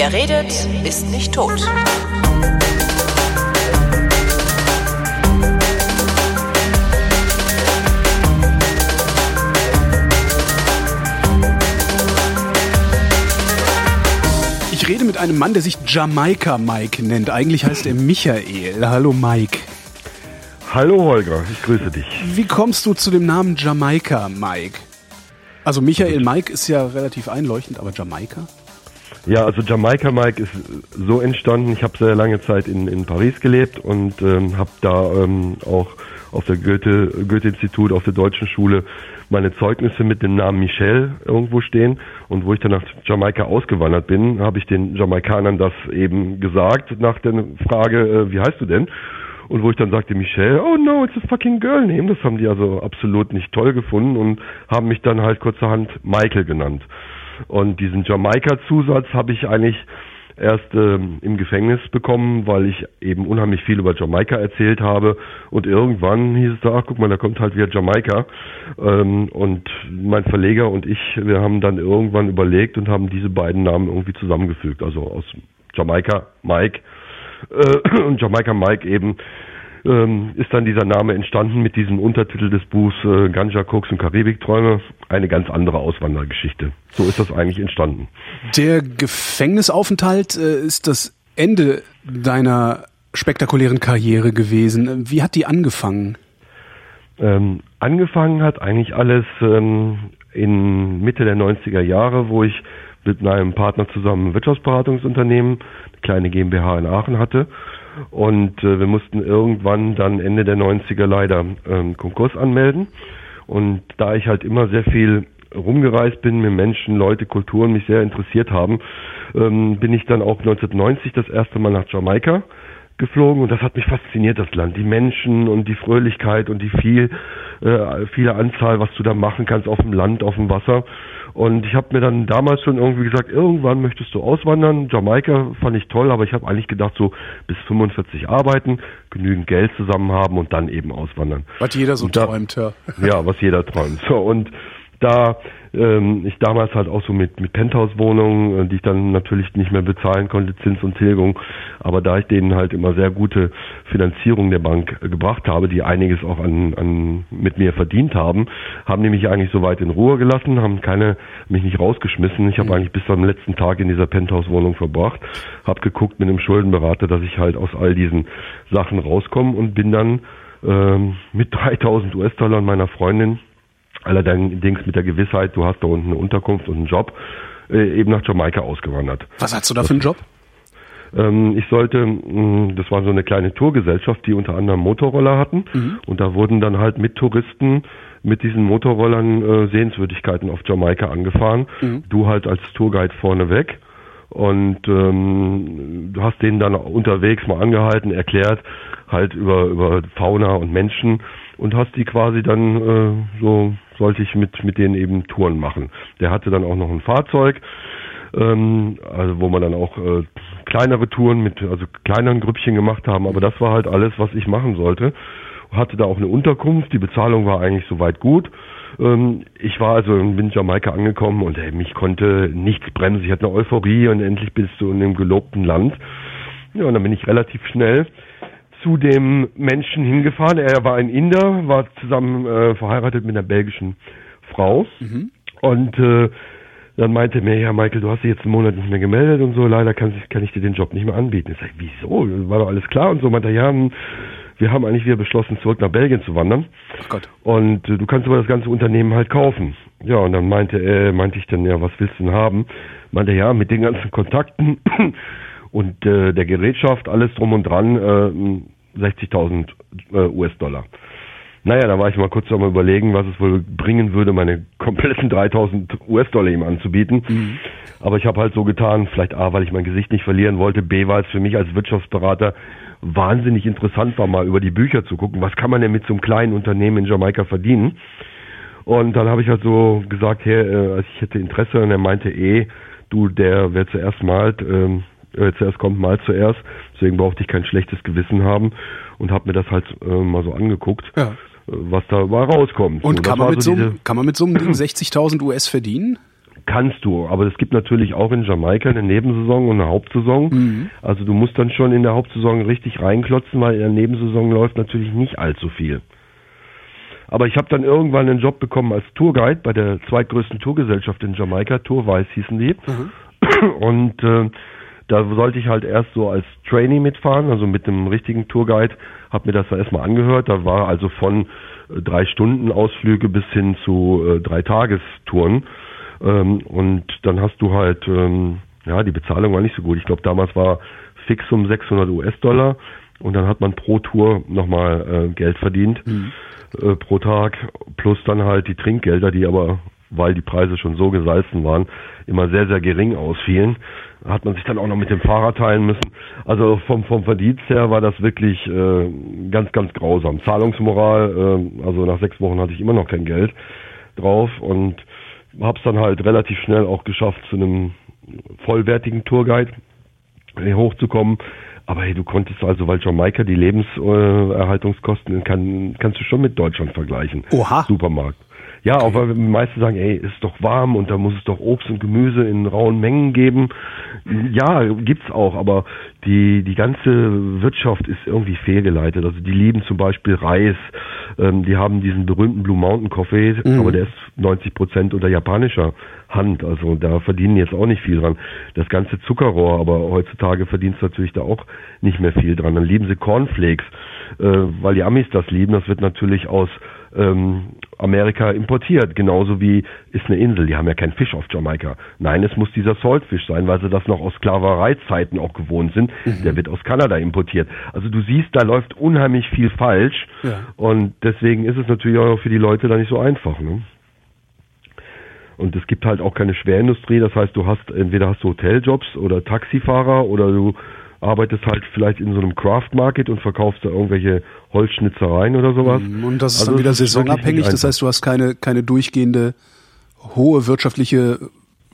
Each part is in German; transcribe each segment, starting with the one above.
Wer redet, ist nicht tot. Ich rede mit einem Mann, der sich Jamaika Mike nennt. Eigentlich heißt er Michael. Hallo Mike. Hallo Holger, ich grüße dich. Wie kommst du zu dem Namen Jamaika Mike? Also Michael Mike ist ja relativ einleuchtend, aber Jamaika? Ja, also Jamaika Mike ist so entstanden. Ich habe sehr lange Zeit in, in Paris gelebt und ähm, habe da ähm, auch auf der Goethe, Goethe-Institut, auf der deutschen Schule meine Zeugnisse mit dem Namen Michel irgendwo stehen. Und wo ich dann nach Jamaika ausgewandert bin, habe ich den Jamaikanern das eben gesagt nach der Frage, äh, wie heißt du denn? Und wo ich dann sagte, Michelle, oh no, it's a fucking girl name. Das haben die also absolut nicht toll gefunden und haben mich dann halt kurzerhand Michael genannt. Und diesen Jamaika-Zusatz habe ich eigentlich erst ähm, im Gefängnis bekommen, weil ich eben unheimlich viel über Jamaika erzählt habe. Und irgendwann hieß es da, ach guck mal, da kommt halt wieder Jamaika. Ähm, und mein Verleger und ich, wir haben dann irgendwann überlegt und haben diese beiden Namen irgendwie zusammengefügt. Also aus Jamaika Mike äh, und Jamaika Mike eben ähm, ist dann dieser Name entstanden mit diesem Untertitel des Buchs äh, Ganja, Koks und Karibikträume. Eine ganz andere Auswandergeschichte. So ist das eigentlich entstanden. Der Gefängnisaufenthalt äh, ist das Ende deiner spektakulären Karriere gewesen. Wie hat die angefangen? Ähm, angefangen hat eigentlich alles ähm, in Mitte der 90er Jahre, wo ich mit meinem Partner zusammen ein Wirtschaftsberatungsunternehmen, eine kleine GmbH in Aachen hatte. Und äh, wir mussten irgendwann dann Ende der 90er leider ähm, Konkurs anmelden. Und da ich halt immer sehr viel rumgereist bin, mir Menschen, Leute, Kulturen mich sehr interessiert haben, ähm, bin ich dann auch 1990 das erste Mal nach Jamaika geflogen und das hat mich fasziniert, das Land. Die Menschen und die Fröhlichkeit und die viel, äh, viele Anzahl, was du da machen kannst auf dem Land, auf dem Wasser. Und ich habe mir dann damals schon irgendwie gesagt, irgendwann möchtest du auswandern. Jamaika fand ich toll, aber ich habe eigentlich gedacht, so bis 45 arbeiten, genügend Geld zusammen haben und dann eben auswandern. Was jeder so da, träumt, ja. Ja, was jeder träumt. So, und da ähm, ich damals halt auch so mit, mit Penthouse-Wohnungen, äh, die ich dann natürlich nicht mehr bezahlen konnte, Zins und Tilgung, aber da ich denen halt immer sehr gute Finanzierung der Bank äh, gebracht habe, die einiges auch an, an mit mir verdient haben, haben die mich eigentlich so weit in Ruhe gelassen, haben keine mich nicht rausgeschmissen. Ich habe mhm. eigentlich bis zum letzten Tag in dieser Penthouse-Wohnung verbracht, habe geguckt mit einem Schuldenberater, dass ich halt aus all diesen Sachen rauskomme und bin dann ähm, mit 3000 US-Dollar meiner Freundin allerdings mit der Gewissheit, du hast da unten eine Unterkunft und einen Job, äh, eben nach Jamaika ausgewandert. Was hast du da für einen Job? Ähm, ich sollte, mh, das war so eine kleine Tourgesellschaft, die unter anderem Motorroller hatten mhm. und da wurden dann halt mit Touristen mit diesen Motorrollern äh, Sehenswürdigkeiten auf Jamaika angefahren. Mhm. Du halt als Tourguide vorneweg und ähm, du hast denen dann unterwegs mal angehalten, erklärt halt über über Fauna und Menschen und hast die quasi dann äh, so sollte ich mit mit denen eben Touren machen. Der hatte dann auch noch ein Fahrzeug, ähm, also wo man dann auch äh, kleinere Touren mit also kleineren Grüppchen gemacht haben, aber das war halt alles, was ich machen sollte. Hatte da auch eine Unterkunft, die Bezahlung war eigentlich soweit gut. Ähm, ich war also in Jamaika angekommen und ey, mich konnte nichts bremsen. Ich hatte eine Euphorie und endlich bist du in dem gelobten Land. Ja, und dann bin ich relativ schnell zu dem Menschen hingefahren. Er war ein Inder, war zusammen äh, verheiratet mit einer belgischen Frau. Mhm. Und äh, dann meinte mir, ja Michael, du hast dich jetzt einen Monat nicht mehr gemeldet und so, leider kann, kann ich dir den Job nicht mehr anbieten. Ich sage, wieso? War doch alles klar und so. Meinte er, ja, hm, wir haben eigentlich wieder beschlossen, zurück nach Belgien zu wandern. Ach Gott. Und äh, du kannst aber das ganze Unternehmen halt kaufen. Ja, und dann meinte er, meinte ich dann, ja, was willst du denn haben? Meinte er, ja, mit den ganzen Kontakten und äh, der Gerätschaft, alles drum und dran, äh, 60.000 äh, US-Dollar. Naja, da war ich mal kurz am überlegen, was es wohl bringen würde, meine kompletten 3000 US-Dollar ihm anzubieten. Mhm. Aber ich habe halt so getan, vielleicht A, weil ich mein Gesicht nicht verlieren wollte, B, weil es für mich als Wirtschaftsberater wahnsinnig interessant war, mal über die Bücher zu gucken, was kann man denn mit so einem kleinen Unternehmen in Jamaika verdienen. Und dann habe ich halt so gesagt, hey, äh, ich hätte Interesse und er meinte, eh, du, der wer zuerst malt, ähm, äh, zuerst kommt, mal zuerst. Deswegen brauchte ich kein schlechtes Gewissen haben und habe mir das halt äh, mal so angeguckt, ja. Äh, was da mal rauskommt. Und so, kann, man mit so, kann man mit so einem Ding 60.000 US verdienen? kannst du, aber es gibt natürlich auch in Jamaika eine Nebensaison und eine Hauptsaison. Mhm. Also du musst dann schon in der Hauptsaison richtig reinklotzen, weil in der Nebensaison läuft natürlich nicht allzu viel. Aber ich habe dann irgendwann einen Job bekommen als Tourguide bei der zweitgrößten Tourgesellschaft in Jamaika, Tourwise hießen die. Mhm. Und äh, da sollte ich halt erst so als Trainee mitfahren, also mit einem richtigen Tourguide, habe mir das da erstmal angehört. Da war also von äh, drei Stunden Ausflüge bis hin zu äh, drei Tagestouren. Ähm, und dann hast du halt, ähm, ja, die Bezahlung war nicht so gut. Ich glaube, damals war Fixum 600 US-Dollar und dann hat man pro Tour nochmal äh, Geld verdient mhm. äh, pro Tag, plus dann halt die Trinkgelder, die aber, weil die Preise schon so gesalzen waren, immer sehr, sehr gering ausfielen. Hat man sich dann auch noch mit dem Fahrer teilen müssen. Also vom, vom Verdienst her war das wirklich äh, ganz, ganz grausam. Zahlungsmoral, äh, also nach sechs Wochen hatte ich immer noch kein Geld drauf und habe es dann halt relativ schnell auch geschafft, zu einem vollwertigen Tourguide hochzukommen. Aber hey, du konntest also, weil Jamaika die Lebenserhaltungskosten kann, kannst du schon mit Deutschland vergleichen. Oha. Supermarkt. Ja, auch weil die meisten sagen, ey, ist doch warm und da muss es doch Obst und Gemüse in rauen Mengen geben. Ja, gibt's auch, aber die, die ganze Wirtschaft ist irgendwie fehlgeleitet. Also die lieben zum Beispiel Reis, ähm, die haben diesen berühmten Blue Mountain Coffee, mhm. aber der ist 90 Prozent unter japanischer Hand. Also da verdienen jetzt auch nicht viel dran. Das ganze Zuckerrohr, aber heutzutage verdienst natürlich da auch nicht mehr viel dran. Dann lieben sie Cornflakes, äh, weil die Amis das lieben. Das wird natürlich aus ähm, Amerika importiert, genauso wie ist eine Insel, die haben ja keinen Fisch auf Jamaika. Nein, es muss dieser Saltfisch sein, weil sie das noch aus Sklavereizeiten auch gewohnt sind. Mhm. Der wird aus Kanada importiert. Also du siehst, da läuft unheimlich viel falsch ja. und deswegen ist es natürlich auch für die Leute da nicht so einfach. Ne? Und es gibt halt auch keine Schwerindustrie, das heißt, du hast entweder hast du Hoteljobs oder Taxifahrer oder du arbeitest halt vielleicht in so einem Craft Market und verkaufst da irgendwelche Holzschnitzereien oder sowas. Mhm, und das ist also dann wieder saisonabhängig, das heißt, du hast keine, keine durchgehende hohe wirtschaftliche,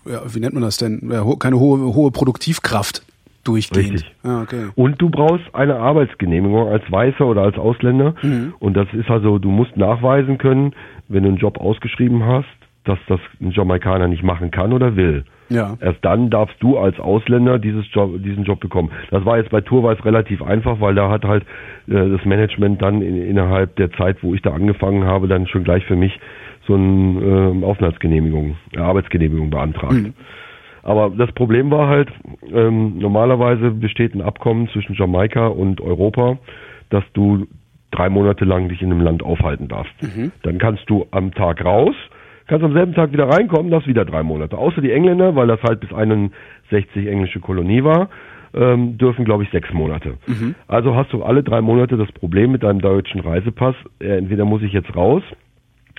ja, wie nennt man das denn, keine hohe, hohe Produktivkraft durchgehend. Richtig. Ah, okay. Und du brauchst eine Arbeitsgenehmigung als Weißer oder als Ausländer. Mhm. Und das ist also, du musst nachweisen können, wenn du einen Job ausgeschrieben hast, dass das ein Jamaikaner nicht machen kann oder will. Ja. Erst dann darfst du als Ausländer dieses Job, diesen Job bekommen. Das war jetzt bei Tourwise relativ einfach, weil da hat halt äh, das Management dann in, innerhalb der Zeit, wo ich da angefangen habe, dann schon gleich für mich so eine äh, Aufenthaltsgenehmigung, äh, Arbeitsgenehmigung beantragt. Mhm. Aber das Problem war halt, ähm, normalerweise besteht ein Abkommen zwischen Jamaika und Europa, dass du drei Monate lang dich in einem Land aufhalten darfst. Mhm. Dann kannst du am Tag raus, kannst am selben Tag wieder reinkommen, das wieder drei Monate. Außer die Engländer, weil das halt bis 61 englische Kolonie war, ähm, dürfen, glaube ich, sechs Monate. Mhm. Also hast du alle drei Monate das Problem mit deinem deutschen Reisepass, äh, entweder muss ich jetzt raus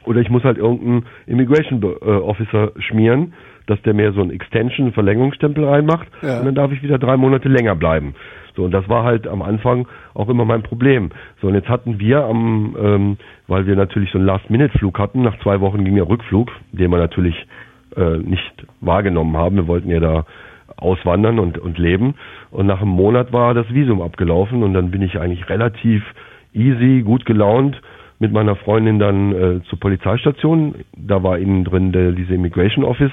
oder ich muss halt irgendeinen Immigration äh, Officer schmieren, dass der mir so ein Extension, Verlängerungsstempel reinmacht ja. und dann darf ich wieder drei Monate länger bleiben. So, und das war halt am Anfang auch immer mein Problem. So, und jetzt hatten wir am, ähm, weil wir natürlich so einen Last-Minute-Flug hatten, nach zwei Wochen ging der Rückflug, den wir natürlich äh, nicht wahrgenommen haben. Wir wollten ja da auswandern und, und leben. Und nach einem Monat war das Visum abgelaufen und dann bin ich eigentlich relativ easy, gut gelaunt mit meiner Freundin dann äh, zur Polizeistation. Da war innen drin der, diese Immigration Office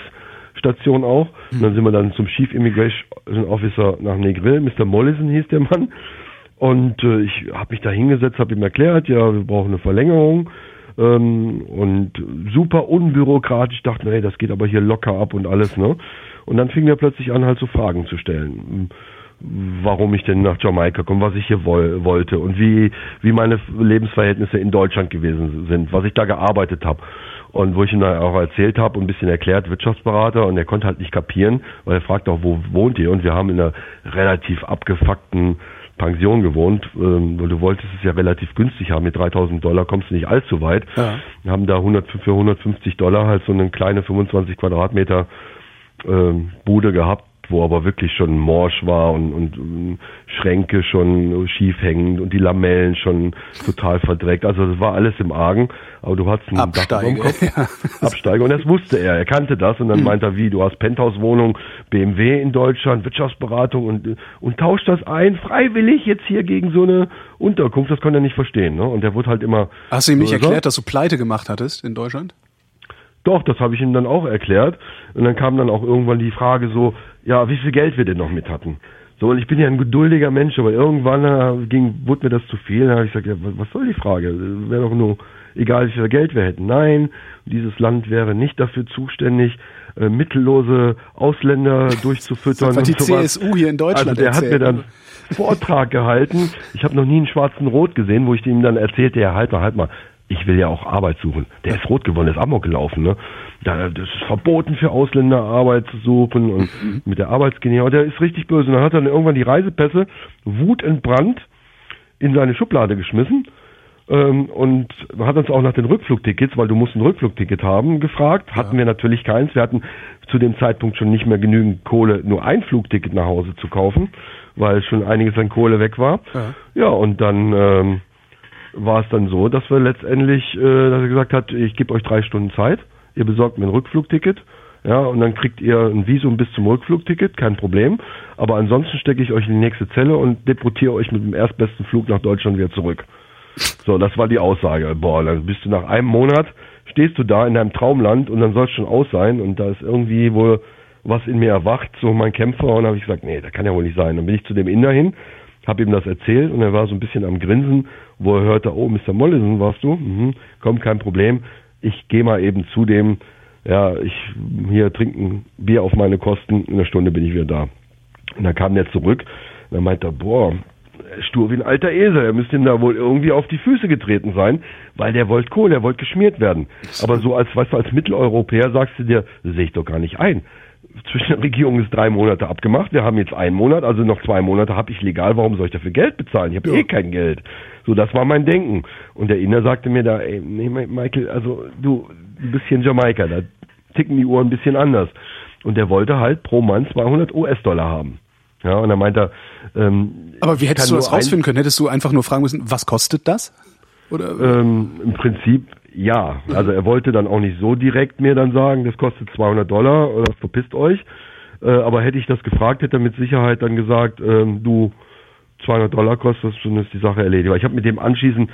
Station auch. Mhm. Und dann sind wir dann zum Chief Immigration Officer nach Negril, Mr. Mollison hieß der Mann. Und äh, ich habe mich da hingesetzt, habe ihm erklärt, ja, wir brauchen eine Verlängerung. Ähm, und super unbürokratisch, dachte, nee, das geht aber hier locker ab und alles, ne? Und dann fing er plötzlich an, halt so Fragen zu stellen warum ich denn nach Jamaika komme, was ich hier woll, wollte und wie, wie meine Lebensverhältnisse in Deutschland gewesen sind, was ich da gearbeitet habe. Und wo ich ihm dann auch erzählt habe und ein bisschen erklärt, Wirtschaftsberater, und er konnte halt nicht kapieren, weil er fragt auch, wo wohnt ihr? Und wir haben in einer relativ abgefuckten Pension gewohnt, ähm, weil du wolltest es ja relativ günstig haben. Mit 3000 Dollar kommst du nicht allzu weit. Ja. Wir haben da 100, für 150 Dollar halt so eine kleine 25 Quadratmeter ähm, Bude gehabt, wo aber wirklich schon morsch war und, und, und Schränke schon schief hängend und die Lamellen schon total verdreckt. Also das war alles im Argen, aber du hast einen Absteige. Ja. Absteige und das wusste er, er kannte das und dann mhm. meinte er, wie, du hast Penthouse-Wohnung, BMW in Deutschland, Wirtschaftsberatung und, und tauscht das ein, freiwillig jetzt hier gegen so eine Unterkunft, das konnte er nicht verstehen. Ne? Und der wurde halt immer... Hast du ihm nicht erklärt, dass du Pleite gemacht hattest in Deutschland? Doch, das habe ich ihm dann auch erklärt. Und dann kam dann auch irgendwann die Frage so, ja, wie viel Geld wir denn noch mit hatten. So, und ich bin ja ein geduldiger Mensch, aber irgendwann äh, ging, wurde mir das zu viel. Dann habe ich gesagt, ja, was soll die Frage? Wäre doch nur egal, wie viel Geld wir hätten. Nein, dieses Land wäre nicht dafür zuständig, äh, mittellose Ausländer durchzufüttern. Das die sowas. CSU hier in Deutschland. Also der erzählt. hat mir dann Vortrag gehalten. Ich habe noch nie einen schwarzen Rot gesehen, wo ich ihm dann erzählte, ja, halt mal, halt mal, ich will ja auch Arbeit suchen. Der ist rot geworden, ist Amok gelaufen. Ne? Ja, das ist verboten für Ausländer Arbeit zu suchen und mhm. mit der Arbeitsgenehmigung. Der ist richtig böse. Und dann hat er dann irgendwann die Reisepässe wutentbrannt in seine Schublade geschmissen ähm, und hat uns auch nach den Rückflugtickets, weil du musst ein Rückflugticket haben, gefragt. Hatten ja. wir natürlich keins. Wir hatten zu dem Zeitpunkt schon nicht mehr genügend Kohle, nur ein Flugticket nach Hause zu kaufen, weil schon einiges an Kohle weg war. Ja, ja und dann ähm, war es dann so, dass wir letztendlich, äh, dass er gesagt hat, ich gebe euch drei Stunden Zeit, ihr besorgt mir ein Rückflugticket. Ja, und dann kriegt ihr ein Visum bis zum Rückflugticket, kein Problem. Aber ansonsten stecke ich euch in die nächste Zelle und deportiere euch mit dem erstbesten Flug nach Deutschland wieder zurück. So, das war die Aussage. Boah, dann bist du nach einem Monat, stehst du da in deinem Traumland und dann soll es schon aus sein und da ist irgendwie wohl was in mir erwacht, so mein Kämpfer und habe ich gesagt, nee, das kann ja wohl nicht sein. Dann bin ich zu dem Inder hin, habe ihm das erzählt und er war so ein bisschen am Grinsen, wo er hörte, oh, Mr. Mollison warst du? Mhm, komm, kein Problem. Ich gehe mal eben zu dem, ja, ich hier trinken Bier auf meine Kosten, in einer Stunde bin ich wieder da. Und dann kam der zurück und dann meinte er, boah, stur wie ein alter Esel. Er müsste ihm da wohl irgendwie auf die Füße getreten sein, weil der wollte Kohle, er wollte geschmiert werden. Aber so als, weißt du, als Mitteleuropäer sagst du dir, das sehe ich doch gar nicht ein. Zwischen der Regierung ist drei Monate abgemacht. Wir haben jetzt einen Monat, also noch zwei Monate habe ich legal. Warum soll ich dafür Geld bezahlen? Ich habe ja. eh kein Geld. So, das war mein Denken. Und der Inner sagte mir da, ey, nee, Michael, also du, ein bisschen Jamaika, da ticken die Uhren ein bisschen anders. Und der wollte halt pro Mann 200 US-Dollar haben. Ja, und dann meint er, ähm, aber wie hättest du das rausfinden können? Hättest du einfach nur fragen müssen, was kostet das? Oder? Ähm, Im Prinzip ja. Also er wollte dann auch nicht so direkt mir dann sagen, das kostet 200 Dollar oder verpisst euch. Äh, aber hätte ich das gefragt, hätte er mit Sicherheit dann gesagt, ähm, du 200 Dollar kostet, dann ist die Sache erledigt. Weil ich habe mit dem anschließend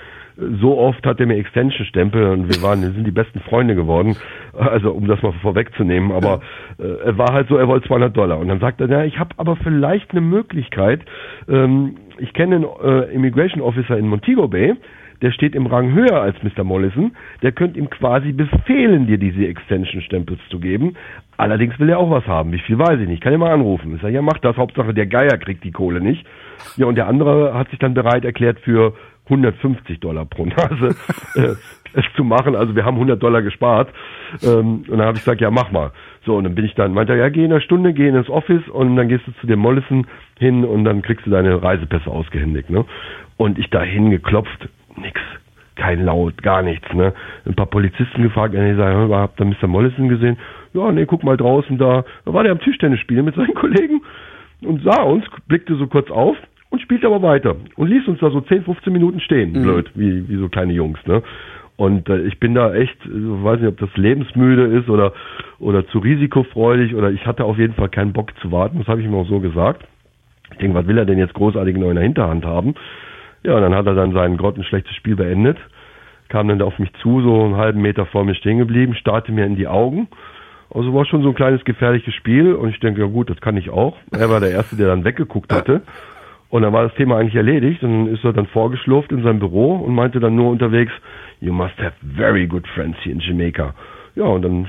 so oft hat er mir Extension-Stempel und wir waren, wir sind die besten Freunde geworden. Also um das mal vorwegzunehmen, aber äh, er war halt so, er wollte 200 Dollar und dann sagt er, ja, ich habe aber vielleicht eine Möglichkeit. Ähm, ich kenne einen äh, Immigration Officer in Montego Bay, der steht im Rang höher als Mr. Mollison, der könnte ihm quasi befehlen, dir diese Extension-Stempels zu geben. Allerdings will er auch was haben. Wie viel weiß ich nicht. Kann ich mal anrufen. Ich sage, ja, mach das. Hauptsache der Geier kriegt die Kohle nicht. Ja, und der andere hat sich dann bereit erklärt für 150 Dollar pro Nase äh, es zu machen. Also wir haben 100 Dollar gespart. Ähm, und dann habe ich gesagt, ja, mach mal. So, und dann bin ich dann, meinte er, ja, geh in einer Stunde, geh ins Office und dann gehst du zu dem Mollison hin und dann kriegst du deine Reisepässe ausgehändigt. Ne? Und ich da hingeklopft, nix. Kein Laut, gar nichts, ne? Ein paar Polizisten gefragt, und ich sage, habt ihr Mr. Mollison gesehen? Ja, nee, guck mal draußen da. Da war der am Tischtennis spielen mit seinen Kollegen und sah uns, blickte so kurz auf und spielte aber weiter und ließ uns da so 10, 15 Minuten stehen, mhm. blöd, wie, wie so kleine Jungs, ne? Und äh, ich bin da echt, ich weiß nicht, ob das lebensmüde ist oder, oder zu risikofreudig oder ich hatte auf jeden Fall keinen Bock zu warten. Das habe ich ihm auch so gesagt. Ich denke, was will er denn jetzt großartig noch in der Hinterhand haben? Ja, und dann hat er dann sein grottenschlechtes Spiel beendet, kam dann auf mich zu, so einen halben Meter vor mir stehen geblieben, starrte mir in die Augen. Also war schon so ein kleines gefährliches Spiel und ich denke, ja gut, das kann ich auch. Er war der Erste, der dann weggeguckt hatte. Und dann war das Thema eigentlich erledigt. Und dann ist er dann vorgeschlurft in sein Büro und meinte dann nur unterwegs, you must have very good friends here in Jamaica. Ja, und dann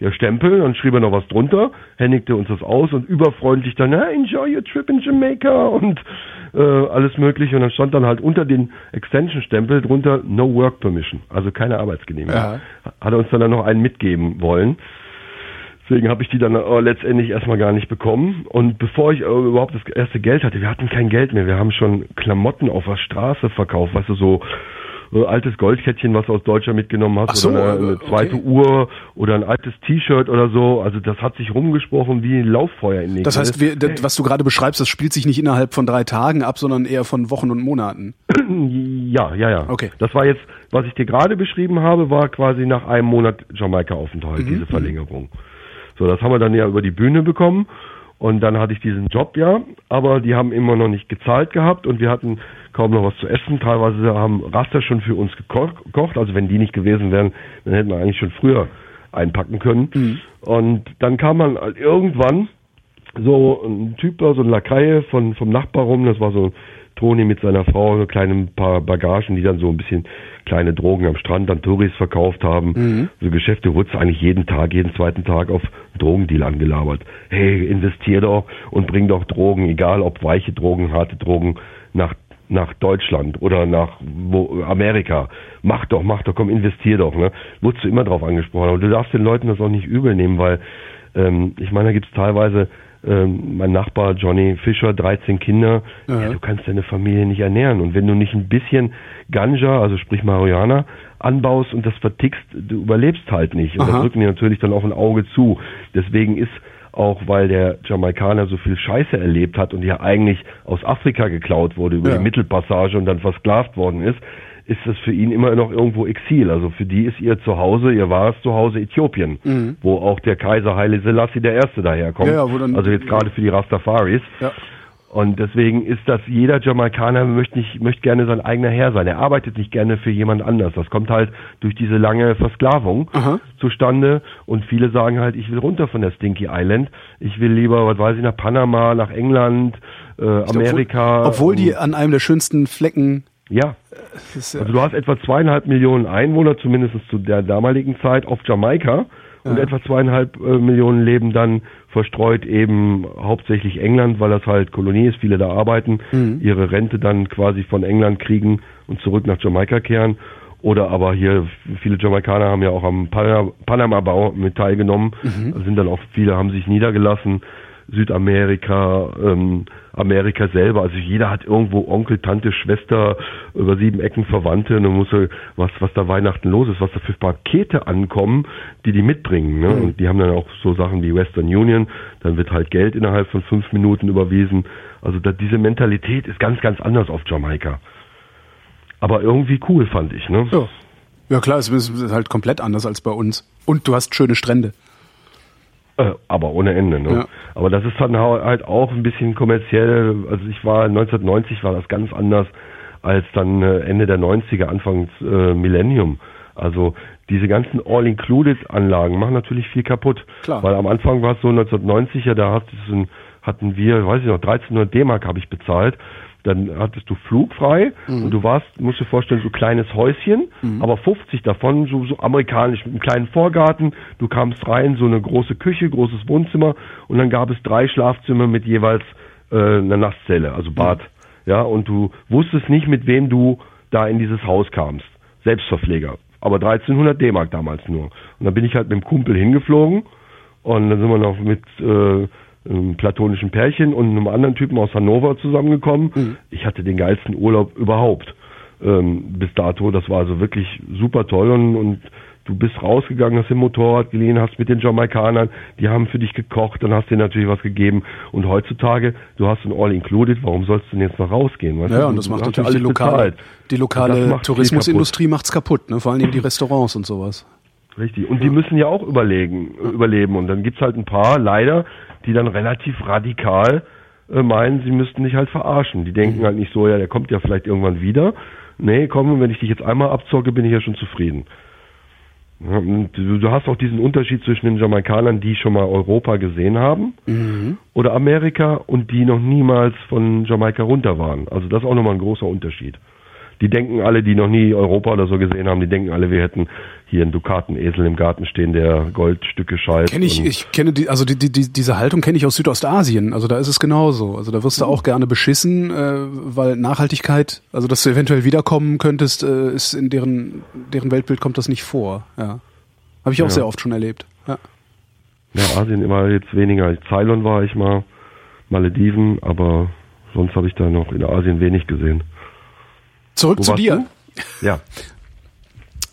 der Stempel, dann schrieb er noch was drunter, händigte uns das aus und überfreundlich dann, hey, enjoy your trip in Jamaica und äh, alles mögliche. Und dann stand dann halt unter den Extension-Stempel drunter No Work Permission, also keine Arbeitsgenehmigung. Ja. Hat er uns dann, dann noch einen mitgeben wollen. Deswegen habe ich die dann äh, letztendlich erstmal gar nicht bekommen. Und bevor ich äh, überhaupt das erste Geld hatte, wir hatten kein Geld mehr. Wir haben schon Klamotten auf der Straße verkauft, weißt du, so äh, altes Goldkettchen, was du aus Deutschland mitgenommen hast, so, oder eine, eine zweite okay. Uhr oder ein altes T-Shirt oder so. Also das hat sich rumgesprochen wie ein Lauffeuer in den Das heißt, wir, das, was du gerade beschreibst, das spielt sich nicht innerhalb von drei Tagen ab, sondern eher von Wochen und Monaten. Ja, ja, ja. Okay. Das war jetzt, was ich dir gerade beschrieben habe, war quasi nach einem Monat Jamaika-Aufenthalt, mhm. diese Verlängerung. So, das haben wir dann ja über die Bühne bekommen. Und dann hatte ich diesen Job ja, aber die haben immer noch nicht gezahlt gehabt und wir hatten kaum noch was zu essen. Teilweise haben Raster schon für uns gekocht. Also wenn die nicht gewesen wären, dann hätten wir eigentlich schon früher einpacken können. Mhm. Und dann kam man halt irgendwann so ein Typ da, so ein Lakaie von, vom Nachbar rum, das war so Toni mit seiner Frau, so kleine paar Bagagen, die dann so ein bisschen kleine Drogen am Strand an Touris verkauft haben. Mhm. So Geschäfte wurdest eigentlich jeden Tag, jeden zweiten Tag auf Drogendeal angelabert. Hey, investier doch und bring doch Drogen, egal ob weiche Drogen, harte Drogen, nach nach Deutschland oder nach wo, Amerika. Mach doch, mach doch, komm, investier doch. Ne? Wurdest du immer drauf angesprochen. Aber du darfst den Leuten das auch nicht übel nehmen, weil ähm, ich meine, da gibt es teilweise ähm, mein Nachbar Johnny Fischer, 13 Kinder, ja. Ja, du kannst deine Familie nicht ernähren. Und wenn du nicht ein bisschen Ganja, also sprich Marihuana, anbaust und das vertickst, du überlebst halt nicht. Und Aha. da drücken die natürlich dann auch ein Auge zu. Deswegen ist auch weil der Jamaikaner so viel Scheiße erlebt hat und ja eigentlich aus Afrika geklaut wurde über ja. die Mittelpassage und dann versklavt worden ist, ist das für ihn immer noch irgendwo Exil. Also für die ist ihr Zuhause, ihr wahres Zuhause Äthiopien, mhm. wo auch der Kaiser Haile Selassie der Erste daherkommt. Ja, ja, also jetzt gerade für die Rastafaris. Ja. Und deswegen ist das, jeder Jamaikaner möchte nicht, möchte gerne sein eigener Herr sein. Er arbeitet nicht gerne für jemand anders. Das kommt halt durch diese lange Versklavung Aha. zustande. Und viele sagen halt, ich will runter von der Stinky Island. Ich will lieber, was weiß ich, nach Panama, nach England, äh, Amerika. Obwohl, obwohl die an einem der schönsten Flecken ja. Also du hast etwa zweieinhalb Millionen Einwohner, zumindest zu der damaligen Zeit, auf Jamaika. Und etwa zweieinhalb äh, Millionen leben dann verstreut eben hauptsächlich England, weil das halt Kolonie ist, viele da arbeiten, mhm. ihre Rente dann quasi von England kriegen und zurück nach Jamaika kehren. Oder aber hier, viele Jamaikaner haben ja auch am Panama-Bau mit teilgenommen, mhm. sind dann auch viele, haben sich niedergelassen. Südamerika, ähm, Amerika selber. Also jeder hat irgendwo Onkel, Tante, Schwester, über sieben Ecken Verwandte. Und muss was, was da Weihnachten los ist, was da für Pakete ankommen, die die mitbringen. Ne? Mhm. Und die haben dann auch so Sachen wie Western Union. Dann wird halt Geld innerhalb von fünf Minuten überwiesen. Also da, diese Mentalität ist ganz, ganz anders auf Jamaika. Aber irgendwie cool, fand ich. Ne? Ja. ja, klar, es ist halt komplett anders als bei uns. Und du hast schöne Strände. Äh, aber ohne Ende. Ne? Ja. Aber das ist dann halt auch ein bisschen kommerziell. Also ich war 1990 war das ganz anders als dann äh, Ende der 90er, Anfangs äh, Millennium. Also diese ganzen All-Included-Anlagen machen natürlich viel kaputt. Klar. Weil am Anfang war es so 1990 ja, da hatten wir, weiß ich noch, 1300 D-Mark habe ich bezahlt dann hattest du flugfrei mhm. und du warst, musst dir vorstellen, so kleines Häuschen, mhm. aber 50 davon so, so amerikanisch mit einem kleinen Vorgarten. Du kamst rein, so eine große Küche, großes Wohnzimmer und dann gab es drei Schlafzimmer mit jeweils äh, einer Nasszelle, also Bad. Mhm. Ja, und du wusstest nicht, mit wem du da in dieses Haus kamst. Selbstverpfleger. Aber 1300 D-Mark damals nur. Und dann bin ich halt mit dem Kumpel hingeflogen und dann sind wir noch mit äh, einem platonischen Pärchen und einem anderen Typen aus Hannover zusammengekommen. Mhm. Ich hatte den geilsten Urlaub überhaupt ähm, bis dato. Das war also wirklich super toll und, und du bist rausgegangen, hast den Motorrad geliehen, hast mit den Jamaikanern, die haben für dich gekocht, dann hast du dir natürlich was gegeben. Und heutzutage, du hast ein All-Included, warum sollst du denn jetzt noch rausgehen? Weißt ja, du? und das macht natürlich die lokale, die lokale Tourismusindustrie macht's kaputt, ne? vor allem die Restaurants und sowas. Richtig. Und ja. die müssen ja auch überlegen, überleben. Und dann gibt's halt ein paar, leider, die dann relativ radikal äh, meinen, sie müssten dich halt verarschen. Die denken mhm. halt nicht so, ja, der kommt ja vielleicht irgendwann wieder. Nee, komm, wenn ich dich jetzt einmal abzocke, bin ich ja schon zufrieden. Und du hast auch diesen Unterschied zwischen den Jamaikanern, die schon mal Europa gesehen haben, mhm. oder Amerika und die noch niemals von Jamaika runter waren. Also das ist auch nochmal ein großer Unterschied. Die denken alle, die noch nie Europa oder so gesehen haben, die denken alle, wir hätten hier einen Dukatenesel im Garten stehen, der Goldstücke scheißt. Kenn ich, ich kenne die, also die, die, die, diese Haltung kenne ich aus Südostasien. Also da ist es genauso. Also da wirst du auch gerne beschissen, äh, weil Nachhaltigkeit, also dass du eventuell wiederkommen könntest, äh, ist in deren, deren Weltbild kommt das nicht vor. Ja. Habe ich auch ja. sehr oft schon erlebt. Ja. ja, Asien immer jetzt weniger. Ceylon war ich mal, Malediven, aber sonst habe ich da noch in Asien wenig gesehen. Zurück Wo zu dir. Du? Ja.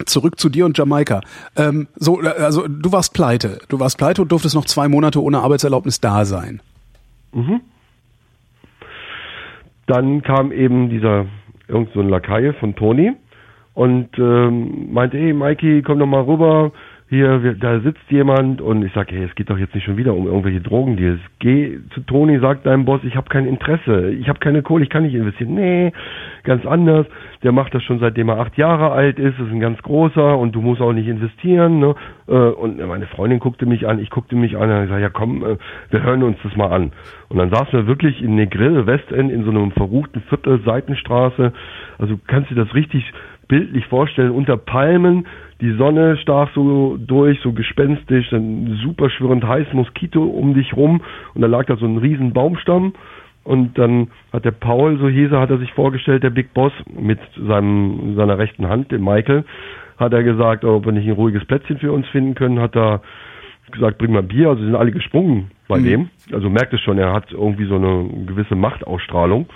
Zurück zu dir und Jamaika. Ähm, so, also du warst pleite. Du warst pleite und durftest noch zwei Monate ohne Arbeitserlaubnis da sein. Mhm. Dann kam eben dieser irgend so ein Lakaie von Toni und ähm, meinte, hey Mikey, komm doch mal rüber. Hier, wir, da sitzt jemand und ich sage, hey, es geht doch jetzt nicht schon wieder um irgendwelche Drogendeals. Geh zu Toni, sag deinem Boss, ich habe kein Interesse, ich habe keine Kohle, ich kann nicht investieren. Nee, ganz anders. Der macht das schon seitdem er acht Jahre alt ist, ist ein ganz großer und du musst auch nicht investieren. Ne? Äh, und meine Freundin guckte mich an, ich guckte mich an und ich sage, ja komm, äh, wir hören uns das mal an. Und dann saßen wir wirklich in Negril, Westend, in so einem verruchten Viertel, Seitenstraße. Also kannst du das richtig bildlich vorstellen, unter Palmen, die Sonne stach so durch, so gespenstisch, dann super schwirrend heiß, Moskito um dich rum und da lag da so ein riesen Baumstamm und dann hat der Paul, so hieß er, hat er sich vorgestellt, der Big Boss mit seinem, seiner rechten Hand, dem Michael, hat er gesagt, ob wir nicht ein ruhiges Plätzchen für uns finden können, hat er gesagt, bring mal Bier, also sind alle gesprungen bei mhm. dem. Also merkt es schon, er hat irgendwie so eine gewisse Machtausstrahlung.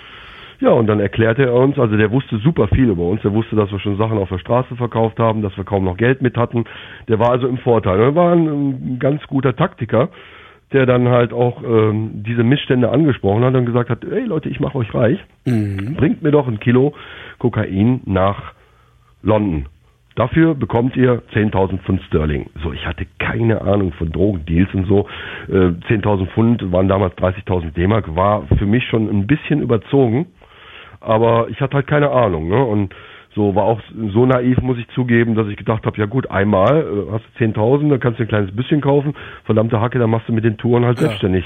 Ja, und dann erklärte er uns, also der wusste super viel über uns. Der wusste, dass wir schon Sachen auf der Straße verkauft haben, dass wir kaum noch Geld mit hatten. Der war also im Vorteil. Er war ein, ein ganz guter Taktiker, der dann halt auch ähm, diese Missstände angesprochen hat und gesagt hat, hey Leute, ich mache euch reich. Mhm. Bringt mir doch ein Kilo Kokain nach London. Dafür bekommt ihr 10.000 Pfund Sterling. So, ich hatte keine Ahnung von Drogendeals und so. Äh, 10.000 Pfund waren damals 30.000 D-Mark, war für mich schon ein bisschen überzogen aber ich hatte halt keine Ahnung. Ne? Und so war auch so naiv, muss ich zugeben, dass ich gedacht habe, ja gut, einmal äh, hast du 10.000, dann kannst du ein kleines bisschen kaufen. Verdammte Hacke, dann machst du mit den Touren halt ja. selbstständig.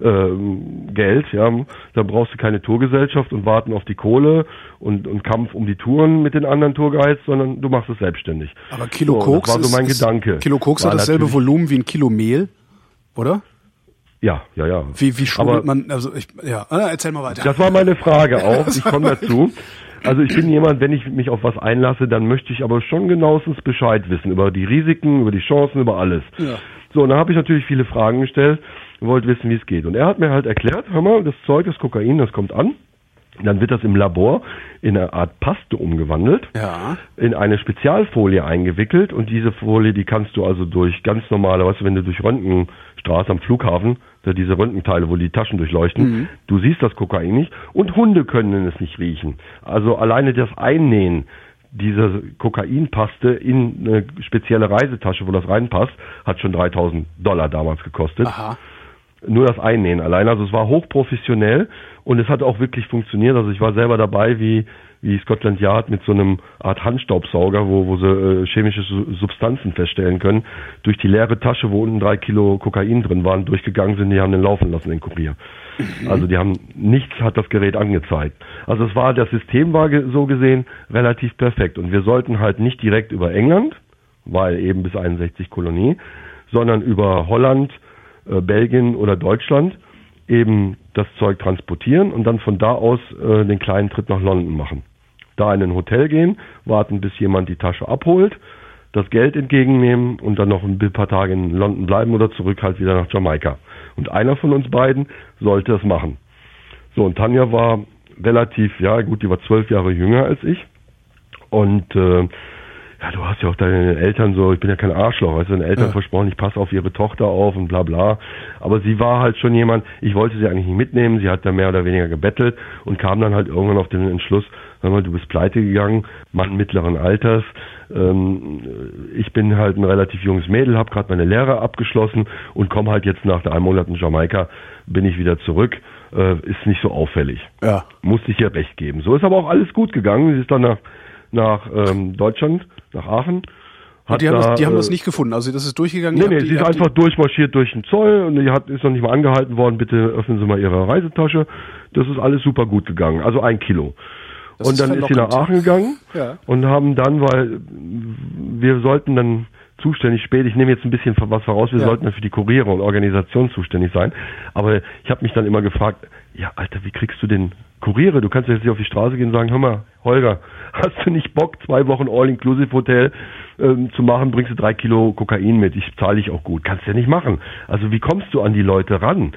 Äh, Geld, ja, dann brauchst du keine Tourgesellschaft und warten auf die Kohle und, und Kampf um die Touren mit den anderen Tourguides, sondern du machst es selbstständig. Aber Kilo so, Koks das war so mein ist, Gedanke. Kilo Koks hat dasselbe Volumen wie ein Kilo Mehl, oder? Ja, ja, ja. Wie, wie schmuggelt man, also ich, ja, ah, erzähl mal weiter. Das war meine Frage auch, ich komme dazu. Also ich bin jemand, wenn ich mich auf was einlasse, dann möchte ich aber schon genauestens Bescheid wissen über die Risiken, über die Chancen, über alles. Ja. So, und dann habe ich natürlich viele Fragen gestellt und wollte wissen, wie es geht. Und er hat mir halt erklärt, hör mal, das Zeug, das Kokain, das kommt an. Dann wird das im Labor in eine Art Paste umgewandelt, ja. in eine Spezialfolie eingewickelt und diese Folie, die kannst du also durch ganz normale, weißt du, wenn du durch Röntgenstraße am Flughafen diese Röntgenteile, wo die Taschen durchleuchten. Mhm. Du siehst das Kokain nicht und Hunde können es nicht riechen. Also alleine das Einnähen dieser Kokainpaste in eine spezielle Reisetasche, wo das reinpasst, hat schon 3000 Dollar damals gekostet. Aha. Nur das Einnähen allein. Also es war hochprofessionell und es hat auch wirklich funktioniert. Also ich war selber dabei, wie wie Scotland Yard mit so einem Art Handstaubsauger, wo, wo sie äh, chemische Substanzen feststellen können, durch die leere Tasche, wo unten drei Kilo Kokain drin waren, durchgegangen sind, die haben den laufen lassen, den Kurier. Also die haben, nichts hat das Gerät angezeigt. Also es war, das System war so gesehen relativ perfekt und wir sollten halt nicht direkt über England, weil eben bis 61 Kolonie, sondern über Holland, äh, Belgien oder Deutschland eben das Zeug transportieren und dann von da aus äh, den kleinen Trip nach London machen da in ein Hotel gehen, warten, bis jemand die Tasche abholt, das Geld entgegennehmen und dann noch ein paar Tage in London bleiben oder zurück halt wieder nach Jamaika. Und einer von uns beiden sollte es machen. So, und Tanja war relativ, ja gut, die war zwölf Jahre jünger als ich. Und äh, ja, du hast ja auch deine Eltern so, ich bin ja kein Arschloch, also deine Eltern ja. versprochen, ich passe auf ihre Tochter auf und bla bla. Aber sie war halt schon jemand, ich wollte sie eigentlich nicht mitnehmen, sie hat da mehr oder weniger gebettelt und kam dann halt irgendwann auf den Entschluss, sag mal, du bist pleite gegangen, Mann mittleren Alters, ähm, ich bin halt ein relativ junges Mädel, habe gerade meine Lehre abgeschlossen und komme halt jetzt nach drei Monaten Jamaika, bin ich wieder zurück. Äh, ist nicht so auffällig. Ja. Musste ich ihr recht geben. So ist aber auch alles gut gegangen. Sie ist dann nach, nach ähm, Deutschland nach Aachen. die, haben, da, das, die haben das äh, nicht gefunden, also das ist durchgegangen. Nee, nee, die, sie ist einfach durchmarschiert durch den Zoll und die hat, ist noch nicht mal angehalten worden, bitte öffnen Sie mal Ihre Reisetasche. Das ist alles super gut gegangen, also ein Kilo. Das und dann ist, ist sie nach Aachen gegangen ja. und haben dann, weil wir sollten dann zuständig spät, ich nehme jetzt ein bisschen was voraus, wir ja. sollten für die Kuriere und Organisation zuständig sein, aber ich habe mich dann immer gefragt, ja Alter, wie kriegst du den Kuriere? Du kannst jetzt nicht auf die Straße gehen und sagen, hör mal, Holger, hast du nicht Bock, zwei Wochen All-Inclusive-Hotel ähm, zu machen, bringst du drei Kilo Kokain mit, ich zahle dich auch gut. Kannst du ja nicht machen. Also wie kommst du an die Leute ran?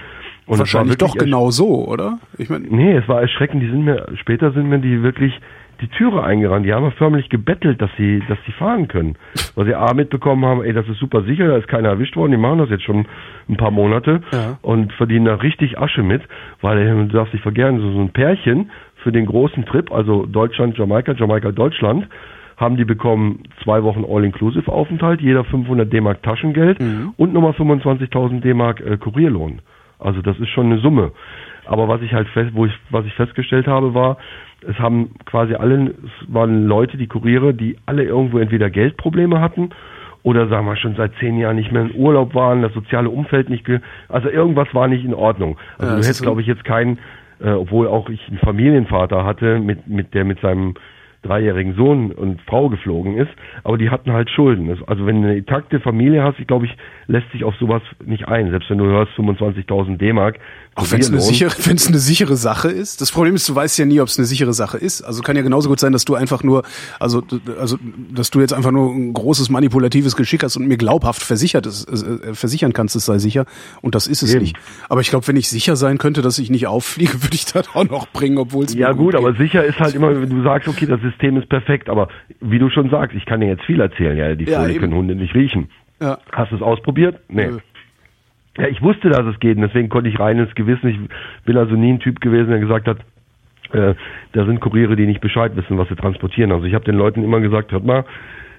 Und Wahrscheinlich doch genau so, oder? Ich mein, nee, es war erschreckend. Die sind mir, später sind mir die wirklich die Türe eingerannt. Die haben förmlich gebettelt, dass sie, dass sie fahren können. Weil sie A mitbekommen haben, ey, das ist super sicher, da ist keiner erwischt worden. Die machen das jetzt schon ein paar Monate ja. und verdienen da richtig Asche mit, weil du darfst dich vergessen, so, so ein Pärchen für den großen Trip, also Deutschland, Jamaika, Jamaika, Deutschland, haben die bekommen zwei Wochen All-Inclusive-Aufenthalt, jeder 500 D-Mark Taschengeld mhm. und nochmal 25.000 D-Mark äh, Kurierlohn. Also das ist schon eine Summe. Aber was ich halt fest, wo ich, was ich festgestellt habe, war, es haben quasi alle, es waren Leute, die Kuriere, die alle irgendwo entweder Geldprobleme hatten oder sagen wir schon seit zehn Jahren nicht mehr in Urlaub waren, das soziale Umfeld nicht, also irgendwas war nicht in Ordnung. Also ja, du hättest, so glaube ich, jetzt keinen, äh, obwohl auch ich einen Familienvater hatte, mit, mit der mit seinem dreijährigen Sohn und Frau geflogen ist, aber die hatten halt Schulden. Also wenn du eine intakte Familie hast, ich glaube ich, lässt sich auf sowas nicht ein. Selbst wenn du hörst 25.000 D-Mark, auch wenn es eine sichere, wenn es eine sichere Sache ist. Das Problem ist, du weißt ja nie, ob es eine sichere Sache ist. Also kann ja genauso gut sein, dass du einfach nur, also, also, dass du jetzt einfach nur ein großes manipulatives Geschick hast und mir glaubhaft versichert ist, äh, versichern kannst, es sei sicher. Und das ist es Eben. nicht. Aber ich glaube, wenn ich sicher sein könnte, dass ich nicht auffliege, würde ich das auch noch bringen, obwohl es Ja gut, gut aber sicher ist halt immer, wenn du sagst, okay, das System ist perfekt, aber wie du schon sagst, ich kann dir jetzt viel erzählen, ja, die Vögel ja, können Hunde nicht riechen. Ja. Hast du es ausprobiert? Nee. Nö. Ja, ich wusste, dass es geht und deswegen konnte ich rein ins Gewissen. Ich bin also nie ein Typ gewesen, der gesagt hat, äh, da sind Kuriere, die nicht Bescheid wissen, was sie transportieren. Also ich habe den Leuten immer gesagt, hört mal,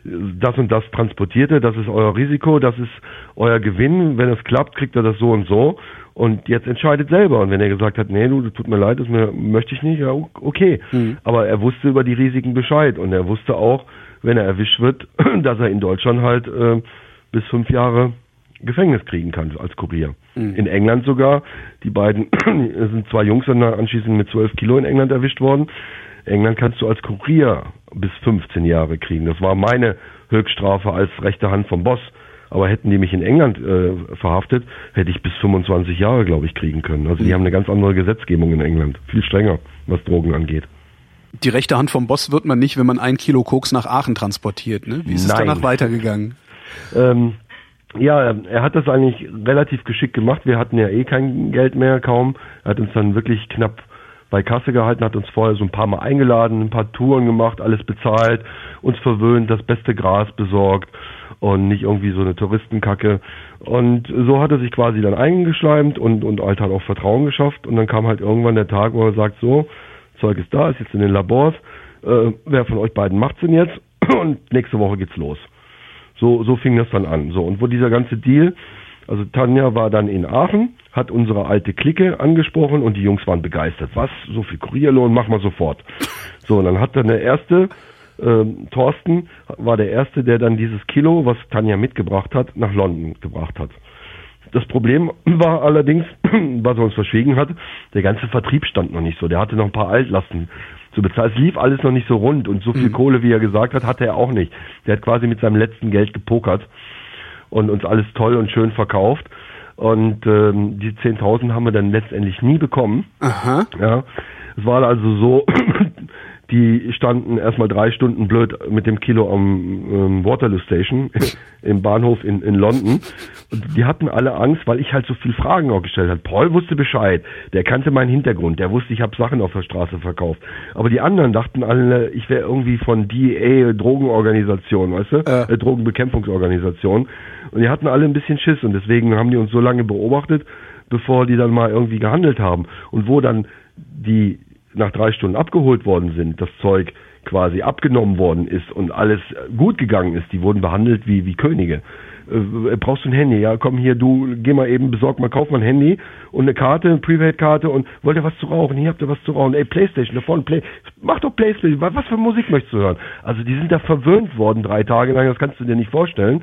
das und das transportierte, das ist euer Risiko, das ist euer Gewinn. Wenn es klappt, kriegt er das so und so. Und jetzt entscheidet selber. Und wenn er gesagt hat, nee, du, das tut mir leid, das mir, möchte ich nicht, ja, okay. Mhm. Aber er wusste über die Risiken Bescheid. Und er wusste auch, wenn er erwischt wird, dass er in Deutschland halt äh, bis fünf Jahre Gefängnis kriegen kann als Kurier. Mhm. In England sogar. Die beiden es sind zwei Jungs dann anschließend mit zwölf Kilo in England erwischt worden. England kannst du als Kurier bis 15 Jahre kriegen. Das war meine Höchststrafe als rechte Hand vom Boss. Aber hätten die mich in England äh, verhaftet, hätte ich bis 25 Jahre, glaube ich, kriegen können. Also die mhm. haben eine ganz andere Gesetzgebung in England. Viel strenger, was Drogen angeht. Die rechte Hand vom Boss wird man nicht, wenn man ein Kilo Koks nach Aachen transportiert. Ne? Wie ist Nein. es danach weitergegangen? Ähm, ja, er hat das eigentlich relativ geschickt gemacht. Wir hatten ja eh kein Geld mehr, kaum. Er hat uns dann wirklich knapp bei Kasse gehalten, hat uns vorher so ein paar Mal eingeladen, ein paar Touren gemacht, alles bezahlt, uns verwöhnt, das beste Gras besorgt und nicht irgendwie so eine Touristenkacke. Und so hat er sich quasi dann eingeschleimt und, und halt hat auch Vertrauen geschafft. Und dann kam halt irgendwann der Tag, wo er sagt, so, Zeug ist da, ist jetzt in den Labors, äh, wer von euch beiden macht's denn jetzt? Und nächste Woche geht's los. So, so fing das dann an. So, und wo dieser ganze Deal, also Tanja war dann in Aachen, hat unsere alte Clique angesprochen und die Jungs waren begeistert. Was? So viel Kurierlohn, mach mal sofort. So, und dann hat dann der erste, ähm, Thorsten, war der erste, der dann dieses Kilo, was Tanja mitgebracht hat, nach London gebracht hat. Das Problem war allerdings, was er uns verschwiegen hat, der ganze Vertrieb stand noch nicht so. Der hatte noch ein paar Altlasten zu bezahlen. Es lief alles noch nicht so rund und so viel mhm. Kohle, wie er gesagt hat, hatte er auch nicht. Der hat quasi mit seinem letzten Geld gepokert und uns alles toll und schön verkauft. Und ähm, die 10.000 haben wir dann letztendlich nie bekommen. Aha. Ja, es war also so, die standen erstmal drei Stunden blöd mit dem Kilo am ähm, Waterloo Station im Bahnhof in, in London. Und die hatten alle Angst, weil ich halt so viel Fragen auch gestellt habe. Paul wusste Bescheid, der kannte meinen Hintergrund, der wusste, ich habe Sachen auf der Straße verkauft. Aber die anderen dachten alle, ich wäre irgendwie von DEA, Drogenorganisation, weißt du? Äh. Äh, Drogenbekämpfungsorganisation. Und die hatten alle ein bisschen Schiss und deswegen haben die uns so lange beobachtet, bevor die dann mal irgendwie gehandelt haben. Und wo dann die nach drei Stunden abgeholt worden sind, das Zeug quasi abgenommen worden ist und alles gut gegangen ist, die wurden behandelt wie, wie Könige. Äh, brauchst du ein Handy? Ja, komm hier, du, geh mal eben, besorg mal, kauf mal ein Handy und eine Karte, eine Prepaid-Karte und wollt ihr was zu rauchen? Hier habt ihr was zu rauchen. Ey, Playstation, da vorne Play, mach doch Playstation, was für Musik möchtest du hören? Also die sind da verwöhnt worden drei Tage lang, das kannst du dir nicht vorstellen.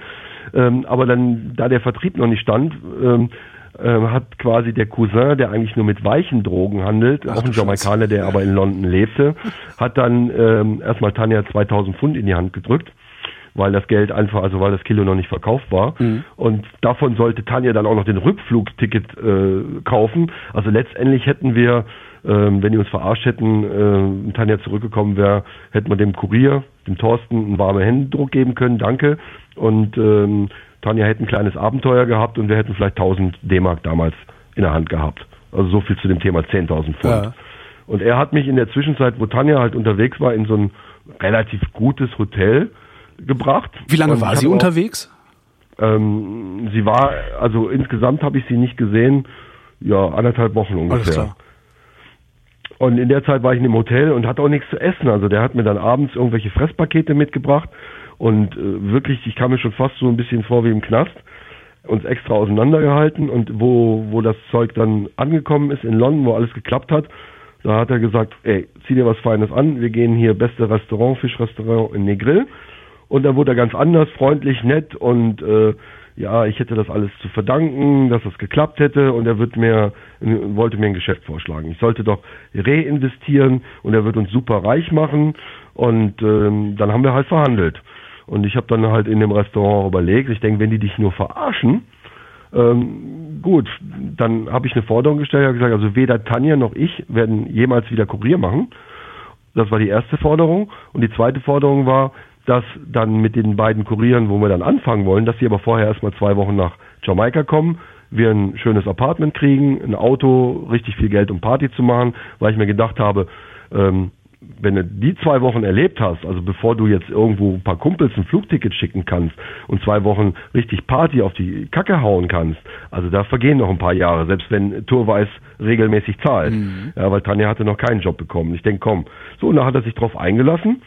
Ähm, aber dann, da der Vertrieb noch nicht stand, ähm, äh, hat quasi der Cousin, der eigentlich nur mit weichen Drogen handelt, Ach, auch ein Jamaikaner, der aber in London lebte, hat dann ähm, erstmal Tanja 2000 Pfund in die Hand gedrückt weil das Geld einfach, also weil das Kilo noch nicht verkauft war. Mhm. Und davon sollte Tanja dann auch noch den Rückflugticket äh, kaufen. Also letztendlich hätten wir, ähm, wenn die uns verarscht hätten, äh, Tanja zurückgekommen wäre, hätten wir dem Kurier, dem Thorsten, einen warmen Händedruck geben können, danke. Und ähm, Tanja hätte ein kleines Abenteuer gehabt und wir hätten vielleicht 1000 D-Mark damals in der Hand gehabt. Also so viel zu dem Thema 10.000 Pfund. Ja. Und er hat mich in der Zwischenzeit, wo Tanja halt unterwegs war, in so ein relativ gutes Hotel gebracht. Wie lange war sie auch, unterwegs? Ähm, sie war, also insgesamt habe ich sie nicht gesehen, ja, anderthalb Wochen ungefähr. Und in der Zeit war ich in dem Hotel und hatte auch nichts zu essen. Also der hat mir dann abends irgendwelche Fresspakete mitgebracht und äh, wirklich, ich kam mir schon fast so ein bisschen vor wie im Knast, uns extra auseinandergehalten und wo, wo das Zeug dann angekommen ist in London, wo alles geklappt hat, da hat er gesagt, ey, zieh dir was Feines an, wir gehen hier beste Restaurant, Fischrestaurant in Negril. Und dann wurde er ganz anders, freundlich, nett und äh, ja, ich hätte das alles zu verdanken, dass das geklappt hätte und er wird mir, wollte mir ein Geschäft vorschlagen. Ich sollte doch reinvestieren und er wird uns super reich machen und ähm, dann haben wir halt verhandelt. Und ich habe dann halt in dem Restaurant überlegt, ich denke, wenn die dich nur verarschen, ähm, gut, dann habe ich eine Forderung gestellt, habe gesagt, also weder Tanja noch ich werden jemals wieder Kurier machen. Das war die erste Forderung. Und die zweite Forderung war, dass dann mit den beiden Kurieren, wo wir dann anfangen wollen, dass sie aber vorher erstmal zwei Wochen nach Jamaika kommen, wir ein schönes Apartment kriegen, ein Auto, richtig viel Geld, um Party zu machen, weil ich mir gedacht habe, ähm, wenn du die zwei Wochen erlebt hast, also bevor du jetzt irgendwo ein paar Kumpels ein Flugticket schicken kannst und zwei Wochen richtig Party auf die Kacke hauen kannst, also da vergehen noch ein paar Jahre, selbst wenn Tourweiß regelmäßig zahlt. Mhm. Ja, weil Tanja hatte noch keinen Job bekommen. Ich denke, komm. So, und da hat er sich drauf eingelassen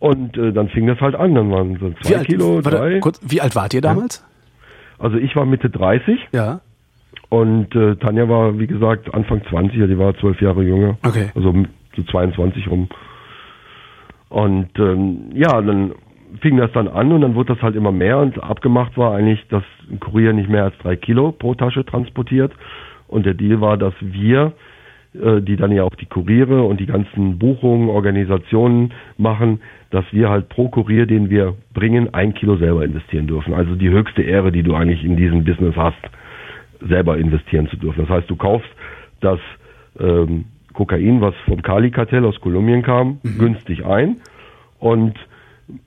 und äh, dann fing das halt an. Dann waren so zwei wie alt, Kilo, drei. Kurz, wie alt wart ihr damals? Also ich war Mitte 30. Ja. Und äh, Tanja war, wie gesagt, Anfang 20, die war zwölf Jahre jünger. Okay. Also so 22 rum. Und ähm, ja, dann fing das dann an und dann wurde das halt immer mehr und abgemacht war eigentlich, dass ein Kurier nicht mehr als drei Kilo pro Tasche transportiert. Und der Deal war, dass wir äh, die dann ja auch die Kuriere und die ganzen Buchungen, Organisationen machen, dass wir halt pro Kurier, den wir bringen, ein Kilo selber investieren dürfen. Also die höchste Ehre, die du eigentlich in diesem Business hast, selber investieren zu dürfen. Das heißt, du kaufst das ähm, Kokain, was vom Kali-Kartell aus Kolumbien kam, mhm. günstig ein und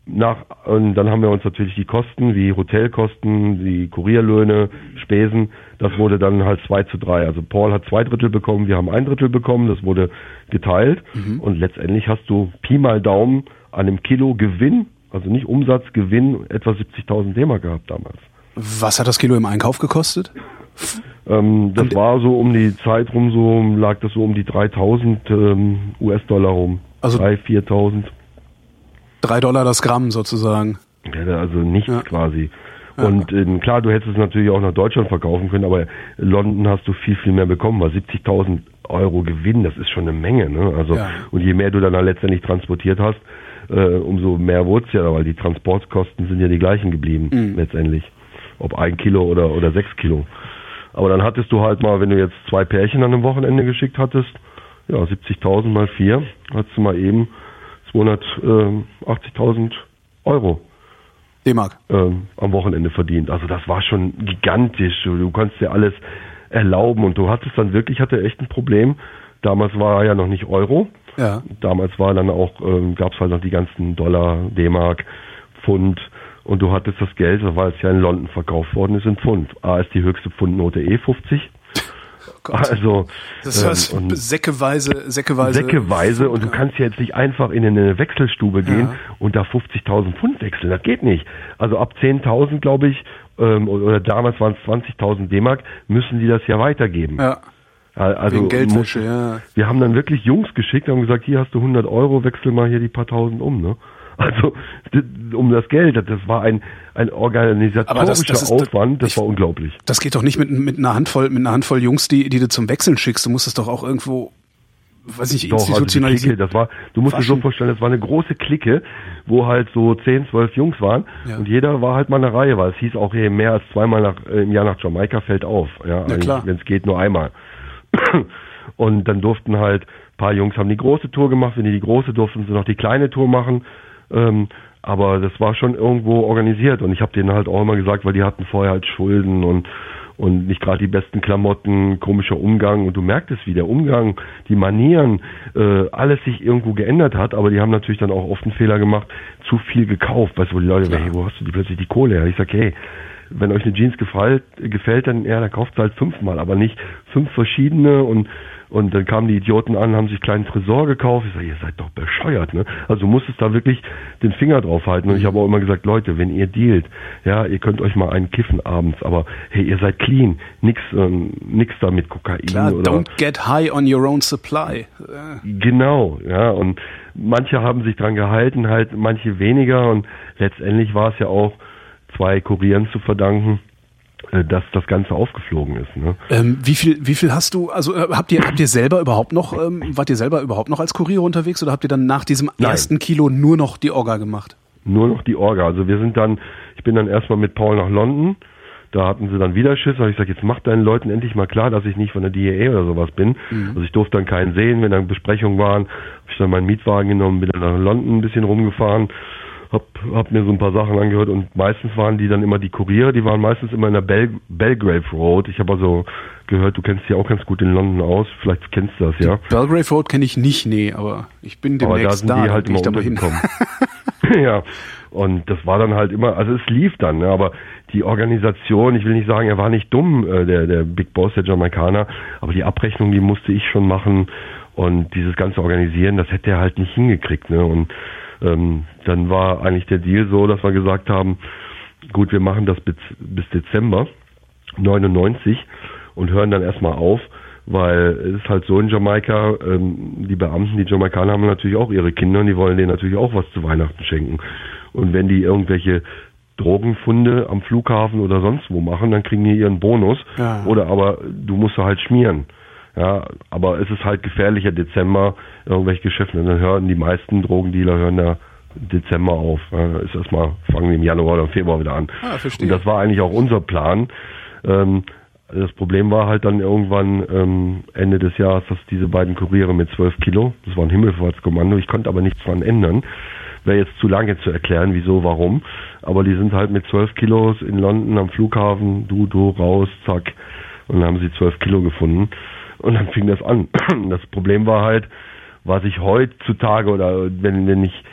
nach, und dann haben wir uns natürlich die Kosten, wie Hotelkosten, die Kurierlöhne, Spesen, das wurde dann halt zwei zu drei. Also Paul hat zwei Drittel bekommen, wir haben ein Drittel bekommen, das wurde geteilt mhm. und letztendlich hast du Pi mal Daumen an einem Kilo Gewinn, also nicht Umsatz, Gewinn, etwa 70.000 D-Mark gehabt damals. Was hat das Kilo im Einkauf gekostet? Ähm, das war so um die Zeit rum, so lag das so um die 3.000 ähm, US-Dollar rum. Also 3.000, 4.000. Drei Dollar das Gramm sozusagen. Ja, also nichts ja. quasi. Und äh, klar, du hättest es natürlich auch nach Deutschland verkaufen können, aber London hast du viel, viel mehr bekommen, weil 70.000 Euro Gewinn, das ist schon eine Menge. Ne? Also ja. Und je mehr du dann letztendlich transportiert hast, äh, umso mehr wurde es ja, weil die Transportkosten sind ja die gleichen geblieben mhm. letztendlich. Ob ein Kilo oder, oder sechs Kilo. Aber dann hattest du halt mal, wenn du jetzt zwei Pärchen an einem Wochenende geschickt hattest, ja, 70.000 mal vier, hattest du mal eben 280.000 Euro. D-Mark. Ähm, am Wochenende verdient. Also das war schon gigantisch. Du konntest dir alles erlauben und du hattest dann wirklich, hatte echt ein Problem. Damals war ja noch nicht Euro. Ja. Damals war dann auch, ähm, gab es halt noch die ganzen Dollar, D-Mark, Pfund und du hattest das Geld, weil es ja in London verkauft worden ist, in Pfund. A ist die höchste Pfundnote E50 Gott. Also das heißt, ähm, säckeweise, säckeweise. Säckeweise und du kannst ja jetzt nicht einfach in eine Wechselstube gehen ja. und da 50.000 Pfund wechseln. Das geht nicht. Also ab 10.000, glaube ich, ähm, oder damals waren es 20.000 D-Mark, müssen die das ja weitergeben. Ja. Also Geldwäsche, muss, ja. Wir haben dann wirklich Jungs geschickt, haben gesagt, hier hast du 100 Euro, wechsel mal hier die paar Tausend um, ne? Also um das Geld, das war ein, ein organisatorischer das, das ist, Aufwand, das ich, war unglaublich. Das geht doch nicht mit, mit einer Handvoll, mit einer Handvoll Jungs, die, die du zum Wechseln schickst. Du musst es doch auch irgendwo weiß nicht, Doch, institutionalisieren. Also das war, du musst Waschen. dir so vorstellen, das war eine große Clique, wo halt so 10, 12 Jungs waren ja. und jeder war halt mal eine Reihe, weil es hieß auch hier mehr als zweimal nach, äh, im Jahr nach Jamaika fällt auf. Ja, ja wenn es geht, nur einmal. Und dann durften halt paar Jungs haben die große Tour gemacht, wenn die die große durften sie noch die kleine Tour machen ähm, aber das war schon irgendwo organisiert und ich habe denen halt auch immer gesagt, weil die hatten vorher halt Schulden und und nicht gerade die besten Klamotten, komischer Umgang und du merktest, wie der Umgang, die Manieren, äh, alles sich irgendwo geändert hat, aber die haben natürlich dann auch oft einen Fehler gemacht, zu viel gekauft, weißt du, wo die Leute, hey, wo hast du die plötzlich die Kohle her? Ich sag, hey, wenn euch eine Jeans gefällt, gefällt dann ja, dann kauft sie halt fünfmal, aber nicht fünf verschiedene und und dann kamen die Idioten an, haben sich kleinen Tresor gekauft. Ich sage, ihr seid doch bescheuert, ne? Also du musstest da wirklich den Finger drauf halten. Und ich habe auch immer gesagt, Leute, wenn ihr dealt, ja, ihr könnt euch mal einen kiffen abends, aber hey, ihr seid clean, nix, ähm, nix da mit Kokain Klar, oder. don't get high on your own supply. Genau, ja, und manche haben sich dran gehalten, halt manche weniger und letztendlich war es ja auch zwei Kurieren zu verdanken, dass das Ganze aufgeflogen ist. Ne? Ähm, wie viel, wie viel hast du? Also äh, habt ihr, habt ihr selber überhaupt noch, ähm, wart ihr selber überhaupt noch als Kurier unterwegs oder habt ihr dann nach diesem Nein. ersten Kilo nur noch die Orga gemacht? Nur noch die Orga. Also wir sind dann, ich bin dann erstmal mit Paul nach London. Da hatten sie dann wieder Schiss. Da habe ich gesagt, jetzt mach deinen Leuten endlich mal klar, dass ich nicht von der DEA oder sowas bin. Also ich durfte dann keinen sehen, wenn dann Besprechungen waren. Habe ich dann meinen Mietwagen genommen, bin dann nach London ein bisschen rumgefahren, hab, hab mir so ein paar Sachen angehört und meistens waren die dann immer die Kuriere, die waren meistens immer in der Bel Belgrave Road. Ich habe also gehört, du kennst dich auch ganz gut in London aus. Vielleicht kennst du das, ja. Belgrave Road kenne ich nicht, nee, aber ich bin Aber da demnächst sind da, die halt immer ich da mal hin. ja. Und das war dann halt immer, also es lief dann, ne, aber die Organisation, ich will nicht sagen, er war nicht dumm, äh, der, der Big Boss, der Jamaikaner, aber die Abrechnung, die musste ich schon machen und dieses ganze Organisieren, das hätte er halt nicht hingekriegt. Ne? Und ähm, dann war eigentlich der Deal so, dass wir gesagt haben, gut, wir machen das bis, bis Dezember 99 und hören dann erstmal auf, weil es ist halt so in Jamaika, ähm, die Beamten, die Jamaikaner haben natürlich auch ihre Kinder und die wollen denen natürlich auch was zu Weihnachten schenken. Und wenn die irgendwelche Drogenfunde am Flughafen oder sonst wo machen, dann kriegen die ihren Bonus. Ja. Oder aber du musst halt schmieren. Ja, aber es ist halt gefährlicher Dezember, irgendwelche Geschäfte. Und dann hören die meisten Drogendealer hören da Dezember auf. Ja, ist erstmal, fangen die im Januar oder im Februar wieder an. Ah, verstehe. Und das war eigentlich auch unser Plan. Ähm, das Problem war halt dann irgendwann ähm, Ende des Jahres, dass diese beiden Kuriere mit 12 Kilo, das war ein Himmelfahrtskommando, ich konnte aber nichts dran ändern. Wäre jetzt zu lange zu erklären, wieso, warum. Aber die sind halt mit 12 Kilos in London am Flughafen, du, du, raus, zack. Und dann haben sie 12 Kilo gefunden. Und dann fing das an. Das Problem war halt, was ich heutzutage oder wenn, wenn ich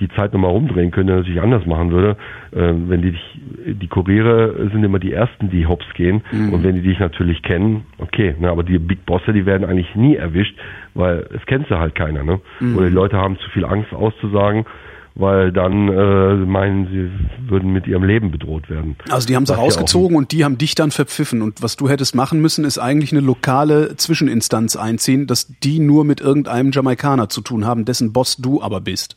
die Zeit nochmal rumdrehen könnte, natürlich anders machen würde. Äh, wenn die dich, die Kuriere sind immer die ersten, die hops gehen. Und wenn die dich natürlich kennen, okay, ne, aber die Big Bosse, die werden eigentlich nie erwischt, weil es kennt sie halt keiner, ne? Oder die Leute haben zu viel Angst auszusagen, weil dann äh, meinen sie würden mit ihrem Leben bedroht werden. Also die haben sie rausgezogen und die haben dich dann verpfiffen. Und was du hättest machen müssen, ist eigentlich eine lokale Zwischeninstanz einziehen, dass die nur mit irgendeinem Jamaikaner zu tun haben, dessen Boss du aber bist.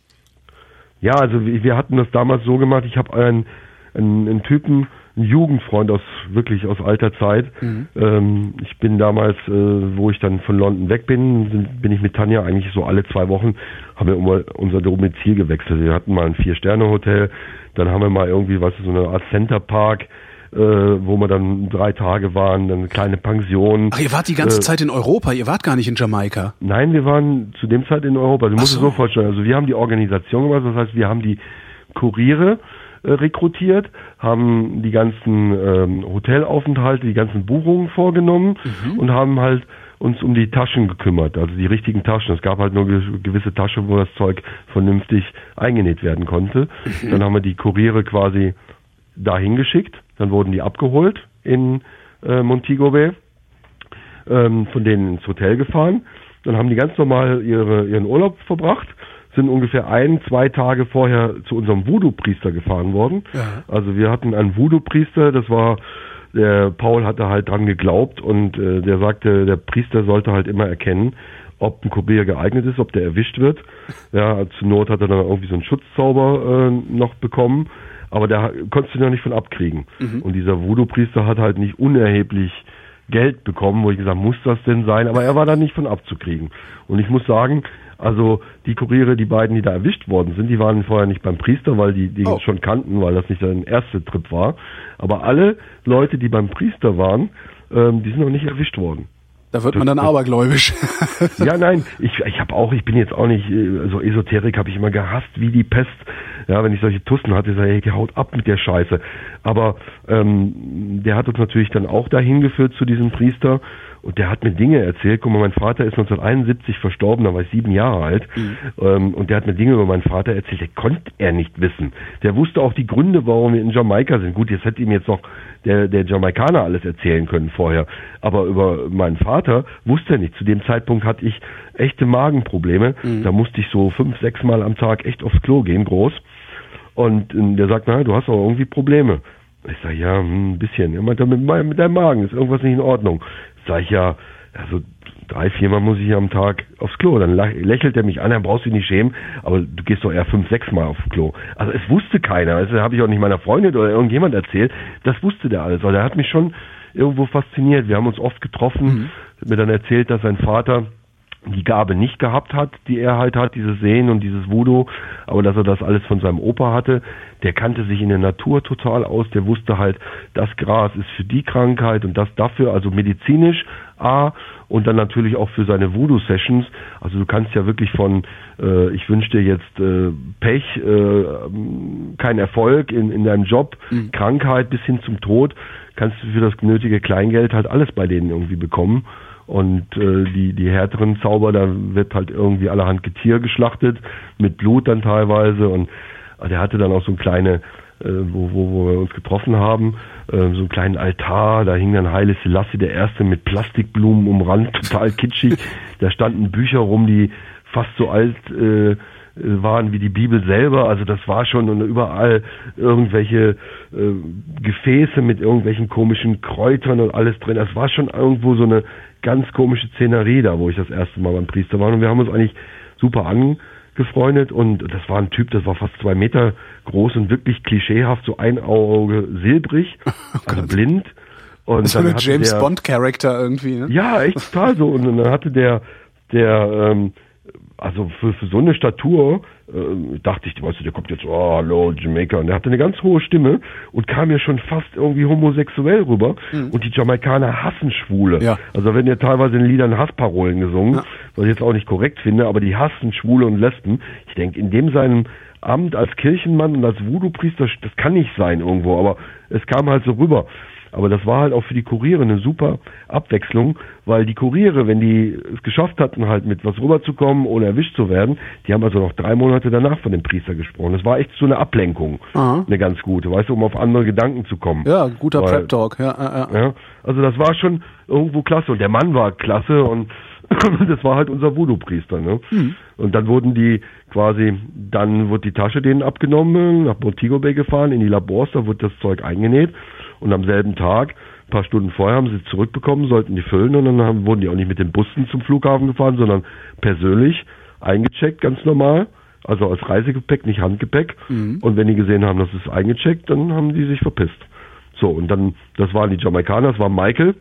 Ja, also wir wir hatten das damals so gemacht, ich habe einen, einen, einen Typen, einen Jugendfreund aus wirklich aus alter Zeit. Ähm, ich bin damals, äh, wo ich dann von London weg bin, sind, bin ich mit Tanja eigentlich so alle zwei Wochen, haben wir immer unser Domizil gewechselt. Wir hatten mal ein Vier-Sterne-Hotel, dann haben wir mal irgendwie, was so eine Art Centerpark, äh, wo wir dann drei Tage waren, dann eine kleine Pension. Ach, ihr wart die ganze Äh, Zeit in Europa, ihr wart gar nicht in Jamaika. Nein, wir waren zu dem Zeit in Europa. Du musst so. es so vorstellen. Also wir haben die Organisation gemacht, das heißt, wir haben die Kuriere rekrutiert, haben die ganzen ähm, Hotelaufenthalte, die ganzen Buchungen vorgenommen und haben halt uns um die Taschen gekümmert, also die richtigen Taschen. Es gab halt nur ge gewisse Taschen, wo das Zeug vernünftig eingenäht werden konnte. Dann haben wir die Kuriere quasi dahin geschickt, dann wurden die abgeholt in äh, Montego Bay ähm, von denen ins Hotel gefahren. Dann haben die ganz normal ihre, ihren Urlaub verbracht, sind ungefähr ein, zwei Tage vorher zu unserem Voodoo-Priester gefahren worden. Ja. Also wir hatten einen Voodoo-Priester, das war, der Paul hatte halt dran geglaubt und äh, der sagte, der Priester sollte halt immer erkennen, ob ein Kurier geeignet ist, ob der erwischt wird. Ja, zur Not hat er dann irgendwie so einen Schutzzauber äh, noch bekommen, aber da konntest du ihn ja nicht von abkriegen. Und dieser Voodoo-Priester hat halt nicht unerheblich Geld bekommen, wo ich gesagt, muss das denn sein? Aber er war da nicht von abzukriegen. Und ich muss sagen, also die Kuriere, die beiden, die da erwischt worden sind, die waren vorher nicht beim Priester, weil die die Oh. schon kannten, weil das nicht sein erster Trip war. Aber alle Leute, die beim Priester waren, ähm, die sind noch nicht erwischt worden. Da wird man dann abergläubisch. Ja, nein, ich, ich habe auch, ich bin jetzt auch nicht, äh, so Esoterik habe ich immer gehasst wie die Pest. Ja, wenn ich solche Tussen hatte, sag ich, hey, haut ab mit der Scheiße. Aber ähm, der hat uns natürlich dann auch dahin geführt zu diesem Priester und der hat mir Dinge erzählt. Guck mal, mein Vater ist 1971 verstorben, da war ich sieben Jahre alt. Mhm. Ähm, und der hat mir Dinge über meinen Vater erzählt, der konnte er nicht wissen. Der wusste auch die Gründe, warum wir in Jamaika sind. Gut, jetzt hätte ihm jetzt noch der, der Jamaikaner alles erzählen können vorher. Aber über meinen Vater wusste er nicht. Zu dem Zeitpunkt hatte ich echte Magenprobleme. Mhm. Da musste ich so fünf, sechs Mal am Tag echt aufs Klo gehen, groß. Und der sagt, na, du hast aber irgendwie Probleme. Ich sage, ja, hm, ein bisschen. Er meinte, mit, mit deinem Magen ist irgendwas nicht in Ordnung. Sag ich ja, also drei, viermal muss ich am Tag aufs Klo. Dann lächelt er mich an, dann brauchst du dich nicht schämen, aber du gehst doch eher fünf, sechs Mal aufs Klo. Also es wusste keiner, das habe ich auch nicht meiner Freundin oder irgendjemand erzählt, das wusste der alles. Also er hat mich schon irgendwo fasziniert. Wir haben uns oft getroffen, mhm. hat mir dann erzählt, dass sein Vater die Gabe nicht gehabt hat, die er halt hat, dieses Sehen und dieses Voodoo, aber dass er das alles von seinem Opa hatte, der kannte sich in der Natur total aus, der wusste halt, das Gras ist für die Krankheit und das dafür, also medizinisch A und dann natürlich auch für seine Voodoo-Sessions. Also du kannst ja wirklich von, äh, ich wünsche dir jetzt äh, Pech, äh, kein Erfolg in, in deinem Job, mhm. Krankheit bis hin zum Tod, kannst du für das nötige Kleingeld halt alles bei denen irgendwie bekommen. Und äh, die, die härteren Zauber, da wird halt irgendwie allerhand Getier geschlachtet, mit Blut dann teilweise. Und äh, der hatte dann auch so ein kleine, äh, wo, wo, wo wir uns getroffen haben, äh, so einen kleinen Altar, da hing dann Heile Selassie der Erste mit Plastikblumen umrannt, total kitschig. da standen Bücher rum, die fast so alt äh, waren wie die Bibel selber. Also das war schon und überall irgendwelche äh, Gefäße mit irgendwelchen komischen Kräutern und alles drin. Das war schon irgendwo so eine ganz komische Szenerie da, wo ich das erste Mal beim Priester war. Und wir haben uns eigentlich super angefreundet und das war ein Typ, das war fast zwei Meter groß und wirklich klischeehaft, so ein Auge silbrig, oh also blind. Und das war ein James Bond Charakter irgendwie, ne? Ja, echt total so. Und dann hatte der, der, ähm, also für, für so eine Statur äh, dachte ich, weißt du, der kommt jetzt, oh, hallo, Jamaica. Und der hatte eine ganz hohe Stimme und kam mir schon fast irgendwie homosexuell rüber. Mhm. Und die Jamaikaner hassen Schwule. Ja. Also werden ja teilweise in Liedern Hassparolen gesungen, ja. was ich jetzt auch nicht korrekt finde, aber die hassen Schwule und Lesben. Ich denke, in dem seinem Amt als Kirchenmann und als Voodoo-Priester, das kann nicht sein irgendwo, aber es kam halt so rüber. Aber das war halt auch für die Kuriere eine super Abwechslung, weil die Kuriere, wenn die es geschafft hatten, halt mit was rüberzukommen, ohne erwischt zu werden, die haben also noch drei Monate danach von dem Priester gesprochen. Das war echt so eine Ablenkung, Aha. eine ganz gute, weißt du, um auf andere Gedanken zu kommen. Ja, guter Prep-Talk, ja, ja, ja. Also das war schon irgendwo klasse und der Mann war klasse und das war halt unser Voodoo-Priester. Ne? Mhm. Und dann wurden die quasi, dann wurde die Tasche denen abgenommen, nach Montego Bay gefahren, in die Labors, da wurde das Zeug eingenäht und am selben Tag, ein paar Stunden vorher, haben sie zurückbekommen, sollten die füllen und dann haben, wurden die auch nicht mit den Bussen zum Flughafen gefahren, sondern persönlich eingecheckt, ganz normal. Also als Reisegepäck, nicht Handgepäck. Mhm. Und wenn die gesehen haben, dass es eingecheckt, dann haben die sich verpisst. So, und dann, das waren die Jamaikaner, das war Michael,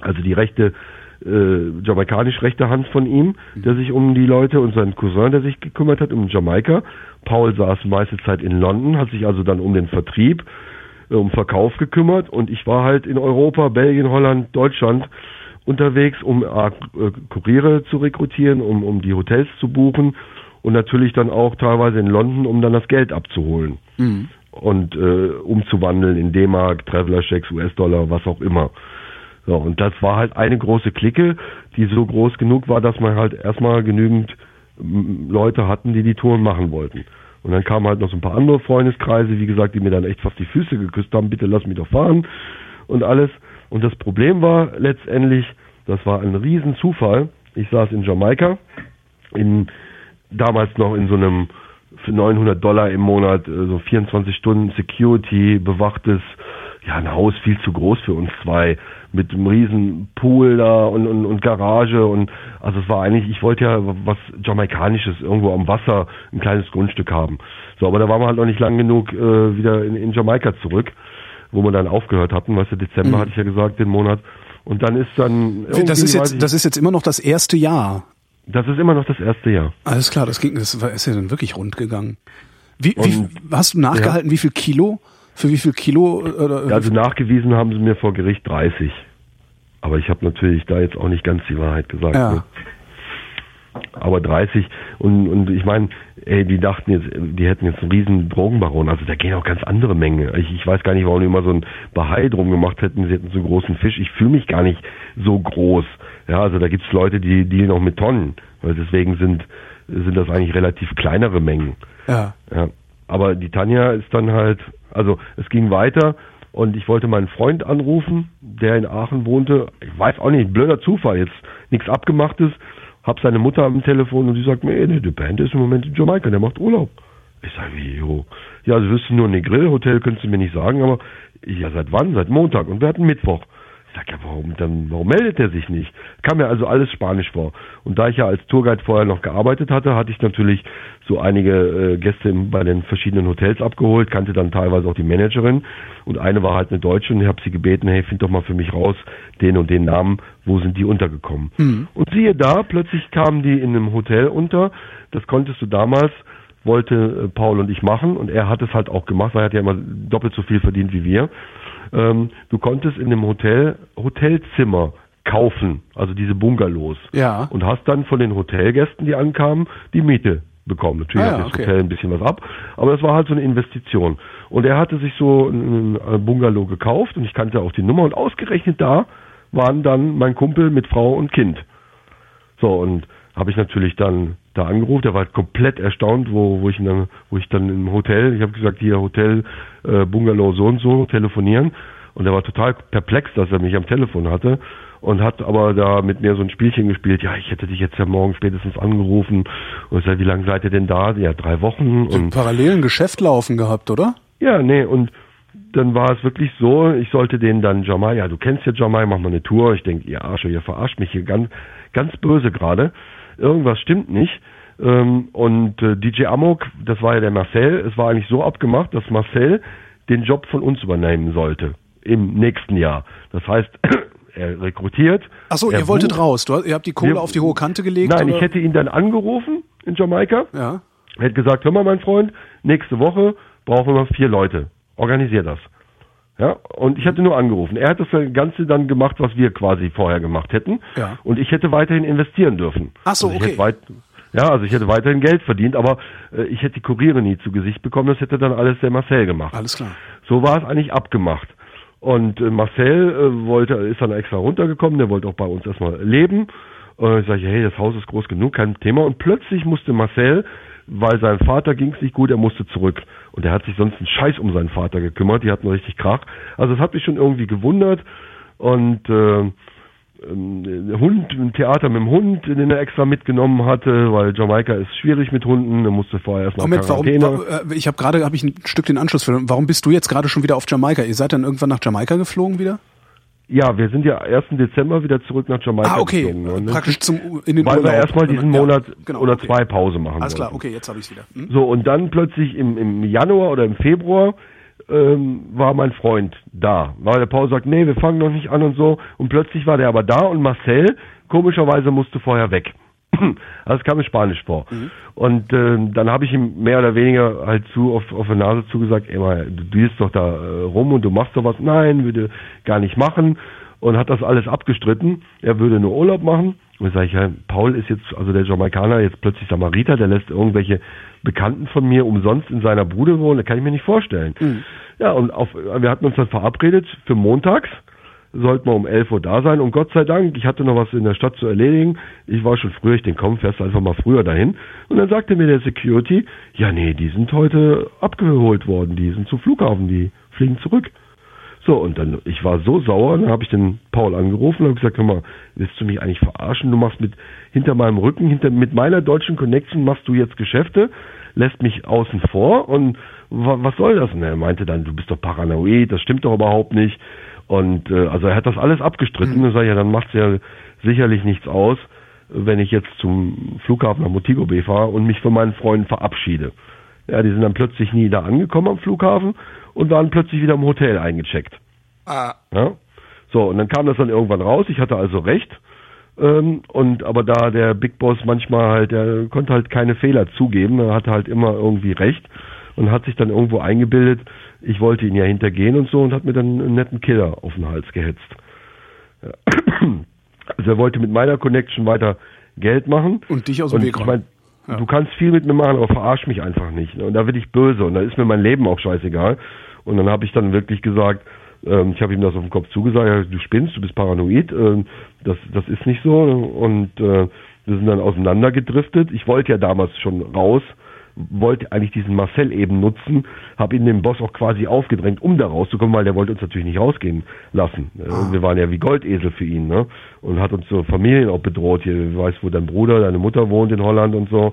also die rechte, äh, jamaikanisch rechte Hand von ihm, mhm. der sich um die Leute und sein Cousin, der sich gekümmert hat, um Jamaika. Paul saß meiste Zeit in London, hat sich also dann um den Vertrieb um Verkauf gekümmert und ich war halt in Europa, Belgien, Holland, Deutschland unterwegs, um äh, Kuriere zu rekrutieren, um, um die Hotels zu buchen und natürlich dann auch teilweise in London, um dann das Geld abzuholen mhm. und äh, umzuwandeln in D-Mark, Traveler-Checks, US-Dollar, was auch immer. So, und das war halt eine große Clique, die so groß genug war, dass man halt erstmal genügend Leute hatten, die die Touren machen wollten. Und dann kamen halt noch so ein paar andere Freundeskreise, wie gesagt, die mir dann echt fast die Füße geküsst haben, bitte lass mich doch fahren und alles. Und das Problem war letztendlich, das war ein Riesenzufall. Ich saß in Jamaika, in, damals noch in so einem für 900 Dollar im Monat, äh, so 24 Stunden Security, bewachtes, ja, ein Haus viel zu groß für uns zwei mit einem riesen Pool da und, und, und Garage und also es war eigentlich, ich wollte ja was Jamaikanisches irgendwo am Wasser, ein kleines Grundstück haben. So, aber da waren wir halt noch nicht lang genug äh, wieder in, in Jamaika zurück, wo wir dann aufgehört hatten, weißt du, Dezember mhm. hatte ich ja gesagt, den Monat. Und dann ist dann. Das ist jetzt, das ist jetzt immer noch das erste Jahr. Das ist immer noch das erste Jahr. Alles klar, das ging, das ist ja dann wirklich rund gegangen. Wie, wie hast du nachgehalten, ja. wie viel Kilo für wie viel Kilo? Äh, also nachgewiesen haben sie mir vor Gericht 30. Aber ich habe natürlich da jetzt auch nicht ganz die Wahrheit gesagt. Ja. Ne? Aber 30 und, und ich meine, ey, die dachten jetzt, die hätten jetzt einen riesen Drogenbaron. Also da gehen auch ganz andere Mengen. Ich, ich weiß gar nicht, warum die immer so ein Bahai drum gemacht hätten, sie hätten so großen Fisch. Ich fühle mich gar nicht so groß. Ja, also da gibt's Leute, die dealen auch mit Tonnen. Weil deswegen sind, sind das eigentlich relativ kleinere Mengen. Ja. ja. Aber die Tanja ist dann halt, also es ging weiter und ich wollte meinen Freund anrufen, der in Aachen wohnte. Ich weiß auch nicht, blöder Zufall, jetzt nichts abgemachtes. Hab seine Mutter am Telefon und die sagt mir, nee, die Band ist im Moment in Jamaika, der macht Urlaub. Ich sage, wie, jo. Ja, also wirst du nur ein Grillhotel, könntest du mir nicht sagen, aber ja, seit wann? Seit Montag und wir hatten Mittwoch. Ich sag ja, warum dann, warum meldet er sich nicht? Kam mir also alles Spanisch vor. Und da ich ja als Tourguide vorher noch gearbeitet hatte, hatte ich natürlich so einige äh, Gäste bei den verschiedenen Hotels abgeholt, kannte dann teilweise auch die Managerin und eine war halt eine Deutsche und ich habe sie gebeten, hey, find doch mal für mich raus den und den Namen, wo sind die untergekommen? Mhm. Und siehe da, plötzlich kamen die in einem Hotel unter. Das konntest du damals wollte äh, Paul und ich machen und er hat es halt auch gemacht, weil er hat ja immer doppelt so viel verdient wie wir ähm, du konntest in dem Hotel Hotelzimmer kaufen, also diese Bungalows. Ja. Und hast dann von den Hotelgästen, die ankamen, die Miete bekommen. Natürlich ah, hat das okay. Hotel ein bisschen was ab, aber das war halt so eine Investition. Und er hatte sich so ein Bungalow gekauft und ich kannte auch die Nummer und ausgerechnet da waren dann mein Kumpel mit Frau und Kind. So, und habe ich natürlich dann da angerufen, der war halt komplett erstaunt, wo, wo ich dann, wo ich dann im Hotel, ich habe gesagt, hier Hotel äh, Bungalow so und so telefonieren und er war total perplex, dass er mich am Telefon hatte und hat aber da mit mir so ein Spielchen gespielt. Ja, ich hätte dich jetzt ja morgen spätestens angerufen und ich sag, wie lange seid ihr denn da? Ja, drei Wochen. Und parallelen Geschäft laufen gehabt, oder? Ja, nee und dann war es wirklich so, ich sollte den dann Jamal, ja, du kennst ja Jamal, mach mal eine Tour. Ich denke, ihr Arsch, ihr verarscht mich hier ganz, ganz böse gerade irgendwas stimmt nicht. Ähm, und äh, DJ Amok, das war ja der Marcel, es war eigentlich so abgemacht, dass Marcel den Job von uns übernehmen sollte im nächsten Jahr. Das heißt, er rekrutiert. Achso, ihr wolltet raus. Du, ihr habt die Kohle wir, auf die hohe Kante gelegt? Nein, oder? ich hätte ihn dann angerufen in Jamaika. Ja. Er hätte gesagt, hör mal, mein Freund, nächste Woche brauchen wir vier Leute. Organisier das. Ja, und ich hatte nur angerufen. Er hat das Ganze dann gemacht, was wir quasi vorher gemacht hätten. Ja. Und ich hätte weiterhin investieren dürfen. Ach so, also okay. Weit, ja, also ich hätte weiterhin Geld verdient, aber äh, ich hätte die Kuriere nie zu Gesicht bekommen. Das hätte dann alles der Marcel gemacht. Alles klar. So war es eigentlich abgemacht. Und äh, Marcel äh, wollte, ist dann extra runtergekommen. Der wollte auch bei uns erstmal leben. Und ich sage, hey, das Haus ist groß genug, kein Thema. Und plötzlich musste Marcel weil sein Vater ging es nicht gut, er musste zurück. Und er hat sich sonst einen Scheiß um seinen Vater gekümmert, die hatten richtig Krach. Also das hat mich schon irgendwie gewundert. Und äh, ähm, Hund, ein Theater mit dem Hund, den er extra mitgenommen hatte, weil Jamaika ist schwierig mit Hunden, er musste vorher erstmal Moment, Quarantäne. Warum, äh, ich habe gerade, habe ich ein Stück den Anschluss für. Warum bist du jetzt gerade schon wieder auf Jamaika? Ihr seid dann irgendwann nach Jamaika geflogen wieder? Ja, wir sind ja 1. Dezember wieder zurück nach Jamaika ah, okay. geflogen. Ne? Praktisch zum in den Weil Urlaub. wir erstmal diesen Monat ja, genau, oder okay. zwei Pause machen Alles klar, okay, jetzt habe ich wieder. Hm? So, und dann plötzlich im, im Januar oder im Februar ähm, war mein Freund da. Weil der Paul sagt, nee, wir fangen noch nicht an und so. Und plötzlich war der aber da und Marcel, komischerweise, musste vorher weg. Also kam mir Spanisch vor. Mhm. Und äh, dann habe ich ihm mehr oder weniger halt zu auf, auf der Nase zugesagt, ey, mal, du gehst doch da äh, rum und du machst doch was. Nein, würde gar nicht machen. Und hat das alles abgestritten. Er würde nur Urlaub machen. Und dann sage ich, ja, Paul ist jetzt, also der Jamaikaner, jetzt plötzlich Samariter, der lässt irgendwelche Bekannten von mir umsonst in seiner Bude wohnen. Das kann ich mir nicht vorstellen. Mhm. Ja, und auf, wir hatten uns dann verabredet für montags sollten wir um 11 Uhr da sein. Und Gott sei Dank, ich hatte noch was in der Stadt zu erledigen. Ich war schon früher, ich den komm, fährst einfach mal früher dahin. Und dann sagte mir der Security, ja nee, die sind heute abgeholt worden, die sind zum Flughafen, die fliegen zurück. So, und dann, ich war so sauer, dann habe ich den Paul angerufen und habe gesagt, hör mal, willst du mich eigentlich verarschen? Du machst mit hinter meinem Rücken, hinter mit meiner deutschen Connection machst du jetzt Geschäfte, lässt mich außen vor und was soll das? Und er meinte dann, du bist doch paranoid, das stimmt doch überhaupt nicht. Und äh, also er hat das alles abgestritten. Mhm. Und sag ja, dann macht es ja sicherlich nichts aus, wenn ich jetzt zum Flughafen nach Motigo B fahre und mich von meinen Freunden verabschiede. Ja, die sind dann plötzlich nie da angekommen am Flughafen und waren plötzlich wieder im Hotel eingecheckt. Ah. Ja? So, und dann kam das dann irgendwann raus. Ich hatte also recht. Ähm, und aber da der Big Boss manchmal halt, der konnte halt keine Fehler zugeben, er hatte halt immer irgendwie recht und hat sich dann irgendwo eingebildet, ich wollte ihn ja hintergehen und so und hat mir dann einen netten Killer auf den Hals gehetzt. Ja. Also er wollte mit meiner Connection weiter Geld machen. Und dich aus dem Und Weg ich mein, Du kannst viel mit mir machen, aber verarsch mich einfach nicht. Und da bin ich böse und da ist mir mein Leben auch scheißegal. Und dann habe ich dann wirklich gesagt, ähm, ich habe ihm das auf den Kopf zugesagt, ja, du spinnst, du bist paranoid, ähm, das, das ist nicht so. Und äh, wir sind dann auseinandergedriftet. Ich wollte ja damals schon raus, wollte eigentlich diesen Marcel eben nutzen, habe ihn dem Boss auch quasi aufgedrängt, um da rauszukommen, weil der wollte uns natürlich nicht rausgehen lassen. Äh, Wir waren ja wie Goldesel für ihn, ne? Und hat uns so Familien auch bedroht. Hier, du weißt, wo dein Bruder, deine Mutter wohnt in Holland und so.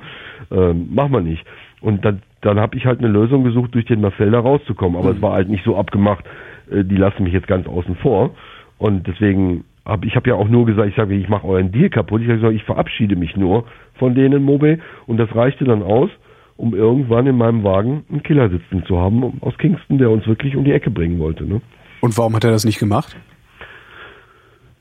Ähm, mach mal nicht. Und dann, dann habe ich halt eine Lösung gesucht, durch den Marcel da rauszukommen. Aber es war halt nicht so abgemacht, äh, die lassen mich jetzt ganz außen vor. Und deswegen habe ich habe ja auch nur gesagt, ich sage, ich mache euren Deal kaputt. Ich gesagt, ich verabschiede mich nur von denen, Mobe. Und das reichte dann aus, um irgendwann in meinem Wagen einen Killer sitzen zu haben aus Kingston, der uns wirklich um die Ecke bringen wollte. Ne? Und warum hat er das nicht gemacht?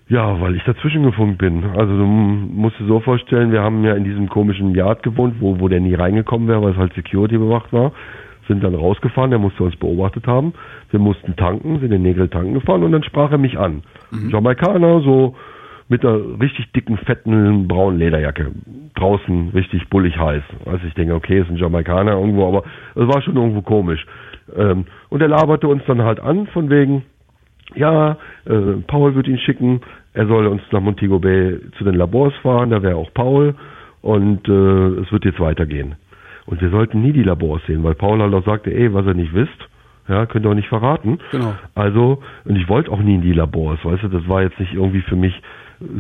Ja, weil ich dazwischen gefunkt bin. Also du musst dir so vorstellen, wir haben ja in diesem komischen Yard gewohnt, wo, wo der nie reingekommen wäre, weil es halt Security bewacht war. Sind dann rausgefahren, der musste uns beobachtet haben. Wir mussten tanken, sind in Nägel tanken gefahren und dann sprach er mich an. Jamaikaner, so mit einer richtig dicken, fetten, braunen Lederjacke. Draußen richtig bullig heiß. Also ich denke, okay, ist ein Jamaikaner irgendwo, aber es war schon irgendwo komisch. Ähm, und er laberte uns dann halt an, von wegen, ja, äh, Paul wird ihn schicken, er soll uns nach Montego Bay zu den Labors fahren, da wäre auch Paul und äh, es wird jetzt weitergehen. Und wir sollten nie die Labors sehen, weil Paul halt auch sagte, ey, was ihr nicht wisst, ja, könnt ihr auch nicht verraten. Genau. Also, und ich wollte auch nie in die Labors, weißt du, das war jetzt nicht irgendwie für mich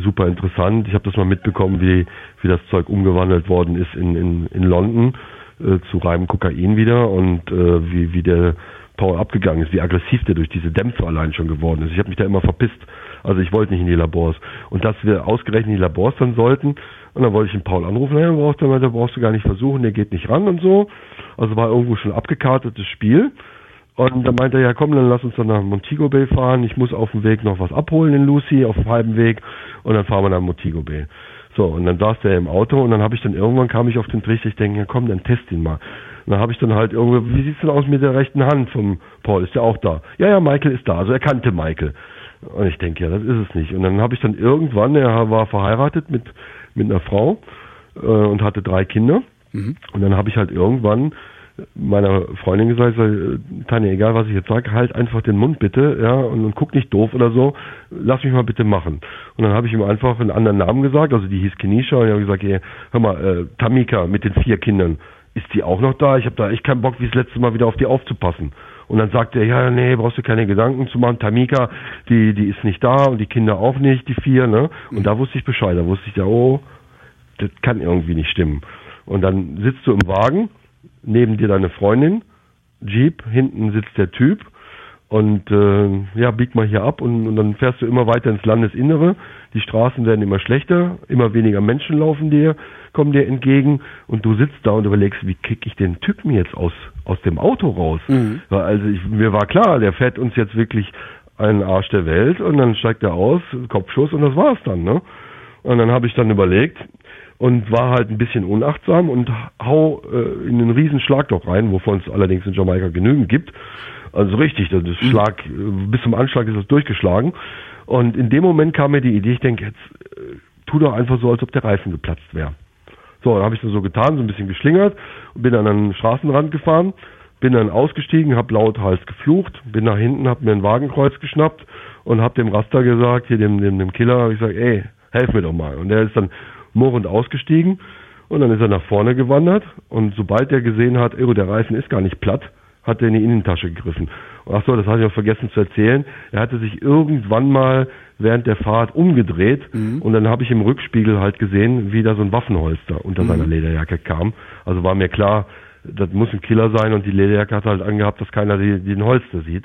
super interessant. Ich habe das mal mitbekommen, wie, wie das Zeug umgewandelt worden ist in, in, in London äh, zu reinem Kokain wieder und äh, wie, wie der Paul abgegangen ist, wie aggressiv der durch diese Dämpfe allein schon geworden ist. Ich habe mich da immer verpisst. Also ich wollte nicht in die Labors. Und dass wir ausgerechnet in die Labors dann sollten, und dann wollte ich den Paul anrufen, naja, brauchst du, da brauchst du gar nicht versuchen, der geht nicht ran und so. Also war irgendwo schon abgekartetes Spiel. Und dann meinte er, ja komm, dann lass uns dann nach Montego Bay fahren. Ich muss auf dem Weg noch was abholen in Lucy, auf dem halben Weg. Und dann fahren wir nach Montego Bay. So, und dann saß der im Auto und dann habe ich dann irgendwann kam ich auf den Trichter, ich denke, ja komm, dann test ihn mal. Und dann habe ich dann halt irgendwie, wie sieht's denn aus mit der rechten Hand vom Paul? Ist der auch da? Ja, ja, Michael ist da. Also er kannte Michael. Und ich denke, ja, das ist es nicht. Und dann habe ich dann irgendwann, er war verheiratet mit, mit einer Frau äh, und hatte drei Kinder. Und dann habe ich halt irgendwann meiner Freundin gesagt, Tanja, egal was ich jetzt sage, halt einfach den Mund bitte, ja, und, und guck nicht doof oder so, lass mich mal bitte machen. Und dann habe ich ihm einfach einen anderen Namen gesagt, also die hieß Kenisha, und ich habe gesagt, ey, hör mal, äh, Tamika mit den vier Kindern, ist die auch noch da? Ich habe da echt keinen Bock, wie das letzte Mal wieder auf die aufzupassen. Und dann sagt er, ja, nee, brauchst du keine Gedanken zu machen. Tamika, die, die ist nicht da und die Kinder auch nicht, die vier, ne? Und da wusste ich Bescheid. Da wusste ich ja, oh, das kann irgendwie nicht stimmen. Und dann sitzt du im Wagen, neben dir deine Freundin, Jeep, hinten sitzt der Typ und äh, ja, bieg mal hier ab und, und dann fährst du immer weiter ins Landesinnere. Die Straßen werden immer schlechter, immer weniger Menschen laufen dir, kommen dir entgegen und du sitzt da und überlegst, wie krieg ich den Typen jetzt aus, aus dem Auto raus? Weil Also ich, mir war klar, der fährt uns jetzt wirklich einen Arsch der Welt und dann steigt er aus, Kopfschuss und das war's dann, ne? Und dann habe ich dann überlegt und war halt ein bisschen unachtsam und hau äh, in einen riesen Schlagloch rein, wovon es allerdings in Jamaika genügend gibt. Also richtig, das ist Schlag, äh, bis zum Anschlag ist es durchgeschlagen. Und in dem Moment kam mir die Idee, ich denke, jetzt äh, tu doch einfach so, als ob der Reifen geplatzt wäre. So, dann habe ich das so getan, so ein bisschen geschlingert und bin an einen Straßenrand gefahren, bin dann ausgestiegen, habe lauthals geflucht, bin nach hinten, habe mir ein Wagenkreuz geschnappt und habe dem Raster gesagt, hier dem, dem, dem Killer, ich gesagt, ey, helf mir doch mal. Und der ist dann murrend ausgestiegen und dann ist er nach vorne gewandert und sobald er gesehen hat, oh, der Reifen ist gar nicht platt, hat er in die Innentasche gegriffen. Und ach so, das hatte ich auch vergessen zu erzählen. Er hatte sich irgendwann mal während der Fahrt umgedreht und dann habe ich im Rückspiegel halt gesehen, wie da so ein Waffenholster unter seiner Lederjacke kam. Also war mir klar, das muss ein Killer sein und die Lederjacke hat halt angehabt, dass keiner die, den Holster sieht.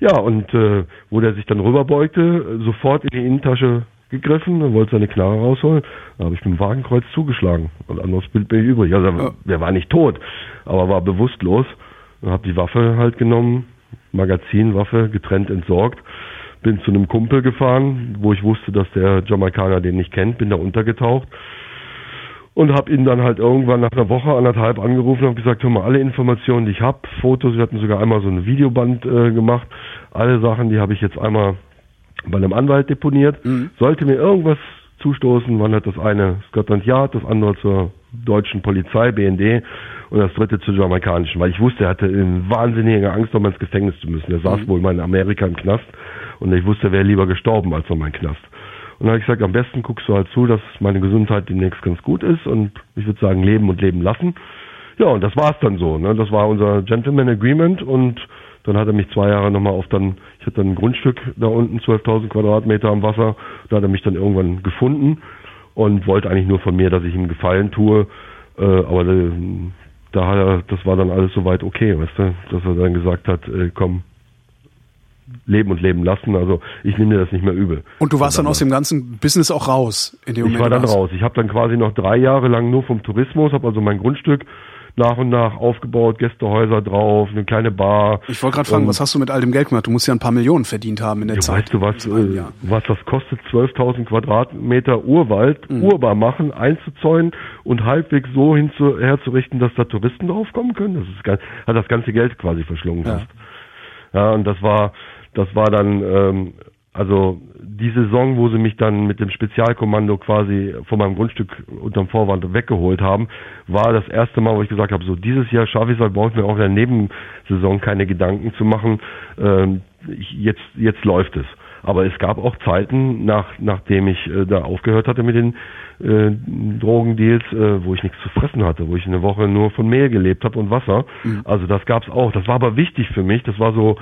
Ja, und äh, wo der sich dann rüberbeugte, sofort in die Innentasche gegriffen und wollte seine Knarre rausholen. Da habe ich mit dem Wagenkreuz zugeschlagen. Und anderes Bild bin ich übrig. Also Ja. der war nicht tot, aber war bewusstlos. Dann habe die Waffe halt genommen, Magazin, Waffe, getrennt entsorgt. Bin zu einem Kumpel gefahren, wo ich wusste, dass der Jamaikaner den nicht kennt, bin da untergetaucht und habe ihn dann halt irgendwann nach einer Woche, anderthalb angerufen und gesagt, hör mal, alle Informationen, die ich habe, Fotos, wir hatten sogar einmal so ein Videoband äh, gemacht, alle Sachen, die habe ich jetzt einmal bei einem Anwalt deponiert. Sollte mir irgendwas zustoßen, wandert das eine Scotland Yard, das andere zur deutschen Polizei, BND und das dritte zur jamaikanischen, weil ich wusste, er hatte in wahnsinnige Angst, um ins Gefängnis zu müssen. Er saß mhm. wohl mal in Amerika im Knast und ich wusste, er wäre lieber gestorben als noch mein Knast. Und dann habe ich gesagt, am besten guckst du halt zu, dass meine Gesundheit demnächst ganz gut ist und ich würde sagen, leben und leben lassen. Ja, und das war's dann so. Ne? Das war unser Gentleman Agreement und dann hat er mich zwei Jahre nochmal auf dann, ich hatte dann ein Grundstück da unten, 12.000 Quadratmeter am Wasser, da hat er mich dann irgendwann gefunden und wollte eigentlich nur von mir, dass ich ihm Gefallen tue, äh, aber äh, da das war dann alles soweit okay, weißt du, dass er dann gesagt hat, äh, komm, leben und leben lassen. Also ich nehme dir das nicht mehr übel. Und du warst dann aus dem ganzen Business auch raus in dem Moment? Ich war dann raus. Ich habe dann quasi noch drei Jahre lang nur vom Tourismus, habe also mein Grundstück nach und nach aufgebaut, Gästehäuser drauf, eine kleine Bar. Ich wollte gerade fragen, was hast du mit all dem Geld gemacht? Du musst ja ein paar Millionen verdient haben in der ja, Zeit. Weißt du was, äh, was das kostet, 12.000 Quadratmeter Urwald mhm. urbar machen, einzuzäunen und halbwegs so hinzu, herzurichten, dass da Touristen draufkommen können? Das ist, hat das ganze Geld quasi verschlungen ja. Ja, und das war, das war dann, ähm, also die Saison, wo sie mich dann mit dem Spezialkommando quasi von meinem Grundstück unterm Vorwand weggeholt haben, war das erste Mal, wo ich gesagt habe, so dieses Jahr schaffe ich es, brauche ich mir auch in der Nebensaison keine Gedanken zu machen. Ähm, ich, jetzt, jetzt läuft es. Aber es gab auch Zeiten, nach, nachdem ich äh, da aufgehört hatte mit den äh, Drogendeals, äh, wo ich nichts zu fressen hatte, wo ich eine Woche nur von Mehl gelebt habe und Wasser. Mhm. Also das gab's auch. Das war aber wichtig für mich. Das war so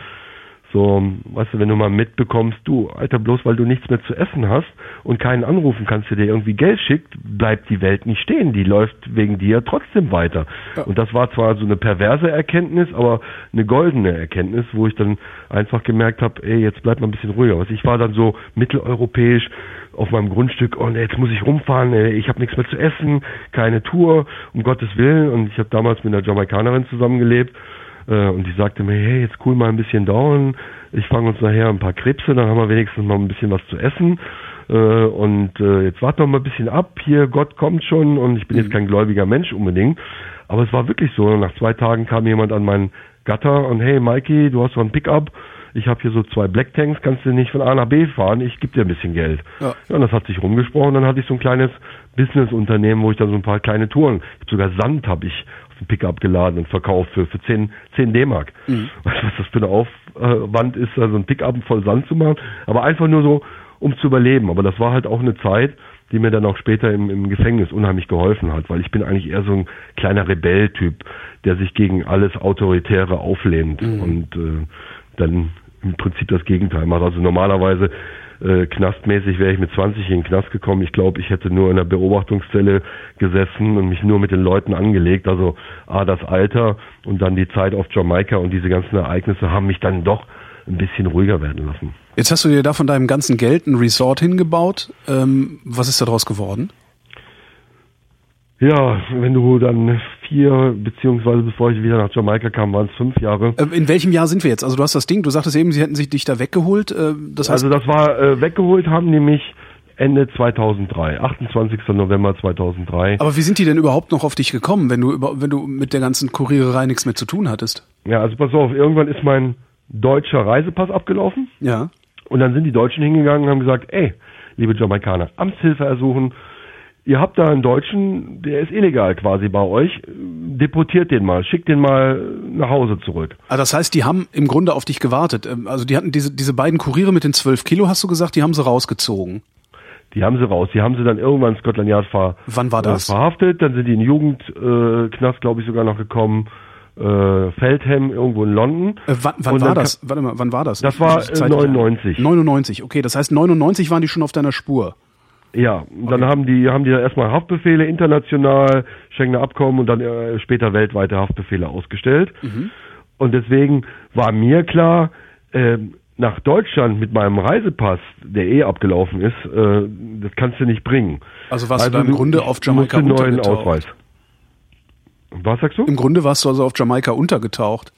so, weißt du, wenn du mal mitbekommst, du, Alter, bloß weil du nichts mehr zu essen hast und keinen anrufen kannst, der dir irgendwie Geld schickt, bleibt die Welt nicht stehen. Die läuft wegen dir trotzdem weiter. Ja. Und das war zwar so eine perverse Erkenntnis, aber eine goldene Erkenntnis, wo ich dann einfach gemerkt habe, ey, jetzt bleib mal ein bisschen ruhiger. Also ich war dann so mitteleuropäisch auf meinem Grundstück, oh nee, jetzt muss ich rumfahren, ey, ich habe nichts mehr zu essen, keine Tour, um Gottes Willen. Und ich habe damals mit einer Jamaikanerin zusammengelebt äh, und die sagte mir, hey, jetzt cool mal ein bisschen dauern. Ich fange uns nachher ein paar Krebse, dann haben wir wenigstens mal ein bisschen was zu essen. Äh, und äh, jetzt warte noch mal ein bisschen ab. Hier, Gott kommt schon. Und ich bin mhm. jetzt kein gläubiger Mensch unbedingt. Aber es war wirklich so. Nach zwei Tagen kam jemand an meinen Gatter und hey, Mikey, du hast so ein Pickup ich habe hier so zwei Black Tanks, kannst du nicht von A nach B fahren, ich gebe dir ein bisschen Geld. Ja. ja, und das hat sich rumgesprochen, dann hatte ich so ein kleines Business-Unternehmen, wo ich dann so ein paar kleine Touren, sogar Sand habe ich ein Pickup geladen und verkauft für, für 10, 10 D-Mark. Mhm. Weißt du, was das für eine Aufwand ist, also ein Pickup voll Sand zu machen? Aber einfach nur so, um zu überleben. Aber das war halt auch eine Zeit, die mir dann auch später im, im Gefängnis unheimlich geholfen hat, weil ich bin eigentlich eher so ein kleiner Rebelltyp, der sich gegen alles Autoritäre auflehnt mhm. und äh, dann im Prinzip das Gegenteil macht. Also normalerweise äh, knastmäßig wäre ich mit 20 in den Knast gekommen. Ich glaube, ich hätte nur in der Beobachtungszelle gesessen und mich nur mit den Leuten angelegt. Also A, das Alter und dann die Zeit auf Jamaika und diese ganzen Ereignisse haben mich dann doch ein bisschen ruhiger werden lassen. Jetzt hast du dir da von deinem ganzen Geld ein Resort hingebaut. Ähm, was ist daraus geworden? Ja, wenn du dann vier, beziehungsweise bevor ich wieder nach Jamaika kam, waren es fünf Jahre. Äh, in welchem Jahr sind wir jetzt? Also du hast das Ding, du sagtest eben, sie hätten sich dich da weggeholt. Äh, das heißt also das war, äh, weggeholt haben mich Ende 2003, 28. November 2003. Aber wie sind die denn überhaupt noch auf dich gekommen, wenn du, wenn du mit der ganzen Kuriererei nichts mehr zu tun hattest? Ja, also pass auf, irgendwann ist mein deutscher Reisepass abgelaufen. Ja. Und dann sind die Deutschen hingegangen und haben gesagt, ey, liebe Jamaikaner, Amtshilfe ersuchen, ihr habt da einen Deutschen, der ist illegal quasi bei euch, deportiert den mal, schickt den mal nach Hause zurück. Ah, das heißt, die haben im Grunde auf dich gewartet. Ähm, also die hatten diese, diese beiden Kuriere mit den zwölf Kilo, hast du gesagt, die haben sie rausgezogen. Die haben sie raus. Die haben sie dann irgendwann in Scotland Yard ver Wann war das? Äh, verhaftet. Dann sind die in Jugendknast, äh, glaube ich, sogar noch gekommen. Äh, Feldham irgendwo in London. Äh, wann, wann war das? Warte mal, wann war das? Das war äh, 99. 99, okay. Das heißt, 99 waren die schon auf deiner Spur. Ja, dann haben die haben die erstmal Haftbefehle international, Schengener Abkommen und dann äh, später weltweite Haftbefehle ausgestellt. Mhm. Und deswegen war mir klar, äh, nach Deutschland mit meinem Reisepass, der eh abgelaufen ist, äh, das kannst du nicht bringen. Also warst also du im Grunde auf Jamaika einen neuen Ausweis. Was sagst du? Im Grunde warst du also auf Jamaika untergetaucht.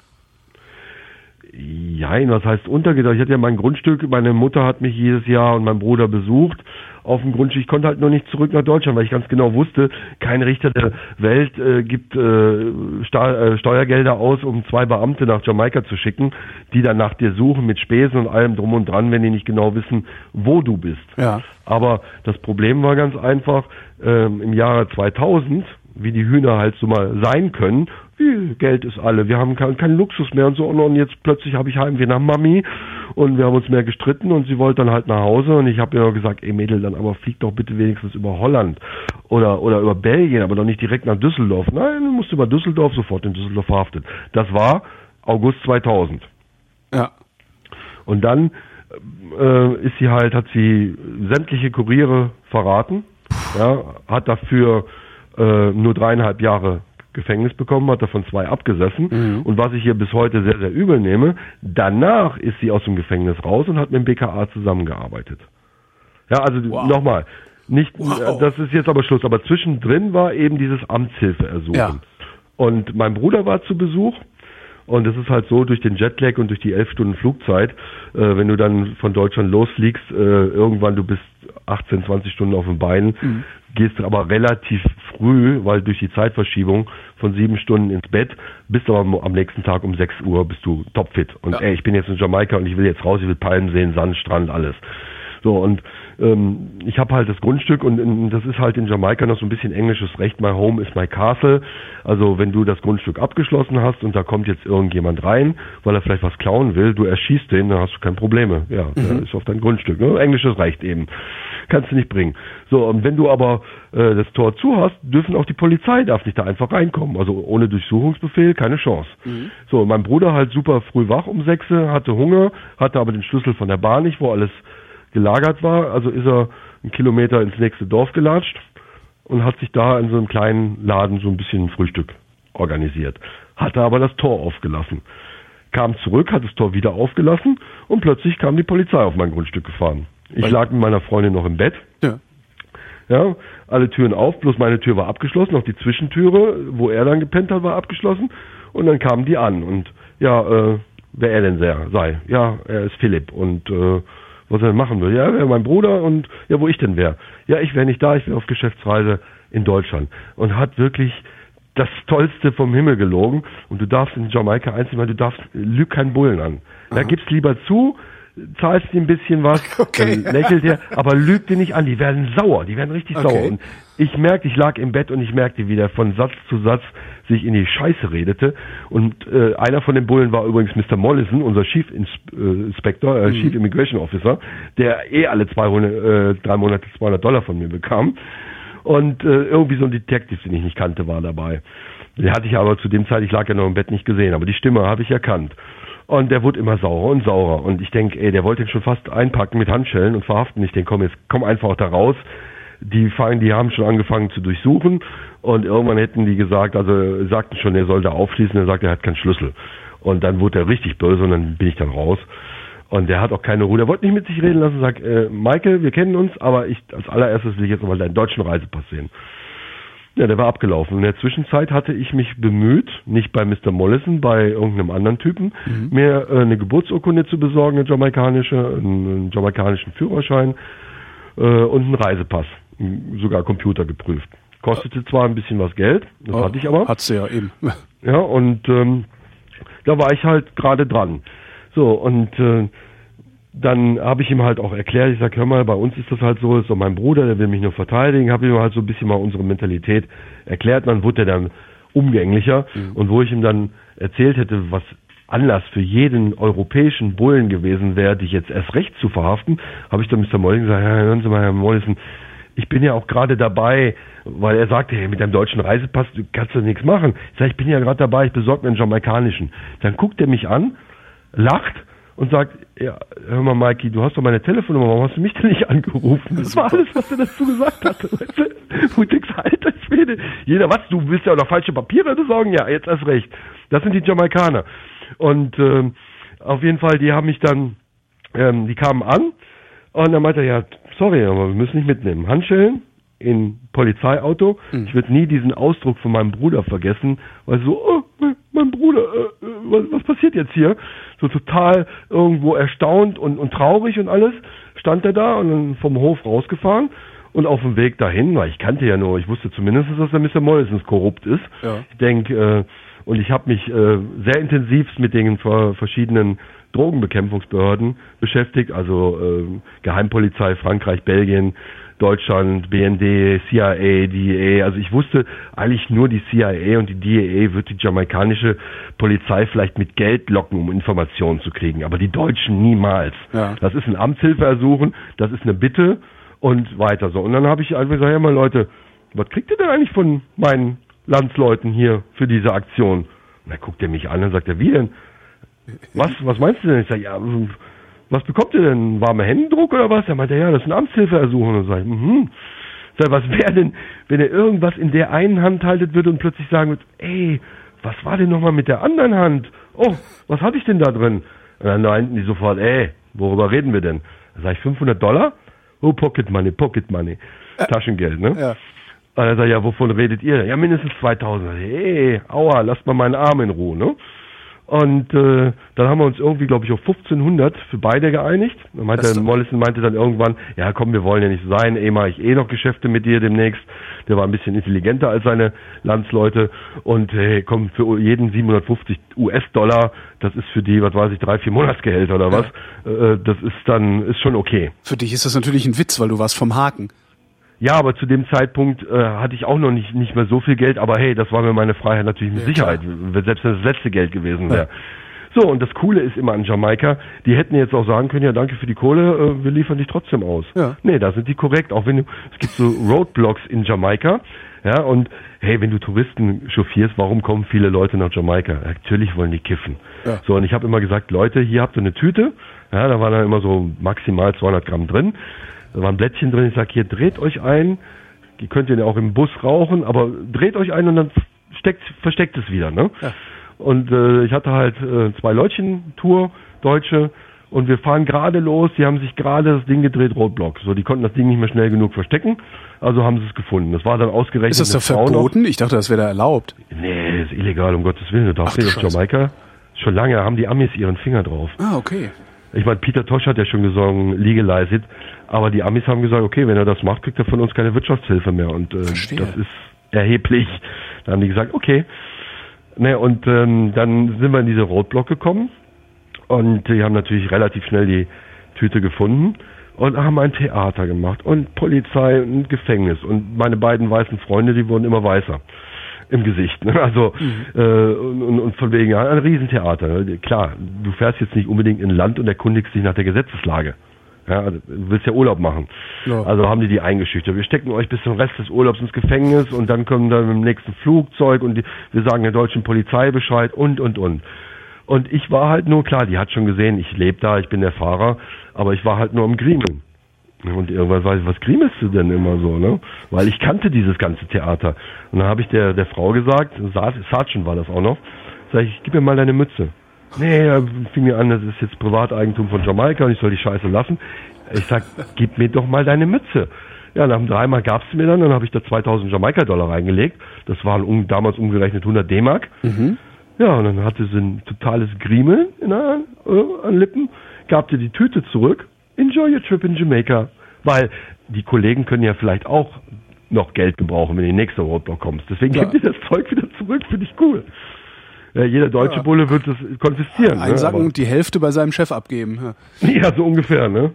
Jein, was heißt untergetaucht? Ich hatte ja mein Grundstück, meine Mutter hat mich jedes Jahr und mein Bruder besucht auf dem Grundstück. Ich konnte halt nur nicht zurück nach Deutschland, weil ich ganz genau wusste, kein Richter der Welt äh, gibt äh, Sta äh, Steuergelder aus, um zwei Beamte nach Jamaika zu schicken, die dann nach dir suchen mit Spesen und allem drum und dran, wenn die nicht genau wissen, wo du bist. Ja. Aber das Problem war ganz einfach, ähm, im Jahre 2000, wie die Hühner halt so mal sein können, wie Geld ist alle, wir haben keinen kein Luxus mehr und so und jetzt plötzlich habe ich Heimweh nach Mami und wir haben uns mehr gestritten und sie wollte dann halt nach Hause und ich habe ihr gesagt, ey Mädel, dann aber flieg doch bitte wenigstens über Holland oder oder über Belgien, aber doch nicht direkt nach Düsseldorf. Nein, du musst über Düsseldorf sofort in Düsseldorf verhaftet. Das war August 2000. Ja. Und dann äh, ist sie halt, hat sie sämtliche Kuriere verraten, ja, hat dafür äh, nur dreieinhalb Jahre Gefängnis bekommen, hat davon zwei abgesessen. Mhm. Und was ich ihr bis heute sehr, sehr übel nehme, danach ist sie aus dem Gefängnis raus und hat mit dem BKA zusammengearbeitet. Ja, also Wow. nochmal, nicht, Wow. äh, das ist jetzt aber Schluss, aber zwischendrin war eben dieses Amtshilfeersuchen. Ja. Und mein Bruder war zu Besuch und es ist halt so, durch den Jetlag und durch die elf Stunden Flugzeit, äh, wenn du dann von Deutschland losfliegst, äh, irgendwann du bist 18, 20 Stunden auf den Beinen, Mhm. Gehst aber relativ früh, weil durch die Zeitverschiebung von sieben Stunden ins Bett, bist aber am- am nächsten Tag um 6 Uhr bist du topfit. Und Ja. ey, ich bin jetzt in Jamaika und ich will jetzt raus, ich will Palmen sehen, Sand, Strand, alles. So, und ähm, ich habe halt das Grundstück und in, das ist halt in Jamaika noch so ein bisschen englisches Recht. My home is my castle. Also wenn du das Grundstück abgeschlossen hast und da kommt jetzt irgendjemand rein, weil er vielleicht was klauen will, du erschießt den, dann hast du keine Probleme. Ja, der ist auf dein Grundstück. Ne? Englisches Recht eben. Kannst du nicht bringen. So, und wenn du aber äh, das Tor zu hast, dürfen auch die Polizei, darf nicht da einfach reinkommen. Also ohne Durchsuchungsbefehl keine Chance. So, mein Bruder halt super früh wach um sechs, hatte Hunger, hatte aber den Schlüssel von der Bahn nicht, wo alles gelagert war. Also ist er einen Kilometer ins nächste Dorf gelatscht und hat sich da in so einem kleinen Laden so ein bisschen Frühstück organisiert. Hatte aber das Tor aufgelassen. Kam zurück, hat das Tor wieder aufgelassen und plötzlich kam die Polizei auf mein Grundstück gefahren. Ich lag mit meiner Freundin noch im Bett. Ja. Ja, alle Türen auf, bloß meine Tür war abgeschlossen, auch die Zwischentüre, wo er dann gepennt hat, war abgeschlossen. Und dann kamen die an und ja, äh, wer er denn sei. Ja, er ist Philipp und äh, was er denn machen will. Ja, er wäre mein Bruder und ja, wo ich denn wäre. Ja, ich wäre nicht da, ich wäre auf Geschäftsreise in Deutschland. Und hat wirklich das Tollste vom Himmel gelogen. Und du darfst in Jamaika einziehen, weil du darfst, lüg keinen Bullen an. Ja, gib's lieber zu, zahlst dir ein bisschen was, Okay. dann lächelt er, aber lüg dir nicht an, die werden sauer, die werden richtig Okay. sauer. Und ich merkte, ich lag im Bett und ich merkte, wie der von Satz zu Satz sich in die Scheiße redete. Und äh, einer von den Bullen war übrigens Mr. Mollison, unser Chief Ins äh, Inspector, äh, Chief Immigration Officer, der eh alle 200, äh, drei Monate 200 Dollar von mir bekam. Und äh, irgendwie so ein Detective, den ich nicht kannte, war dabei. Den hatte ich aber zu dem Zeit, ich lag ja noch im Bett nicht gesehen, aber die Stimme habe ich erkannt. Und der wurde immer saurer und saurer. Und ich denke, ey, der wollte ihn schon fast einpacken mit Handschellen und verhaften. Ich denke, komm, jetzt komm einfach da raus. Die fangen, die haben schon angefangen zu durchsuchen und irgendwann hätten die gesagt, also sagten schon, er soll da aufschließen, er sagt, er hat keinen Schlüssel. Und dann wurde er richtig böse und dann bin ich dann raus. Und der hat auch keine Ruhe. Der wollte nicht mit sich reden lassen, sagt, äh, Michael, wir kennen uns, aber ich als allererstes will ich jetzt nochmal deinen deutschen Reisepass sehen. Ja, der war abgelaufen. In der Zwischenzeit hatte ich mich bemüht, nicht bei Mr. Mollison, bei irgendeinem anderen Typen, mir äh, eine Geburtsurkunde zu besorgen, eine jamaikanische, einen, jamaikanischen Führerschein äh, und einen Reisepass, sogar Computer geprüft. Kostete zwar ein bisschen was Geld, das hatte ich aber. Hat sie ja eben. Ja, und ähm, da war ich halt gerade dran. So, und äh, dann habe ich ihm halt auch erklärt, ich sag, hör mal, bei uns ist das halt so, ist doch mein Bruder, der will mich nur verteidigen, habe ihm halt so ein bisschen mal unsere Mentalität erklärt, dann wurde er dann umgänglicher und wo ich ihm dann erzählt hätte, was Anlass für jeden europäischen Bullen gewesen wäre, dich jetzt erst recht zu verhaften, habe ich dann Mr. Mollison gesagt, ja, hören Sie mal, Herr Mollison, ich bin ja auch gerade dabei, weil er sagte, hey, mit deinem deutschen Reisepass du kannst du nichts machen. Ich sage, ich bin ja gerade dabei, ich besorge mir einen jamaikanischen. Dann guckt er mich an, lacht und sagt, ja, hör mal, Mikey, du hast doch meine Telefonnummer, warum hast du mich denn nicht angerufen? Das war alles, was er dazu gesagt hatte. Weißt du? Ich alter jeder, was, du willst ja auch noch falsche Papiere besorgen? Ja, jetzt erst recht. Das sind die Jamaikaner. Und ähm, auf jeden Fall, die haben mich dann, ähm, die kamen an und dann meinte er, ja, sorry, aber wir müssen nicht mitnehmen. Handschellen in Polizeiauto. Ich werde nie diesen Ausdruck von meinem Bruder vergessen, weil so, oh, mein, mein Bruder, äh, äh, was, was passiert jetzt hier? So total irgendwo erstaunt und, und traurig und alles. stand er da und dann vom Hof rausgefahren und auf dem Weg dahin, weil ich kannte ja nur, ich wusste zumindest, dass der Mr. Morrisons korrupt ist. Ja. Ich denke, äh, und ich habe mich äh, sehr intensiv mit den ver- verschiedenen Drogenbekämpfungsbehörden beschäftigt, also äh, Geheimpolizei Frankreich, Belgien, Deutschland, BND, CIA, DEA. Also ich wusste eigentlich nur die CIA und die DEA wird die jamaikanische Polizei vielleicht mit Geld locken, um Informationen zu kriegen, aber die Deutschen niemals. Ja. Das ist ein Amtshilfeersuchen, das ist eine Bitte und weiter so. Und dann habe ich einfach gesagt, ja mal Leute, was kriegt ihr denn eigentlich von meinen Landsleuten hier für diese Aktion? Und dann guckt er mich an und sagt er, wie denn? Was, was meinst du denn? Ich sage, ja, was bekommt ihr denn? Warme Händedruck oder was? Er meinte, ja, das ist ein Amtshilfeersuchen. Und sag ich, mhm. Sag, was wäre denn, wenn er irgendwas in der einen Hand haltet würde und plötzlich sagen würde, ey, was war denn nochmal mit der anderen Hand? Oh, was hatte ich denn da drin? Und dann meinten die sofort, ey, worüber reden wir denn? Da sag ich, 500 Dollar? Oh, Pocket Money, Pocket Money. Taschengeld, ne? Ja. Und er sagt, ja, wovon redet ihr? Ja, mindestens 2000. Ich sag, Hey, aua, lasst mal meinen Arm in Ruhe, ne? Und äh, dann haben wir uns irgendwie, glaube ich, auf 1500 für beide geeinigt. Dann meinte, doch- Mollison meinte dann irgendwann, ja komm, wir wollen ja nicht sein, eh mache ich eh noch Geschäfte mit dir demnächst. Der war ein bisschen intelligenter als seine Landsleute. Und hey, komm, für jeden 750 US-Dollar, das ist für die, was weiß ich, drei, vier Monatsgehälter oder was, äh, das ist dann, ist schon okay. Für dich ist das natürlich ein Witz, weil du warst vom Haken. Ja, aber zu dem Zeitpunkt äh, hatte ich auch noch nicht, nicht mehr so viel Geld, aber hey, das war mir meine Freiheit natürlich mit Ja, Sicherheit, selbst wenn das letzte Geld gewesen wäre. So, und das Coole ist immer an Jamaika, die hätten jetzt auch sagen können, ja danke für die Kohle, äh, wir liefern dich trotzdem aus. Ja. Nee, da sind die korrekt, auch wenn du, es gibt so Roadblocks in Jamaika, ja, und hey, wenn du Touristen chauffierst, warum kommen viele Leute nach Jamaika? Natürlich wollen die kiffen. Ja. So, und ich habe immer gesagt, Leute, hier habt ihr eine Tüte, ja, da waren dann immer so maximal 200 Gramm drin, da waren Blättchen drin, ich sag, hier dreht euch ein, die könnt ihr ja auch im Bus rauchen, aber dreht euch ein und dann steckt, versteckt es wieder, ne? Ja. Und äh, ich hatte halt äh, zwei Leutchen-Tour, Deutsche, und wir fahren gerade los, die haben sich gerade das Ding gedreht, Roadblock. So, die konnten das Ding nicht mehr schnell genug verstecken, also haben sie es gefunden. Das war dann ausgerechnet Ist das doch eine Frau noch. verboten? Ich dachte, das wäre da erlaubt. Nee, ist illegal, um Gottes Willen. Du darfst nicht auf. Jamaika. Schon lange haben die Amis ihren Finger drauf. Ah, okay. Ich meine, Peter Tosh hat ja schon gesungen, legalize it. Aber die Amis haben gesagt, okay, wenn er das macht, kriegt er von uns keine Wirtschaftshilfe mehr. Und äh, Verstehe. das ist erheblich. Da haben die gesagt, okay. Ne, und ähm, dann sind wir in diese Roadblock gekommen. Und die haben natürlich relativ schnell die Tüte gefunden und haben ein Theater gemacht und Polizei und Gefängnis. Und meine beiden weißen Freunde, die wurden immer weißer im Gesicht. Ne? Also äh, und, und, von wegen ja, ein Riesentheater. Ne? Klar, du fährst jetzt nicht unbedingt in Land und erkundigst dich nach der Gesetzeslage. Ja, also, du willst ja Urlaub machen. Ja. Also haben die die eingeschüchtert. Wir stecken euch bis zum Rest des Urlaubs ins Gefängnis und dann kommen dann mit dem nächsten Flugzeug und die, wir sagen der deutschen Polizei Bescheid und, und, und. Und ich war halt nur, klar, die hat schon gesehen, ich lebe da, ich bin der Fahrer, aber ich war halt nur am Griemeln. Und irgendwann weiß ich, was griemelst du denn immer so, ne? Weil ich kannte dieses ganze Theater. Und dann habe ich der, der Frau gesagt, Sa- Sergeant war das auch noch, sag ich, gib mir mal deine Mütze. Nee, er fing mir an, das ist jetzt Privateigentum von Jamaika und ich soll die Scheiße lassen. Ich sag, gib mir doch mal deine Mütze. Ja, nach dem dreimal gab's mir dann, dann habe ich da 2000 Jamaika-Dollar reingelegt. Das waren um, damals umgerechnet 100 D-Mark. Ja, und dann hatte sie ein totales Griemeln in der, äh, an Lippen, gab dir die Tüte zurück. Enjoy your trip in Jamaica. Weil die Kollegen können ja vielleicht auch noch Geld gebrauchen, wenn du in die nächste Roadblock kommst. Deswegen Klar. gib dir das Zeug wieder zurück, finde ich cool. Ja, jeder deutsche Ja. Bulle wird das konfiszieren. Einsacken ne? und die Hälfte bei seinem Chef abgeben. Ja. Ja, so ungefähr, ne?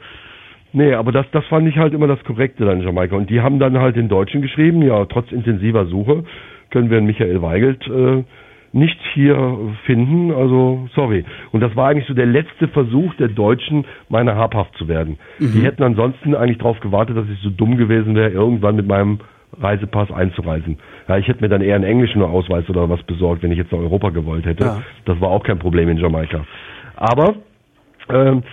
Nee, aber das, das fand ich halt immer das Korrekte dann in Jamaika. Und die haben dann halt den Deutschen geschrieben, ja, trotz intensiver Suche können wir Michael Weigelt äh, nicht hier finden, also sorry. Und das war eigentlich so der letzte Versuch der Deutschen, meiner habhaft zu werden. Die hätten ansonsten eigentlich darauf gewartet, dass ich so dumm gewesen wäre, irgendwann mit meinem Reisepass einzureisen. Ja, ich hätte mir dann eher einen englischen Ausweis oder was besorgt, wenn ich jetzt nach Europa gewollt hätte. Ja. Das war auch kein Problem in Jamaika. Aber ähm,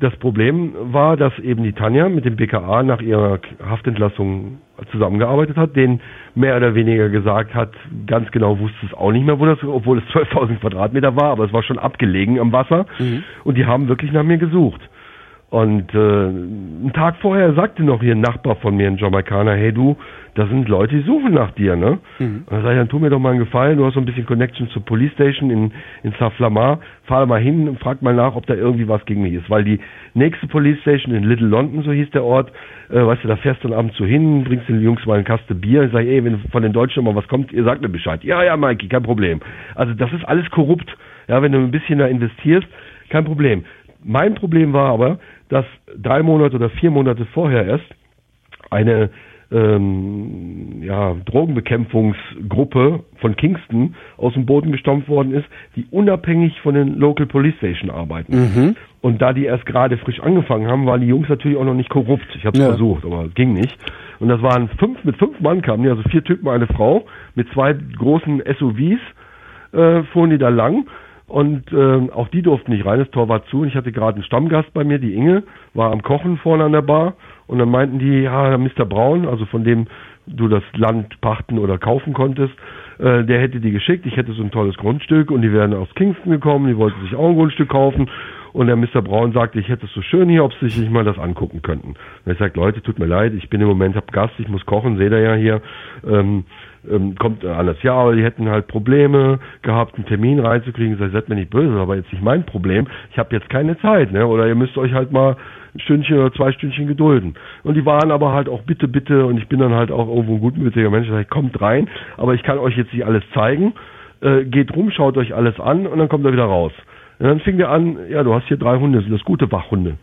das Problem war, dass eben die Tanja mit dem BKA nach ihrer Haftentlassung zusammengearbeitet hat, denen mehr oder weniger gesagt hat, ganz genau wusste es auch nicht mehr, wo das, obwohl es 12.000 Quadratmeter war, aber es war schon abgelegen am Wasser und die haben wirklich nach mir gesucht. Und äh, einen Tag vorher sagte noch hier ein Nachbar von mir, ein Jamaikaner, hey du, da sind Leute, die suchen nach dir, ne? Mhm. Und dann sag ich, dann tu mir doch mal einen Gefallen, du hast so ein bisschen Connection zur Police Station in, in Saint-Flamand, fahr mal hin und frag mal nach, ob da irgendwie was gegen mich ist. Weil die nächste Police Station in Little London, so hieß der Ort, äh, weißt du, da fährst du dann abends so hin, bringst den Jungs mal einen Kaste Bier und sag, ey, wenn von den Deutschen mal was kommt, ihr sagt mir Bescheid. Ja, ja, Mikey, kein Problem. Also das ist alles korrupt. Ja, wenn du ein bisschen da investierst, kein Problem. Mein Problem war aber, dass drei Monate oder vier Monate vorher erst eine ähm, ja, Drogenbekämpfungsgruppe von Kingston aus dem Boden gestampft worden ist, die unabhängig von den Local Police Station arbeiten. Mhm. Und da die erst gerade frisch angefangen haben, waren die Jungs natürlich auch noch nicht korrupt. Ich habe es ja. versucht, aber ging nicht. Und das waren fünf, mit fünf Mann kamen die, also vier Typen, eine Frau, mit zwei großen SUVs äh, fuhren die da lang und äh, auch die durften nicht rein, das Tor war zu. Und ich hatte gerade einen Stammgast bei mir, die Inge, war am Kochen vorne an der Bar. Und dann meinten die, ja, Mr. Braun, also von dem du das Land pachten oder kaufen konntest, äh, der hätte die geschickt. Ich hätte so ein tolles Grundstück und die wären aus Kingston gekommen, die wollten sich auch ein Grundstück kaufen. Und der Mr. Braun sagte, ich hätte es so schön hier, ob sie sich nicht mal das angucken könnten. Und ich sagte, Leute, tut mir leid, ich bin im Moment, hab Gast, ich muss kochen, seht ihr ja hier. Ähm, ähm, kommt alles. Ja, aber die hätten halt Probleme gehabt, einen Termin reinzukriegen. Ich seid mir nicht böse, aber jetzt nicht mein Problem. Ich habe jetzt keine Zeit, ne? Oder ihr müsst euch halt mal ein Stündchen oder zwei Stündchen gedulden. Und die waren aber halt auch bitte, bitte, und ich bin dann halt auch irgendwo ein gutmütiger Mensch, ich kommt rein, aber ich kann euch jetzt nicht alles zeigen. Äh, geht rum, schaut euch alles an und dann kommt er wieder raus. Und dann fing der an, ja, du hast hier drei Hunde, sind das gute Wachhunde?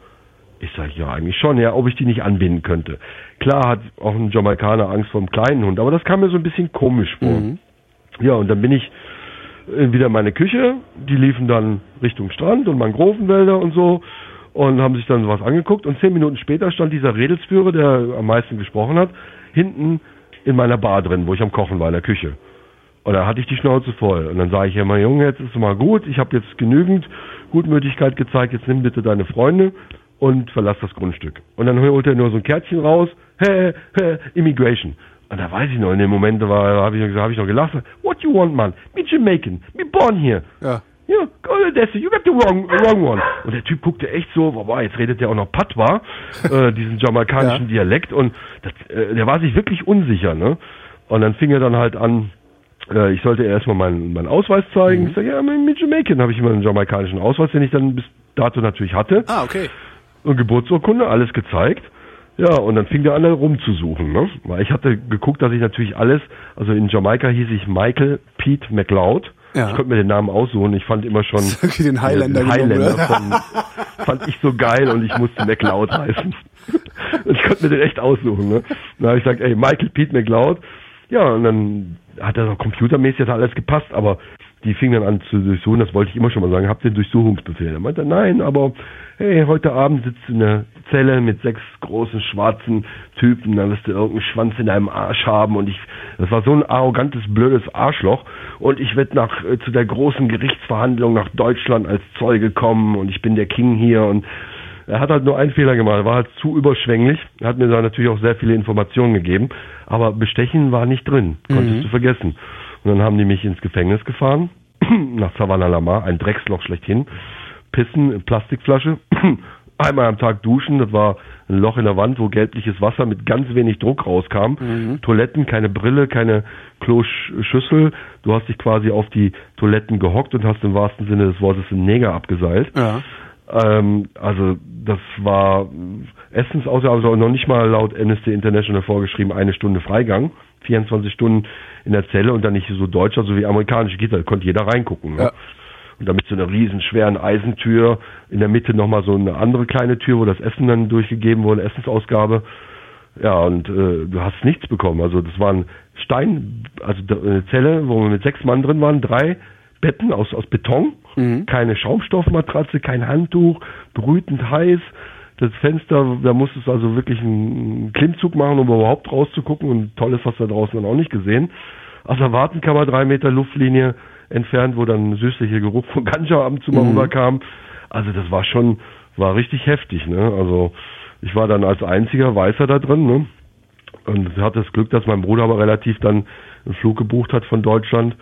Ich sage, ja, eigentlich schon, ja, ob ich die nicht anbinden könnte. Klar hat auch ein Jamaikaner Angst vor einem kleinen Hund, aber das kam mir so ein bisschen komisch vor. Mhm. Ja, und dann bin ich äh, wieder in meine Küche, die liefen dann Richtung Strand und Mangrovenwälder und so und haben sich dann was angeguckt und zehn Minuten später stand dieser Redelsführer, der am meisten gesprochen hat, hinten in meiner Bar drin, wo ich am Kochen war in der Küche. Und da hatte ich die Schnauze voll. Und dann sage ich ja mal, Junge, jetzt ist mal gut, ich habe jetzt genügend Gutmütigkeit gezeigt, jetzt nimm bitte deine Freunde und verlass das Grundstück. Und dann holt er nur so ein Kärtchen raus, hä, hä, Immigration. Und da weiß ich noch, in dem Moment habe ich, hab ich noch gelacht, what you want, man? Me Jamaican, me born here. Ja. Ja, go to Desi, you got the wrong, wrong one. Und der Typ guckte echt so, boah, jetzt redet der auch noch Patwa, äh, diesen jamaikanischen ja. Dialekt. Und das, äh, der war sich wirklich unsicher, ne? Und dann fing er dann halt an, äh, ich sollte erstmal meinen, meinen Ausweis zeigen. Mhm. Ich sage, ja, mit Jamaican habe ich immer einen jamaikanischen Ausweis, den ich dann bis dato natürlich hatte. Ah, okay Geburtsurkunde, alles gezeigt. Ja, und dann fing der an, rumzusuchen. Ne? Weil ich hatte geguckt, dass ich natürlich alles, also in Jamaika hieß ich Michael Pete McLeod. Ja. Ich konnte mir den Namen aussuchen. Ich fand immer schon den Highlander, den Highlander von, fand ich so geil und ich musste McLeod heißen. Und ich konnte mir den echt aussuchen. Ne? Dann habe ich gesagt, ey, Michael Pete McLeod. Ja, und dann hat er so computermäßig alles gepasst, aber die fingen dann an zu durchsuchen, das wollte ich immer schon mal sagen, habt ihr den Durchsuchungsbefehl? Er meinte, nein, aber hey, heute Abend sitzt du in einer Zelle mit sechs großen schwarzen Typen, dann wirst du irgendeinen Schwanz in deinem Arsch haben und ich, das war so ein arrogantes, blödes Arschloch und ich werde nach, äh, zu der großen Gerichtsverhandlung nach Deutschland als Zeuge kommen und ich bin der King hier und er hat halt nur einen Fehler gemacht, er war halt zu überschwänglich, er hat mir da natürlich auch sehr viele Informationen gegeben, aber Bestechen war nicht drin, konntest mhm. du vergessen. Und dann haben die mich ins Gefängnis gefahren, nach Savannah Lamar, ein Drecksloch schlechthin, pissen, Plastikflasche, einmal am Tag duschen, das war ein Loch in der Wand, wo gelbliches Wasser mit ganz wenig Druck rauskam. Mhm. Toiletten, keine Brille, keine Kloschüssel. Du hast dich quasi auf die Toiletten gehockt und hast im wahrsten Sinne des Wortes einen Neger abgeseilt. Ja. Ähm, also das war Essensausgabe, also noch nicht mal laut Amnesty International vorgeschrieben, eine Stunde Freigang. 24 Stunden in der Zelle und dann nicht so deutscher, so wie amerikanische Gitter, da konnte jeder reingucken. Ne? Ja. Und damit so eine riesen schweren Eisentür, in der Mitte nochmal so eine andere kleine Tür, wo das Essen dann durchgegeben wurde, Essensausgabe. Ja, und äh, du hast nichts bekommen. Also das waren Stein, also eine Zelle, wo wir mit sechs Mann drin waren, drei Betten aus, aus Beton, mhm. keine Schaumstoffmatratze, kein Handtuch, brütend heiß. Das Fenster, da musstest du also wirklich einen Klimmzug machen, um überhaupt rauszugucken. Und tolles hast du da draußen dann auch nicht gesehen. Aus der Wartenkammer drei Meter Luftlinie entfernt, wo dann süßlicher Geruch von Ganja ab und zu mal mhm. rüberkam. Also das war schon, war richtig heftig, ne? Also ich war dann als einziger Weißer da drin, ne? Und hatte das Glück, dass mein Bruder aber relativ dann einen Flug gebucht hat von Deutschland.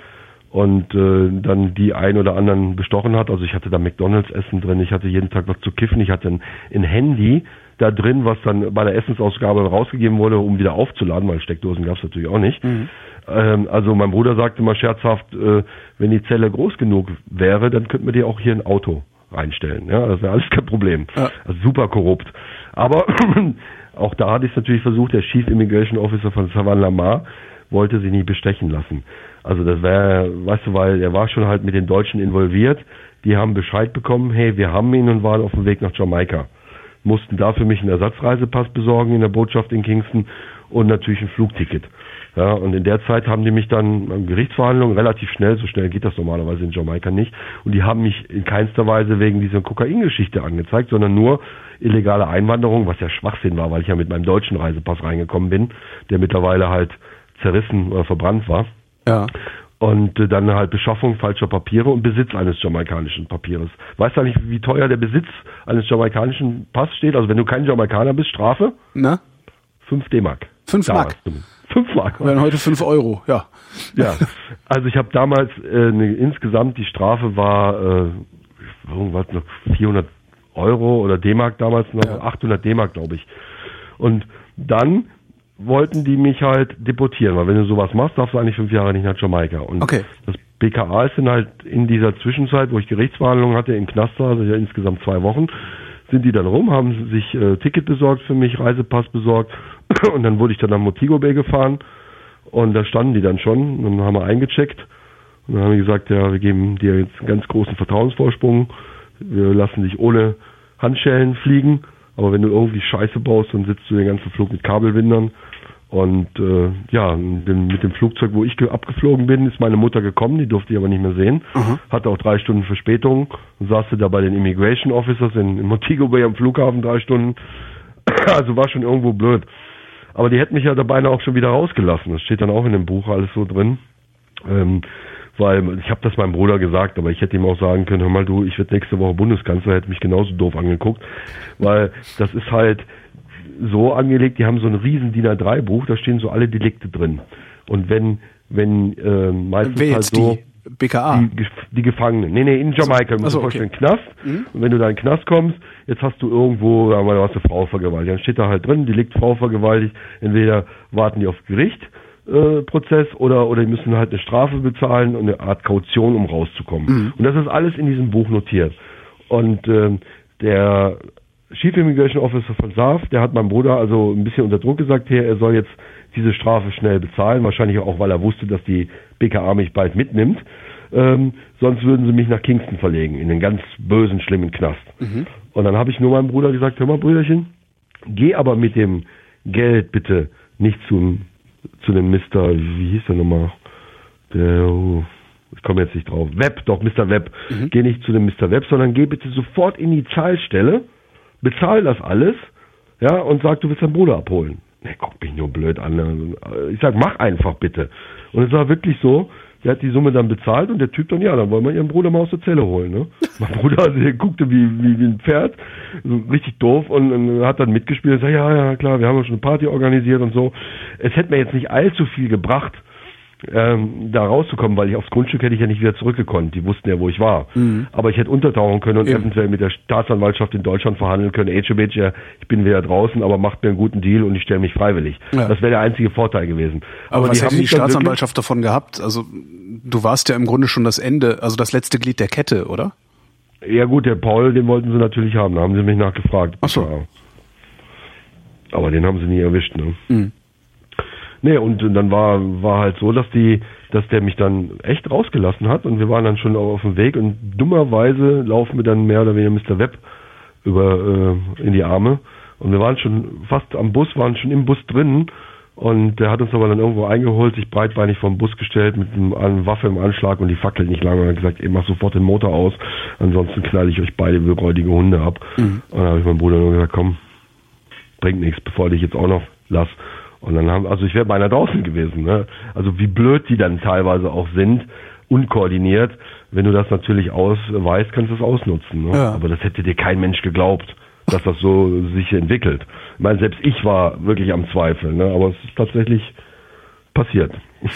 Und äh, dann die ein oder anderen bestochen hat. Also ich hatte da McDonalds-Essen drin, ich hatte jeden Tag was zu kiffen, ich hatte ein, ein Handy da drin, was dann bei der Essensausgabe rausgegeben wurde, um wieder aufzuladen, weil Steckdosen gab es natürlich auch nicht. Mhm. Ähm, also mein Bruder sagte mal scherzhaft, äh, wenn die Zelle groß genug wäre, dann könnten wir dir auch hier ein Auto reinstellen. Ja, das wäre alles kein Problem. Ja. Also super korrupt. Aber auch da hatte ich es natürlich versucht, der Chief Immigration Officer von Savannah Lamar wollte sie nie bestechen lassen. Also das wäre, weißt du, weil er war schon halt mit den Deutschen involviert. Die haben Bescheid bekommen, hey, wir haben ihn und waren auf dem Weg nach Jamaika. Mussten da für mich einen Ersatzreisepass besorgen in der Botschaft in Kingston und natürlich ein Flugticket. Ja, und in der Zeit haben die mich dann an Gerichtsverhandlungen relativ schnell, so schnell geht das normalerweise in Jamaika nicht, und die haben mich in keinster Weise wegen dieser Kokaingeschichte angezeigt, sondern nur illegale Einwanderung, was ja Schwachsinn war, weil ich ja mit meinem deutschen Reisepass reingekommen bin, der mittlerweile halt zerrissen oder verbrannt war. Ja. Und äh, dann halt Beschaffung falscher Papiere und Besitz eines jamaikanischen Papieres. Weißt du eigentlich, wie teuer der Besitz eines jamaikanischen Pass steht? Also wenn du kein Jamaikaner bist, Strafe? Na? 5 D-Mark. 5 Mark? 5 Mark. Wären heute 5 Euro, ja. Ja, also ich habe damals äh, ne, insgesamt, die Strafe war äh, irgendwas noch 400 Euro oder D-Mark damals noch, ja. 800 D-Mark glaube ich. Und dann wollten die mich halt deportieren, weil wenn du sowas machst, darfst du eigentlich fünf Jahre nicht nach Jamaika. Und okay. das BKA ist dann halt in dieser Zwischenzeit, wo ich Gerichtsverhandlungen hatte, im Knast also ja insgesamt zwei Wochen, sind die dann rum, haben sich äh, Ticket besorgt für mich, Reisepass besorgt und dann wurde ich dann nach Motigo Bay gefahren und da standen die dann schon und dann haben wir eingecheckt und dann haben die gesagt, ja, wir geben dir jetzt einen ganz großen Vertrauensvorsprung, wir lassen dich ohne Handschellen fliegen, aber wenn du irgendwie Scheiße baust, dann sitzt du den ganzen Flug mit Kabelwindern und äh, ja, mit dem Flugzeug, wo ich abgeflogen bin, ist meine Mutter gekommen, die durfte ich aber nicht mehr sehen. Mhm. Hatte auch drei Stunden Verspätung und saß da bei den Immigration Officers in, in Montego Bay am Flughafen drei Stunden. also war schon irgendwo blöd. Aber die hätten mich ja dabei auch schon wieder rausgelassen. Das steht dann auch in dem Buch alles so drin. Ähm, weil ich habe das meinem Bruder gesagt, aber ich hätte ihm auch sagen können, hör mal du, ich werde nächste Woche Bundeskanzler, hätte mich genauso doof angeguckt, weil das ist halt, so angelegt, die haben so ein riesen DIN A3 Buch, da stehen so alle Delikte drin. Und wenn, wenn äh, meistens Wer halt so die BKA? Die, die Gefangenen. Nee, nee, in Jamaika. Du musst dir vorstellen, okay. Knast. Mhm. Und wenn du da in den Knast kommst, jetzt hast du irgendwo, sagen wir mal, hast eine Frau vergewaltigt. Dann steht da halt drin, Delikt Frau vergewaltigt. Entweder warten die auf Gericht, äh, Prozess oder, oder die müssen halt eine Strafe bezahlen und eine Art Kaution, um rauszukommen. Mhm. Und das ist alles in diesem Buch notiert. Und äh, der Chief Immigration Officer von SAF, der hat meinem Bruder also ein bisschen unter Druck gesagt, hier, er soll jetzt diese Strafe schnell bezahlen, wahrscheinlich auch, weil er wusste, dass die BKA mich bald mitnimmt. Ähm, sonst würden sie mich nach Kingston verlegen, in den ganz bösen, schlimmen Knast. Mhm. Und dann habe ich nur meinem Bruder gesagt, hör mal, Brüderchen, geh aber mit dem Geld bitte nicht zum, zu dem Mr., wie hieß der nochmal? Der, oh, ich komme jetzt nicht drauf, Web, doch, Mr. Web. Mhm. Geh nicht zu dem Mr. Web, sondern geh bitte sofort in die Zahlstelle bezahl das alles, ja, und sag, du willst deinen Bruder abholen. Ne, guck mich nur blöd an. Ich sag, mach einfach bitte. Und es war wirklich so, der hat die Summe dann bezahlt und der Typ dann, ja, dann wollen wir ihren Bruder mal aus der Zelle holen. Ne? Mein Bruder, also, der guckte wie, wie, wie ein Pferd, so richtig doof und, und hat dann mitgespielt und sagt, ja, ja, klar, wir haben ja schon eine Party organisiert und so. Es hätte mir jetzt nicht allzu viel gebracht, ähm, da rauszukommen, weil ich aufs Grundstück hätte ich ja nicht wieder zurückgekonnt. Die wussten ja, wo ich war. Mhm. Aber ich hätte untertauchen können und Eben. eventuell mit der Staatsanwaltschaft in Deutschland verhandeln können. Age ja, ich bin wieder draußen, aber macht mir einen guten Deal und ich stelle mich freiwillig. Ja. Das wäre der einzige Vorteil gewesen. Aber, aber was die hätte die Staatsanwaltschaft davon gehabt? Also du warst ja im Grunde schon das Ende, also das letzte Glied der Kette, oder? Ja gut, der Paul, den wollten sie natürlich haben. Da haben sie mich nachgefragt. Ach so. Aber den haben sie nie erwischt. Ne? Mhm. Nee, und dann war, war halt so, dass die, dass der mich dann echt rausgelassen hat und wir waren dann schon auf dem Weg und dummerweise laufen wir dann mehr oder weniger Mr. Webb über äh, in die Arme und wir waren schon fast am Bus, waren schon im Bus drin und der hat uns aber dann irgendwo eingeholt, sich breitbeinig vom Bus gestellt mit einer Waffe im Anschlag und die fackelt nicht lange und hat gesagt, ihr macht sofort den Motor aus, ansonsten knall ich euch beide wie räudige Hunde ab. Mhm. Und dann habe ich meinem Bruder nur gesagt, komm, bringt nichts, bevor ich dich jetzt auch noch lass. Und dann haben, also ich wäre beinahe draußen gewesen. Ne? Also wie blöd die dann teilweise auch sind, unkoordiniert. Wenn du das natürlich aus weißt, kannst du es ausnutzen. Ne? Ja. Aber das hätte dir kein Mensch geglaubt, dass das so sich entwickelt. Ich meine, selbst ich war wirklich am Zweifeln, ne? aber es ist tatsächlich passiert.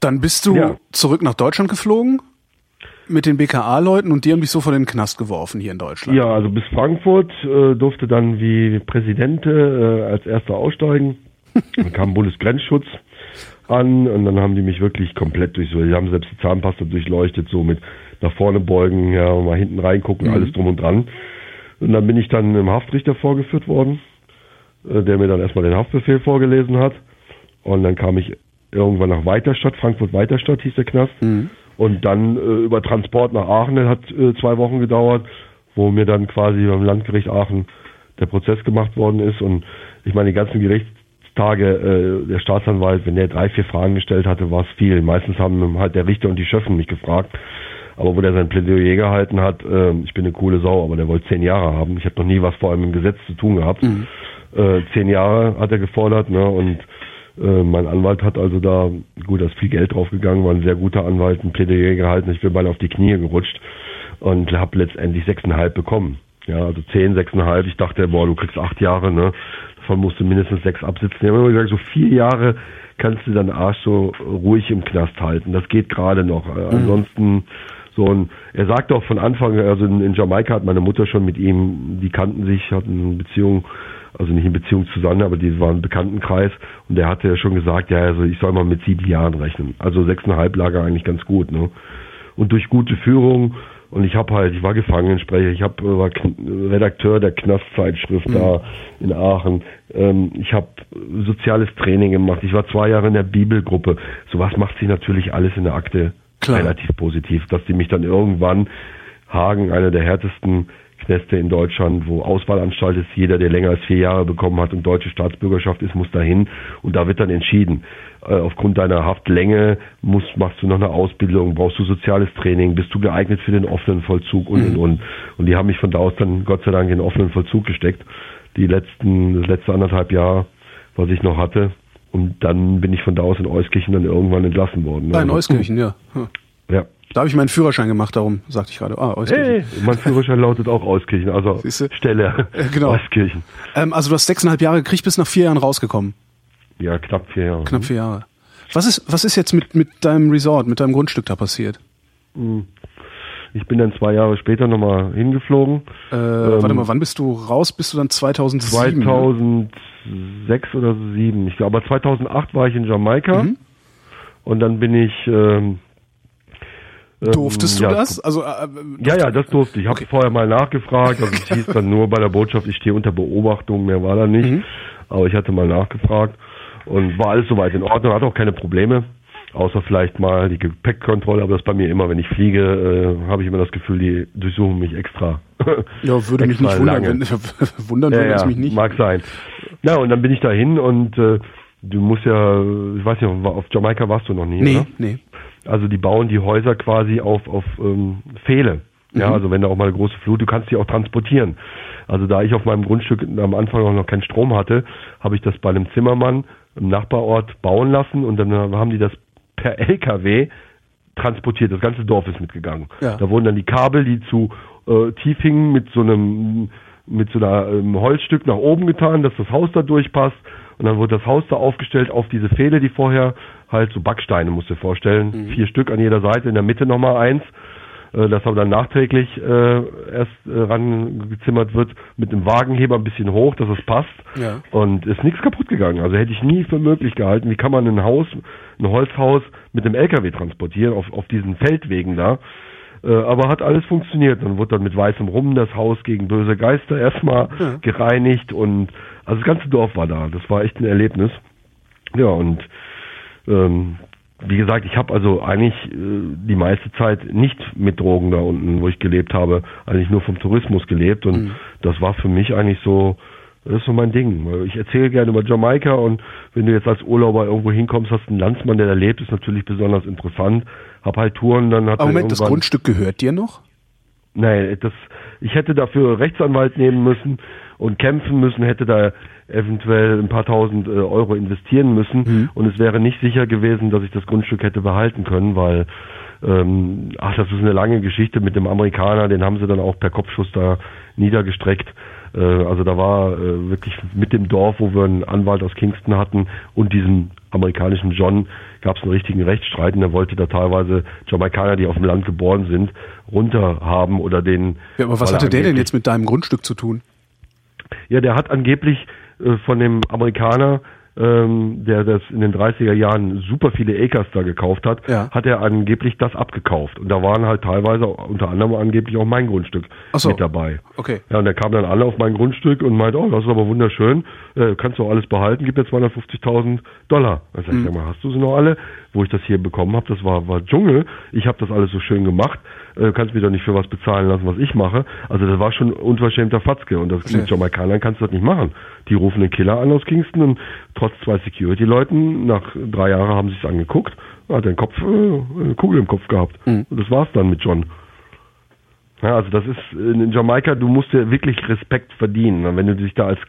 Dann bist du Ja. zurück nach Deutschland geflogen mit den BKA-Leuten und die haben dich sofort in den Knast geworfen hier in Deutschland. Ja, also bis Frankfurt äh, durfte dann wie Präsident äh, als erster aussteigen. Dann kam Bundesgrenzschutz an und dann haben die mich wirklich komplett durch so, die haben selbst die Zahnpasta durchleuchtet, so mit nach vorne beugen, ja, mal hinten reingucken, alles drum und dran. Und dann bin ich dann im Haftrichter vorgeführt worden, äh, der mir dann erstmal den Haftbefehl vorgelesen hat. Und dann kam ich irgendwann nach Weiterstadt, Frankfurt-Weiterstadt hieß der Knast. Und dann äh, über Transport nach Aachen, der hat äh, zwei Wochen gedauert, wo mir dann quasi beim Landgericht Aachen der Prozess gemacht worden ist. Und ich meine, die ganzen Gerichtstage, äh, der Staatsanwalt, wenn der drei, vier Fragen gestellt hatte, war es viel. Meistens haben halt der Richter und die Schöffen mich gefragt. Aber wo der sein Plädoyer gehalten hat, äh, ich bin eine coole Sau, aber der wollte zehn Jahre haben. Ich habe noch nie was vor allem im Gesetz zu tun gehabt. Äh, zehn Jahre hat er gefordert, ne? Und äh, mein Anwalt hat also da, gut, da ist viel Geld draufgegangen, war ein sehr guter Anwalt, ein Plädoyer gehalten. Ich bin beinahe auf die Knie gerutscht und habe letztendlich sechseinhalb bekommen. Ja, also zehn, sechseinhalb. Ich dachte, boah, du kriegst acht Jahre, ne? Davon musst du mindestens sechs absitzen. Die haben immer gesagt, so vier Jahre kannst du deinen Arsch so ruhig im Knast halten. Das geht gerade noch. Äh, Ansonsten so ein, er sagte auch von Anfang, also in, in Jamaika hat meine Mutter schon mit ihm, die kannten sich, hatten eine Beziehung, also nicht in Beziehung zusammen, aber die waren im Bekanntenkreis und der hatte ja schon gesagt, ja, also ich soll mal mit sieben Jahren rechnen. Also sechseinhalb lag er eigentlich ganz gut, ne? Und durch gute Führung und ich habe halt, ich war Gefangenensprecher, ich hab, äh, war Redakteur der Knastzeitschrift da in Aachen. Ähm, ich habe soziales Training gemacht. Ich war zwei Jahre in der Bibelgruppe. Sowas macht sich natürlich alles in der Akte Klar. relativ positiv, dass die mich dann irgendwann Hagen, einer der härtesten Knäste in Deutschland, wo Auswahlanstalt ist, jeder, der länger als vier Jahre bekommen hat und deutsche Staatsbürgerschaft ist, muss dahin und da wird dann entschieden. Äh, aufgrund deiner Haftlänge musst, machst du noch eine Ausbildung, brauchst du soziales Training, bist du geeignet für den offenen Vollzug und und und. Und die haben mich von da aus dann Gott sei Dank in den offenen Vollzug gesteckt. Die letzten, das letzte anderthalb Jahr, was ich noch hatte. Und dann bin ich von da aus in Euskirchen dann irgendwann entlassen worden. Ah, in Also, Euskirchen, ja. Hm. Ja. Da habe ich meinen Führerschein gemacht, darum sagte ich gerade. Ah, Euskirchen. Hey, mein Führerschein lautet auch Euskirchen, also Siehste? Stelle Äh, genau. Euskirchen. Ähm, also du hast sechseinhalb Jahre gekriegt, bist nach vier Jahren rausgekommen. Ja, knapp vier Jahre. Knapp vier Jahre. Was ist, was ist jetzt mit, mit deinem Resort, mit deinem Grundstück da passiert? Ich bin dann zwei Jahre später nochmal hingeflogen. Äh, warte mal, wann bist du raus? Bist du dann 2007? ne? 2006 oder 2007. Ich glaube, aber 2008 war ich in Jamaika Mhm. und dann bin ich. Ähm, ähm, Durftest du ja, das? Also, äh, Ja, ja, das durfte ich. Ich habe vorher mal nachgefragt. Also es hieß dann nur bei der Botschaft, ich stehe unter Beobachtung, mehr war da nicht. Mhm. Aber ich hatte mal nachgefragt und war alles soweit in Ordnung, hatte auch keine Probleme. Außer vielleicht mal die Gepäckkontrolle, aber das ist bei mir immer, wenn ich fliege, äh, habe ich immer das Gefühl, die durchsuchen mich extra. ja, würde mich extra nicht wundern, wenn, wundern Ja, würde es ja, mich nicht. mag sein. Ja, und dann bin ich dahin und äh, du musst ja, ich weiß nicht, auf Jamaika warst du noch nie, Nee, oder? nee. Also die bauen die Häuser quasi auf, auf ähm, Pfähle. Ja, also wenn da auch mal eine große Flut, du kannst die auch transportieren. Also da ich auf meinem Grundstück am Anfang auch noch keinen Strom hatte, habe ich das bei einem Zimmermann im Nachbarort bauen lassen und dann haben die das per LKW transportiert. Das ganze Dorf ist mitgegangen. Ja. Da wurden dann die Kabel, die zu äh, tief hingen, mit so einem mit so einer ähm, Holzstück nach oben getan, dass das Haus da durchpasst. Und dann wurde das Haus da aufgestellt auf diese Pfähle, die vorher halt so Backsteine, musst du dir vorstellen. Vier Stück an jeder Seite, in der Mitte nochmal eins. Äh, das aber dann nachträglich äh, erst äh, rangezimmert wird mit einem Wagenheber ein bisschen hoch, dass es passt. Ja. Und ist nichts kaputt gegangen. Also hätte ich nie für möglich gehalten. Wie kann man ein Haus, ein Holzhaus mit einem LKW transportieren auf, auf diesen Feldwegen da? Äh, aber hat alles funktioniert. Dann wurde dann mit weißem Rum das Haus gegen böse Geister erstmal gereinigt und also das ganze Dorf war da. Das war echt ein Erlebnis. Ja, und ähm, wie gesagt, ich habe also eigentlich äh, die meiste Zeit nicht mit Drogen da unten, wo ich gelebt habe, eigentlich nur vom Tourismus gelebt und das war für mich eigentlich so, das ist so mein Ding. Ich erzähle gerne über Jamaika und wenn du jetzt als Urlauber irgendwo hinkommst, hast einen Landsmann, der da lebt, ist natürlich besonders interessant. Hab halt Touren, dann hat Aber er Moment, das Grundstück gehört dir noch? Nein, das, ich hätte dafür Rechtsanwalt nehmen müssen und kämpfen müssen, hätte da eventuell ein paar tausend äh, Euro investieren müssen und es wäre nicht sicher gewesen, dass ich das Grundstück hätte behalten können, weil ähm, ach, das ist eine lange Geschichte mit dem Amerikaner, den haben sie dann auch per Kopfschuss da niedergestreckt. Äh, also da war äh, wirklich mit dem Dorf, wo wir einen Anwalt aus Kingston hatten und diesem amerikanischen John gab es einen richtigen Rechtsstreit und er wollte da teilweise Jamaikaner, die auf dem Land geboren sind, runter haben oder den. Ja, aber was hatte der denn jetzt mit deinem Grundstück zu tun? Ja, der hat angeblich äh, von dem Amerikaner ähm, der das in den 30er Jahren super viele Acres da gekauft hat, ja. hat er angeblich das abgekauft. Und da waren halt teilweise unter anderem angeblich auch mein Grundstück so. mit dabei. Okay. Ja, und der kam dann alle auf mein Grundstück und meint, oh, das ist aber wunderschön, äh, kannst du alles behalten, gib dir 250.000 Dollar. Dann sag ich, mhm. ja mal, hast du sie noch alle? Wo ich das hier bekommen habe, das war, war Dschungel. Ich habe das alles so schön gemacht. Äh, kannst mich doch nicht für was bezahlen lassen, was ich mache. Also das war schon unverschämter Fatzke. Und das mit Jamaikanern kannst du das nicht machen. Die rufen den Killer an aus Kingston und trotz zwei Security-Leuten, nach drei Jahren haben sie es angeguckt, hat den Kopf, äh, eine Kugel im Kopf gehabt. Mhm. Und das war's dann mit John. Ja, also das ist in Jamaika, du musst dir wirklich Respekt verdienen. Wenn du dich da als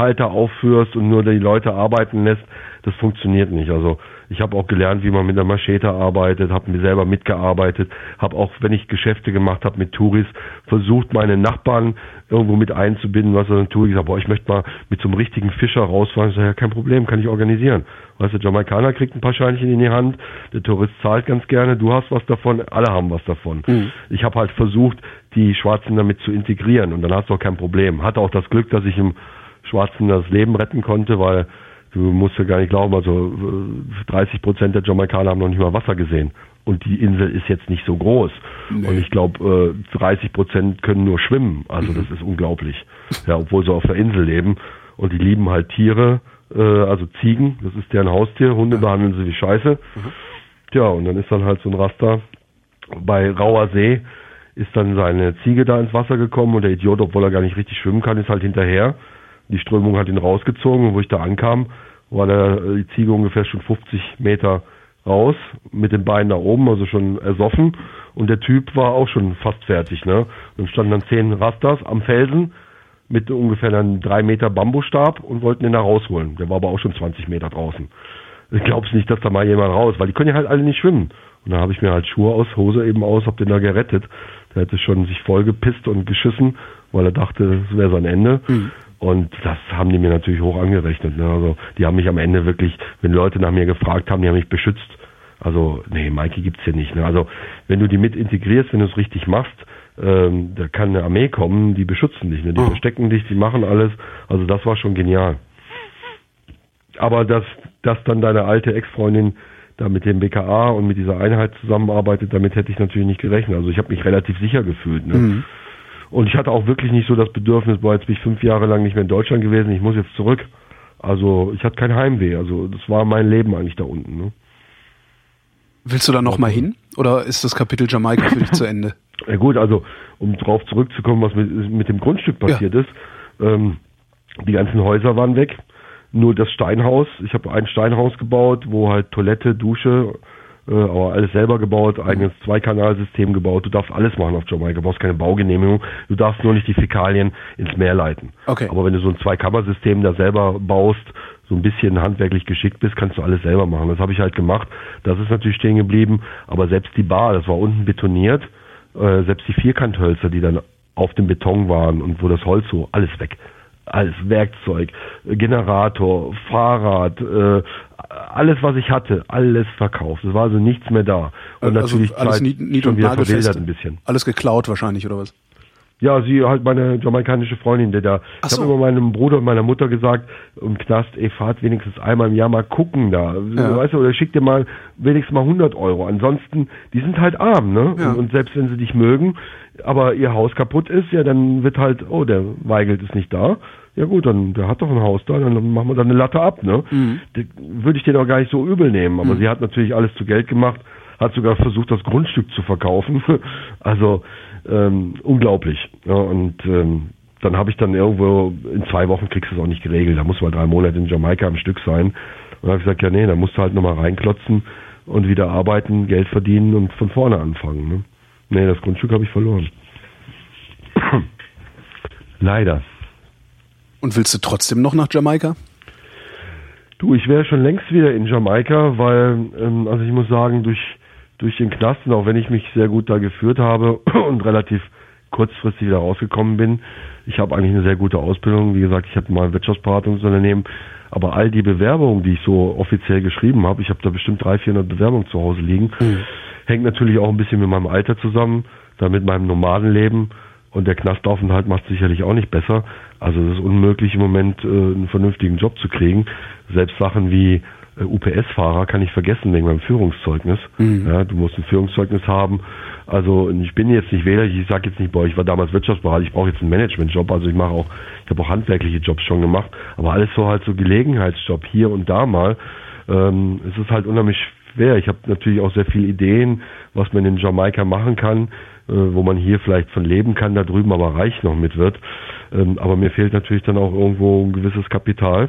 Sklavenhalter aufführst und nur die Leute arbeiten lässt, das funktioniert nicht. Also ich habe auch gelernt, wie man mit der Machete arbeitet, habe mir selber mitgearbeitet, habe auch, wenn ich Geschäfte gemacht habe mit Touris, versucht, meine Nachbarn irgendwo mit einzubinden. Was dann Touri gesagt, boah, ich möchte mal mit so einem richtigen Fischer rausfahren. Ich sage, ja, kein Problem, kann ich organisieren. Weißt du, der Jamaikaner kriegt ein paar Scheinchen in die Hand, der Tourist zahlt ganz gerne, du hast was davon, alle haben was davon. Mhm. Ich habe halt versucht, die Schwarzen damit zu integrieren und dann hast du auch kein Problem. Hatte auch das Glück, dass ich im Schwarzen das Leben retten konnte, weil Du musst ja gar nicht glauben, also 30 äh, Prozent der Jamaikaner haben noch nicht mal Wasser gesehen. Und die Insel ist jetzt nicht so groß. Nee. Und ich glaube, 30 äh, Prozent können nur schwimmen. Also mhm. das ist unglaublich. Ja, obwohl sie auf der Insel leben. Und die lieben halt Tiere, äh, also Ziegen, das ist deren Haustier. Hunde behandeln sie wie Scheiße. Mhm. Tja, und dann ist dann halt so ein Raster. Bei rauer See ist dann seine Ziege da ins Wasser gekommen und der Idiot, obwohl er gar nicht richtig schwimmen kann, ist halt hinterher die Strömung hat ihn rausgezogen und wo ich da ankam, war der, die Ziege ungefähr schon 50 Meter raus mit den Beinen da oben, also schon ersoffen. Und der Typ war auch schon fast fertig. Ne? Dann standen dann zehn Rastas am Felsen mit ungefähr einem drei Meter Bambusstab und wollten ihn da rausholen. Der war aber auch schon 20 Meter draußen. Ich glaub's nicht, dass da mal jemand raus, weil die können ja halt alle nicht schwimmen. Und da habe ich mir halt Schuhe aus, Hose eben aus, hab den da gerettet. Der hätte schon sich vollgepisst und geschissen, weil er dachte, das wäre sein Ende. Mhm. Und das haben die mir natürlich hoch angerechnet. Ne? Also die haben mich am Ende wirklich, wenn Leute nach mir gefragt haben, die haben mich beschützt. Also, nee, Mikey gibt's hier nicht. Ne? Also, wenn du die mit integrierst, wenn du es richtig machst, ähm, da kann eine Armee kommen, die beschützen dich, ne? die oh. verstecken dich, die machen alles. Also das war schon genial. Aber dass, dass dann deine alte Ex-Freundin da mit dem BKA und mit dieser Einheit zusammenarbeitet, damit hätte ich natürlich nicht gerechnet. Also ich habe mich relativ sicher gefühlt. Ne? Mhm. Und ich hatte auch wirklich nicht so das Bedürfnis, boah, jetzt bin ich fünf Jahre lang nicht mehr in Deutschland gewesen, ich muss jetzt zurück. Also ich hatte kein Heimweh. Also das war mein Leben eigentlich da unten. Ne? Willst du da noch mal hin? Oder ist das Kapitel Jamaika für dich zu Ende? Ja gut, also um drauf zurückzukommen, was mit, mit dem Grundstück passiert ja. ist. Ähm, die ganzen Häuser waren weg. Nur das Steinhaus. Ich habe ein Steinhaus gebaut, wo halt Toilette, Dusche äh, aber alles selber gebaut, eigenes Zweikanalsystem gebaut. Du darfst alles machen auf Jamaika. Du brauchst keine Baugenehmigung. Du darfst nur nicht die Fäkalien ins Meer leiten. Okay. Aber wenn du so ein Zweikammersystem da selber baust, so ein bisschen handwerklich geschickt bist, kannst du alles selber machen. Das habe ich halt gemacht. Das ist natürlich stehen geblieben. Aber selbst die Bar, das war unten betoniert. Äh, selbst die Vierkanthölzer, die dann auf dem Beton waren und wo das Holz so, alles weg als Werkzeug, Generator, Fahrrad, äh, alles, was ich hatte, alles verkauft. Es war also nichts mehr da. Und also natürlich alles Zeit nied, schon wieder verwildert ein bisschen. Alles geklaut wahrscheinlich, oder was? Ja, sie halt meine jamaikanische Freundin, der da. Ach ich so. habe immer meinem Bruder und meiner Mutter gesagt, im Knast, ey, fahrt wenigstens einmal im Jahr mal gucken da. Ja. Weißt du, oder schick dir mal wenigstens mal 100 Euro. Ansonsten, die sind halt arm, ne? Ja. Und, und, selbst wenn sie dich mögen, aber ihr Haus kaputt ist, ja, dann wird halt, oh, der Weigelt ist nicht da. Ja gut, dann der hat doch ein Haus da, dann machen wir da eine Latte ab, ne? Mhm. Würde ich den auch gar nicht so übel nehmen. Aber mhm. sie hat natürlich alles zu Geld gemacht, hat sogar versucht, das Grundstück zu verkaufen. also ähm, unglaublich. Ja, und ähm, dann habe ich dann irgendwo in zwei Wochen kriegst du es auch nicht geregelt. Da muss man drei Monate in Jamaika am Stück sein. Und dann habe ich gesagt, ja nee, da musst du halt nochmal reinklotzen und wieder arbeiten, Geld verdienen und von vorne anfangen. Ne? Nee, das Grundstück habe ich verloren. Leider. Und willst du trotzdem noch nach Jamaika? Du, ich wäre schon längst wieder in Jamaika, weil, ähm, also ich muss sagen, durch, durch den Knast, und auch wenn ich mich sehr gut da geführt habe und relativ kurzfristig wieder rausgekommen bin. Ich habe eigentlich eine sehr gute Ausbildung. Wie gesagt, ich hatte mal ein Wirtschaftsberatungsunternehmen. Aber all die Bewerbungen, die ich so offiziell geschrieben habe, ich habe da bestimmt 300, 400 Bewerbungen zu Hause liegen, mhm. hängt natürlich auch ein bisschen mit meinem Alter zusammen, dann mit meinem Nomadenleben. Und der Knastaufenthalt macht sicherlich auch nicht besser. Also es ist unmöglich im Moment äh, einen vernünftigen Job zu kriegen. Selbst Sachen wie äh, UPS-Fahrer kann ich vergessen wegen meinem Führungszeugnis. Mhm. Ja, du musst ein Führungszeugnis haben. Also ich bin jetzt nicht wähler, ich sage jetzt nicht, boah, ich war damals Wirtschaftsberater, ich brauche jetzt einen Managementjob. Also ich mache auch, ich habe auch handwerkliche Jobs schon gemacht, aber alles so halt so Gelegenheitsjob hier und da mal. Ähm, es ist halt unheimlich schwer. Ich habe natürlich auch sehr viele Ideen, was man in Jamaika machen kann, wo man hier vielleicht von leben kann, da drüben aber reich noch mit wird. Ähm, aber mir fehlt natürlich dann auch irgendwo ein gewisses Kapital,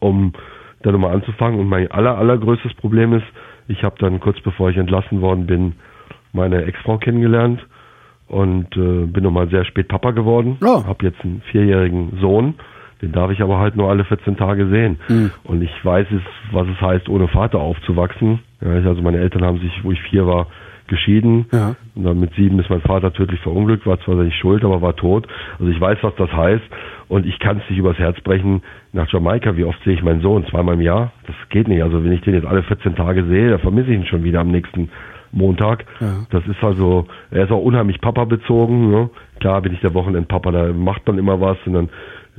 um da nochmal anzufangen. Und mein aller, allergrößtes Problem ist, ich habe dann kurz bevor ich entlassen worden bin, meine Ex-Frau kennengelernt und äh, bin nochmal sehr spät Papa geworden. Oh. Habe jetzt einen vierjährigen Sohn, den darf ich aber halt nur alle 14 Tage sehen. Mhm. Und ich weiß es, was es heißt, ohne Vater aufzuwachsen. Ja, also meine Eltern haben sich, wo ich vier war, geschieden. Ja. Und dann mit sieben ist mein Vater tödlich verunglückt, war zwar nicht schuld, aber war tot. Also ich weiß, was das heißt. Und ich kann es nicht übers Herz brechen. Nach Jamaika, wie oft sehe ich meinen Sohn? Zweimal im Jahr? Das geht nicht. Also wenn ich den jetzt alle 14 Tage sehe, dann vermisse ich ihn schon wieder am nächsten Montag. Ja. Das ist also, er ist auch unheimlich Papa bezogen. Ne? Klar bin ich der Wochenendpapa, da macht man immer was und dann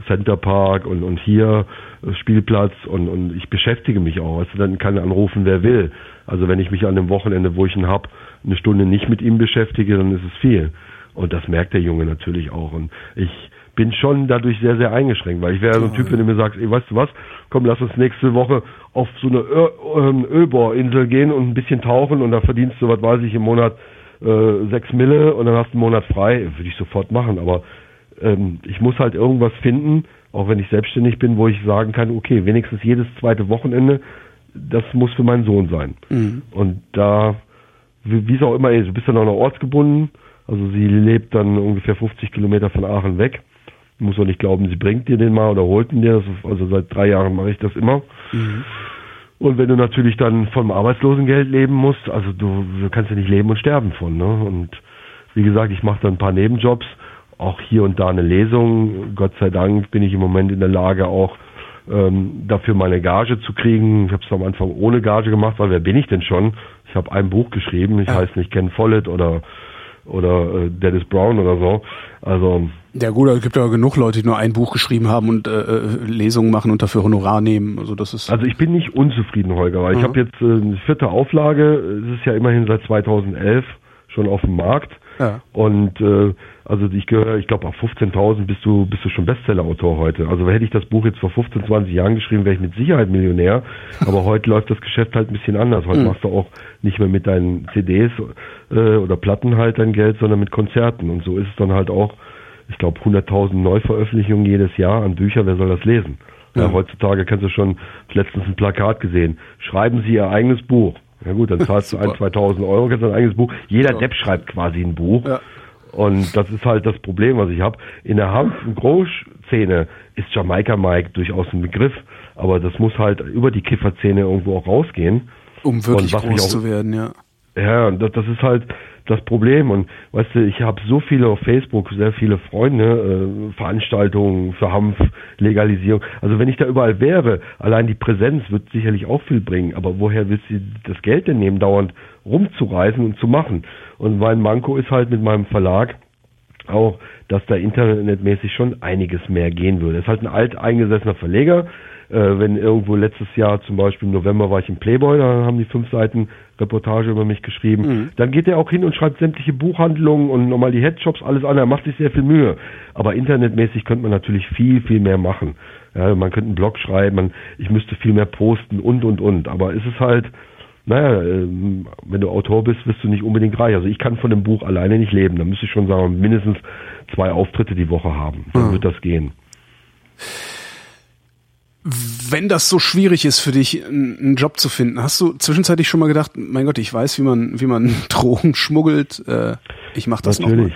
Centerpark und, und hier äh, Spielplatz und, und ich beschäftige mich auch. Also dann kann anrufen, wer will. Also wenn ich mich an dem Wochenende, wo ich ihn hab, eine Stunde nicht mit ihm beschäftige, dann ist es viel. Und das merkt der Junge natürlich auch. Und ich bin schon dadurch sehr, sehr eingeschränkt, weil ich wäre so ein Typ, wenn du mir sagst, ey, weißt du was, komm, lass uns nächste Woche auf so eine Ö ähm, Ölbohrinsel gehen und ein bisschen tauchen und da verdienst du, was weiß ich, im Monat äh, sechs Mille und dann hast du einen Monat frei, würde ich sofort machen, aber ähm, ich muss halt irgendwas finden, auch wenn ich selbstständig bin, wo ich sagen kann, okay, wenigstens jedes zweite Wochenende, das muss für meinen Sohn sein. Mhm. Und da wie es auch immer ist, du bist dann auch noch ortsgebunden. Also sie lebt dann ungefähr 50 Kilometer von Aachen weg. Du musst auch nicht glauben, sie bringt dir den mal oder holt ihn dir. Also seit drei Jahren mache ich das immer. Mhm. Und wenn du natürlich dann vom Arbeitslosengeld leben musst, also du, du kannst ja nicht leben und sterben von. Ne? Und wie gesagt, ich mache dann ein paar Nebenjobs, auch hier und da eine Lesung. Gott sei Dank bin ich im Moment in der Lage, auch ähm, dafür meine Gage zu kriegen. Ich habe es am Anfang ohne Gage gemacht, weil wer bin ich denn schon? Ich habe ein Buch geschrieben, ich ja. heiße nicht Ken Follett oder oder äh, Dennis Brown oder so. Also ja gut, es gibt ja genug Leute, die nur ein Buch geschrieben haben und äh, äh Lesungen machen und dafür Honorar nehmen. Also das ist. Also ich bin nicht unzufrieden, Holger, weil mhm. ich habe jetzt äh, eine vierte Auflage. Es ist ja immerhin seit 2011 schon auf dem Markt. Ja. Und äh, also ich gehöre, ich glaube, auf 15.000 bist du bist du schon Bestsellerautor heute. Also hätte ich das Buch jetzt vor 15, 20 Jahren geschrieben, wäre ich mit Sicherheit Millionär. Aber heute läuft das Geschäft halt ein bisschen anders. Heute mhm. machst du auch nicht mehr mit deinen CDs äh, oder Platten halt dein Geld, sondern mit Konzerten. Und so ist es dann halt auch, ich glaube, 100.000 Neuveröffentlichungen jedes Jahr an Bücher. Wer soll das lesen? Ja. Ja, heutzutage kannst du schon letztens ein Plakat gesehen. Schreiben Sie Ihr eigenes Buch. Ja gut, dann zahlst du ein, 2.000 Euro, kannst dein eigenes Buch. Jeder ja. Depp schreibt quasi ein Buch. Ja. Und das ist halt das Problem, was ich habe. In der Hanf- und Groß-Szene ist Jamaika Mike durchaus ein Begriff, aber das muss halt über die Kifferszene irgendwo auch rausgehen. Um wirklich groß auch, zu werden, ja. Ja, das, das ist halt das Problem. Und weißt du, ich habe so viele auf Facebook, sehr viele Freunde, äh, Veranstaltungen für Hanf, Legalisierung. Also wenn ich da überall wäre, allein die Präsenz wird sicherlich auch viel bringen. Aber woher willst du das Geld denn nehmen, dauernd rumzureisen und zu machen? Und mein Manko ist halt mit meinem Verlag auch, dass da internetmäßig schon einiges mehr gehen würde. Es ist halt ein alteingesessener Verleger, wenn irgendwo letztes Jahr zum Beispiel im November war ich im Playboy, da haben die fünf Seiten Reportage über mich geschrieben. Mhm. Dann geht er auch hin und schreibt sämtliche Buchhandlungen und nochmal die Headshops, alles an. Er macht sich sehr viel Mühe. Aber internetmäßig könnte man natürlich viel, viel mehr machen. Ja, man könnte einen Blog schreiben, man, ich müsste viel mehr posten und, und, und. Aber es ist halt, naja, ähm, wenn du Autor bist, wirst du nicht unbedingt reich. Also ich kann von dem Buch alleine nicht leben. Da müsste ich schon sagen, mindestens zwei Auftritte die Woche haben. Dann mhm. wird das gehen wenn das so schwierig ist für dich, einen Job zu finden, hast du zwischenzeitlich schon mal gedacht, mein Gott, ich weiß, wie man, wie man Drogen schmuggelt, äh, ich mach das Natürlich.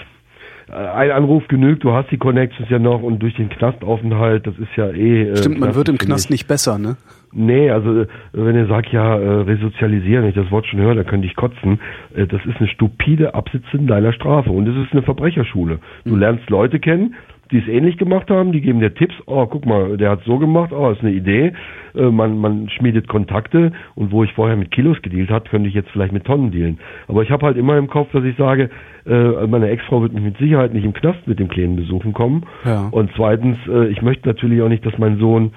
äh, ein Anruf genügt, du hast die Connections ja noch und durch den Knastaufenthalt, das ist ja eh. Äh, Stimmt, man wird im Knast nicht besser, ne? Nee, also äh, wenn ihr sagt, ja, äh, resozialisieren, wenn ich das Wort schon höre, dann könnte ich kotzen. Äh, das ist eine stupide Absitzen deiner Strafe und es ist eine Verbrecherschule. Du mhm. lernst Leute kennen, die es ähnlich gemacht haben, die geben dir Tipps, oh, guck mal, der hat so gemacht, oh, ist eine Idee. Äh, man, man schmiedet Kontakte und wo ich vorher mit Kilos gedealt hat, könnte ich jetzt vielleicht mit Tonnen dealen. Aber ich habe halt immer im Kopf, dass ich sage, äh, meine Ex-Frau wird mich mit Sicherheit nicht im Knast mit dem Kleinen besuchen kommen. Ja. Und zweitens, äh, ich möchte natürlich auch nicht, dass mein Sohn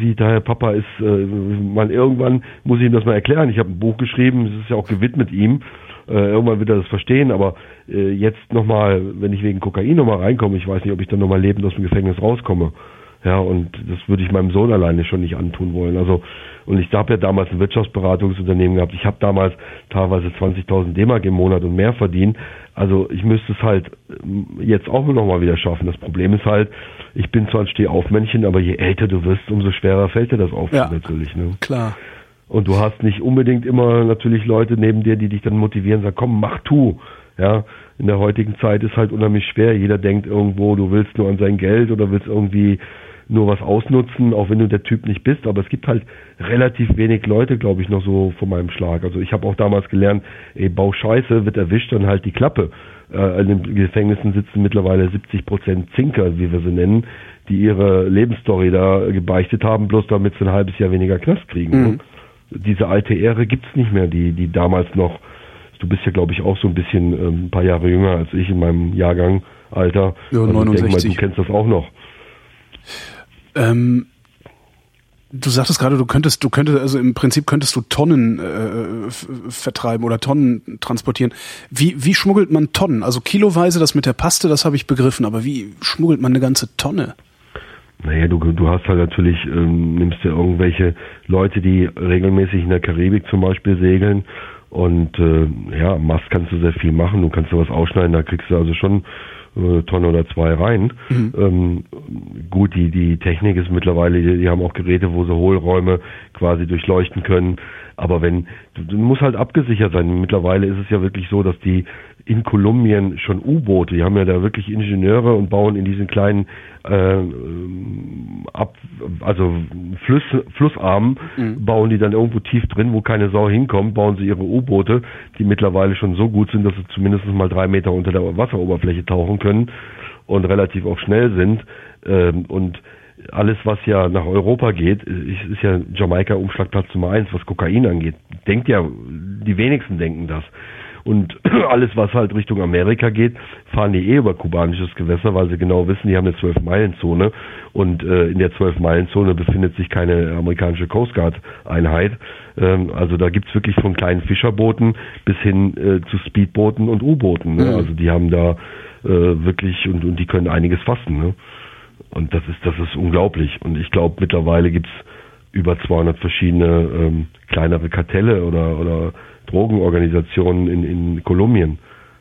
sieht, daher Papa ist, äh, man irgendwann muss ich ihm das mal erklären. Ich habe ein Buch geschrieben, es ist ja auch gewidmet ihm äh, irgendwann wird er das verstehen, aber äh, jetzt nochmal, wenn ich wegen Kokain nochmal reinkomme, ich weiß nicht, ob ich dann nochmal lebend aus dem Gefängnis rauskomme. Ja, und das würde ich meinem Sohn alleine schon nicht antun wollen. Also, und ich habe ja damals ein Wirtschaftsberatungsunternehmen gehabt. Ich habe damals teilweise 20.000 D-Mark im Monat und mehr verdient. Also ich müsste es halt äh, jetzt auch nochmal wieder schaffen. Das Problem ist halt, ich bin zwar ein Stehaufmännchen, aber je älter du wirst, umso schwerer fällt dir das auf ja, natürlich. Ne? Klar. Und du hast nicht unbedingt immer natürlich Leute neben dir, die dich dann motivieren, sagen, komm, mach tu. Ja, in der heutigen Zeit ist halt unheimlich schwer. Jeder denkt irgendwo, du willst nur an sein Geld oder willst irgendwie nur was ausnutzen, auch wenn du der Typ nicht bist. Aber es gibt halt relativ wenig Leute, glaube ich, noch so von meinem Schlag. Also ich habe auch damals gelernt, ey, bau Scheiße, wird erwischt, dann halt die Klappe. Äh, in den Gefängnissen sitzen mittlerweile 70 Prozent Zinker, wie wir sie nennen, die ihre Lebensstory da gebeichtet haben, bloß damit sie ein halbes Jahr weniger Knast kriegen. Mhm diese alte Ehre gibt's nicht mehr, die, die damals noch, du bist ja glaube ich auch so ein bisschen ähm, ein paar Jahre jünger als ich in meinem Jahrgang, Alter. Ja, also 69. Ich denke mal, du kennst das auch noch. Ähm, du sagtest gerade, du könntest, du könntest, also im Prinzip könntest du Tonnen äh, vertreiben oder Tonnen transportieren. Wie, wie schmuggelt man Tonnen? Also kiloweise, das mit der Paste, das habe ich begriffen, aber wie schmuggelt man eine ganze Tonne? Naja, du, du hast halt natürlich, ähm, nimmst dir irgendwelche Leute, die regelmäßig in der Karibik zum Beispiel segeln und äh, ja, Mast kannst du sehr viel machen, du kannst sowas ausschneiden, da kriegst du also schon äh, Tonne oder zwei rein. Mhm. Ähm, gut, die, die Technik ist mittlerweile, die, die haben auch Geräte, wo sie Hohlräume quasi durchleuchten können. Aber wenn, du, musst halt abgesichert sein. Mittlerweile ist es ja wirklich so, dass die in Kolumbien schon U-Boote. Die haben ja da wirklich Ingenieure und bauen in diesen kleinen äh, ab, also Fluss, Flussarmen, mhm. bauen die dann irgendwo tief drin, wo keine Sau hinkommt, bauen sie ihre U-Boote, die mittlerweile schon so gut sind, dass sie zumindest mal drei Meter unter der Wasseroberfläche tauchen können und relativ auch schnell sind. Ähm, und alles, was ja nach Europa geht, ist ja Jamaika Umschlagplatz Nummer eins, was Kokain angeht. Denkt ja, die wenigsten denken das. Und alles, was halt Richtung Amerika geht, fahren die eh über kubanisches Gewässer, weil sie genau wissen, die haben eine Zwölf-Meilen-Zone und äh, in der Zwölf-Meilen-Zone befindet sich keine amerikanische Coast Guard-Einheit. Ähm, also da gibt's wirklich von kleinen Fischerbooten bis hin äh, zu Speedbooten und U-Booten. Ne? Mhm. Also die haben da äh, wirklich und, und die können einiges fassen. Ne? Und das ist, das ist unglaublich. Und ich glaube, mittlerweile gibt's über 200 verschiedene ähm, kleinere Kartelle oder, oder Drogenorganisationen in, in Kolumbien.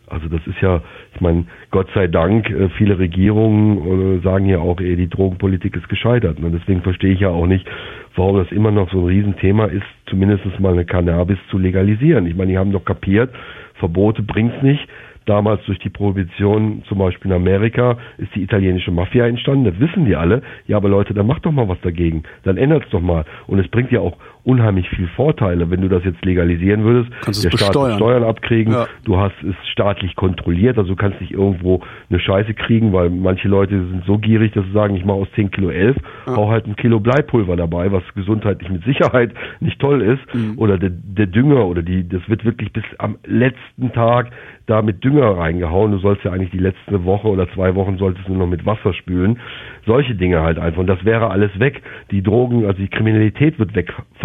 Also das ist ja, ich meine, Gott sei Dank, äh, viele Regierungen äh, sagen ja auch, ey, die Drogenpolitik ist gescheitert. Und deswegen verstehe ich ja auch nicht, warum das immer noch so ein Riesenthema ist, zumindest mal eine Cannabis zu legalisieren. Ich meine, die haben doch kapiert, Verbote bringt's nicht damals durch die Prohibition, zum Beispiel in Amerika, ist die italienische Mafia entstanden. Das wissen die alle. Ja, aber Leute, dann macht doch mal was dagegen. Dann ändert's doch mal. Und es bringt ja auch unheimlich viel Vorteile, wenn du das jetzt legalisieren würdest. Kannst der Staat besteuern. Steuern abkriegen. Ja. Du hast es staatlich kontrolliert. Also du kannst nicht irgendwo eine Scheiße kriegen, weil manche Leute sind so gierig, dass sie sagen, ich mache aus 10 Kilo 11, ja. hau halt ein Kilo Bleipulver dabei, was gesundheitlich mit Sicherheit nicht toll ist. Mhm. Oder der, der Dünger oder die, das wird wirklich bis am letzten Tag da mit Dünger reingehauen. Du sollst ja eigentlich die letzte Woche oder zwei Wochen solltest du noch mit Wasser spülen. Solche Dinge halt einfach. Und das wäre alles weg. Die Drogen, also die Kriminalität wird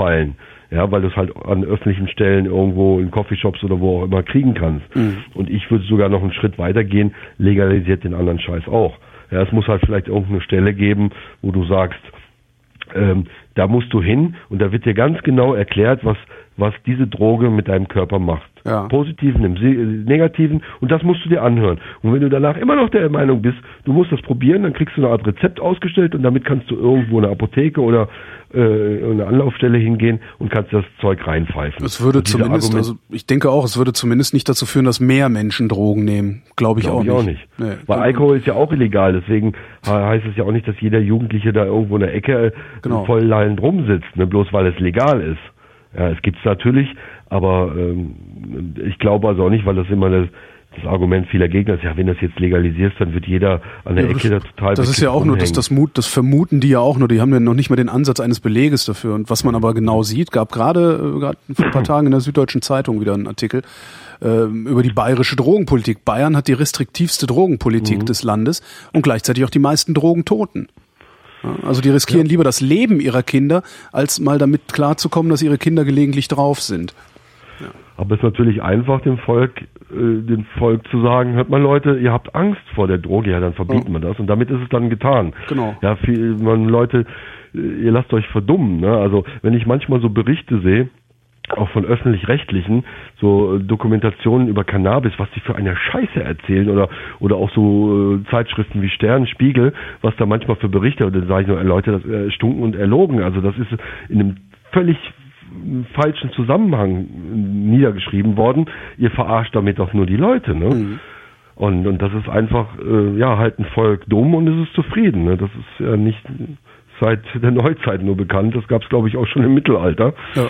wegfallen. Ja, weil du es halt an öffentlichen Stellen irgendwo in Coffeeshops oder wo auch immer kriegen kannst. Mhm. Und ich würde sogar noch einen Schritt weiter gehen, legalisiert den anderen Scheiß auch. Ja, es muss halt vielleicht irgendeine Stelle geben, wo du sagst, ähm, da musst du hin und da wird dir ganz genau erklärt, was, was diese Droge mit deinem Körper macht. Ja. Positiven, im Negativen und das musst du dir anhören. Und wenn du danach immer noch der Meinung bist, du musst das probieren, dann kriegst du eine Art Rezept ausgestellt und damit kannst du irgendwo in eine Apotheke oder äh, eine Anlaufstelle hingehen und kannst das Zeug reinpfeifen. Es würde zumindest, Argument, also ich denke auch, es würde zumindest nicht dazu führen, dass mehr Menschen Drogen nehmen. Glaube ich, glaub auch, ich nicht. auch nicht. Nee. Weil Alkohol ist ja auch illegal, deswegen heißt es ja auch nicht, dass jeder Jugendliche da irgendwo in der Ecke äh, genau. voll lallend rumsitzt, ne, bloß weil es legal ist. Ja, es gibt's natürlich, aber ähm, ich glaube also auch nicht, weil das immer das, das Argument vieler Gegner ist, ja, wenn das jetzt legalisierst, dann wird jeder an der ja, Ecke da total. Das ist ja auch nur das, das Mut, das vermuten die ja auch nur, die haben ja noch nicht mal den Ansatz eines Beleges dafür. Und was man aber genau sieht, gab gerade, äh, vor ein paar Tagen in der Süddeutschen Zeitung wieder einen Artikel äh, über die bayerische Drogenpolitik. Bayern hat die restriktivste Drogenpolitik mhm. des Landes und gleichzeitig auch die meisten Drogentoten. Also die riskieren ja. lieber das Leben ihrer Kinder, als mal damit klarzukommen, dass ihre Kinder gelegentlich drauf sind. Ja. Aber es ist natürlich einfach, dem Volk, äh, dem Volk zu sagen, hört mal Leute, ihr habt Angst vor der Droge, ja, dann verbieten wir das. Und damit ist es dann getan. Genau. Ja, viel, man, Leute, äh, ihr lasst euch verdummen. Ne? Also wenn ich manchmal so Berichte sehe, auch von öffentlich-rechtlichen, so äh, Dokumentationen über Cannabis, was die für eine Scheiße erzählen oder oder auch so äh, Zeitschriften wie Stern, Spiegel, was da manchmal für Berichte, und dann sage ich nur, Leute, das äh, stunken und erlogen. Also das ist in einem völlig falschen Zusammenhang niedergeschrieben worden. Ihr verarscht damit doch nur die Leute, ne? Mhm. Und, und das ist einfach, äh, ja, halt ein Volk dumm und es ist zufrieden. Ne? Das ist ja nicht seit der Neuzeit nur bekannt. Das gab es, glaube ich, auch schon im Mittelalter. Ja.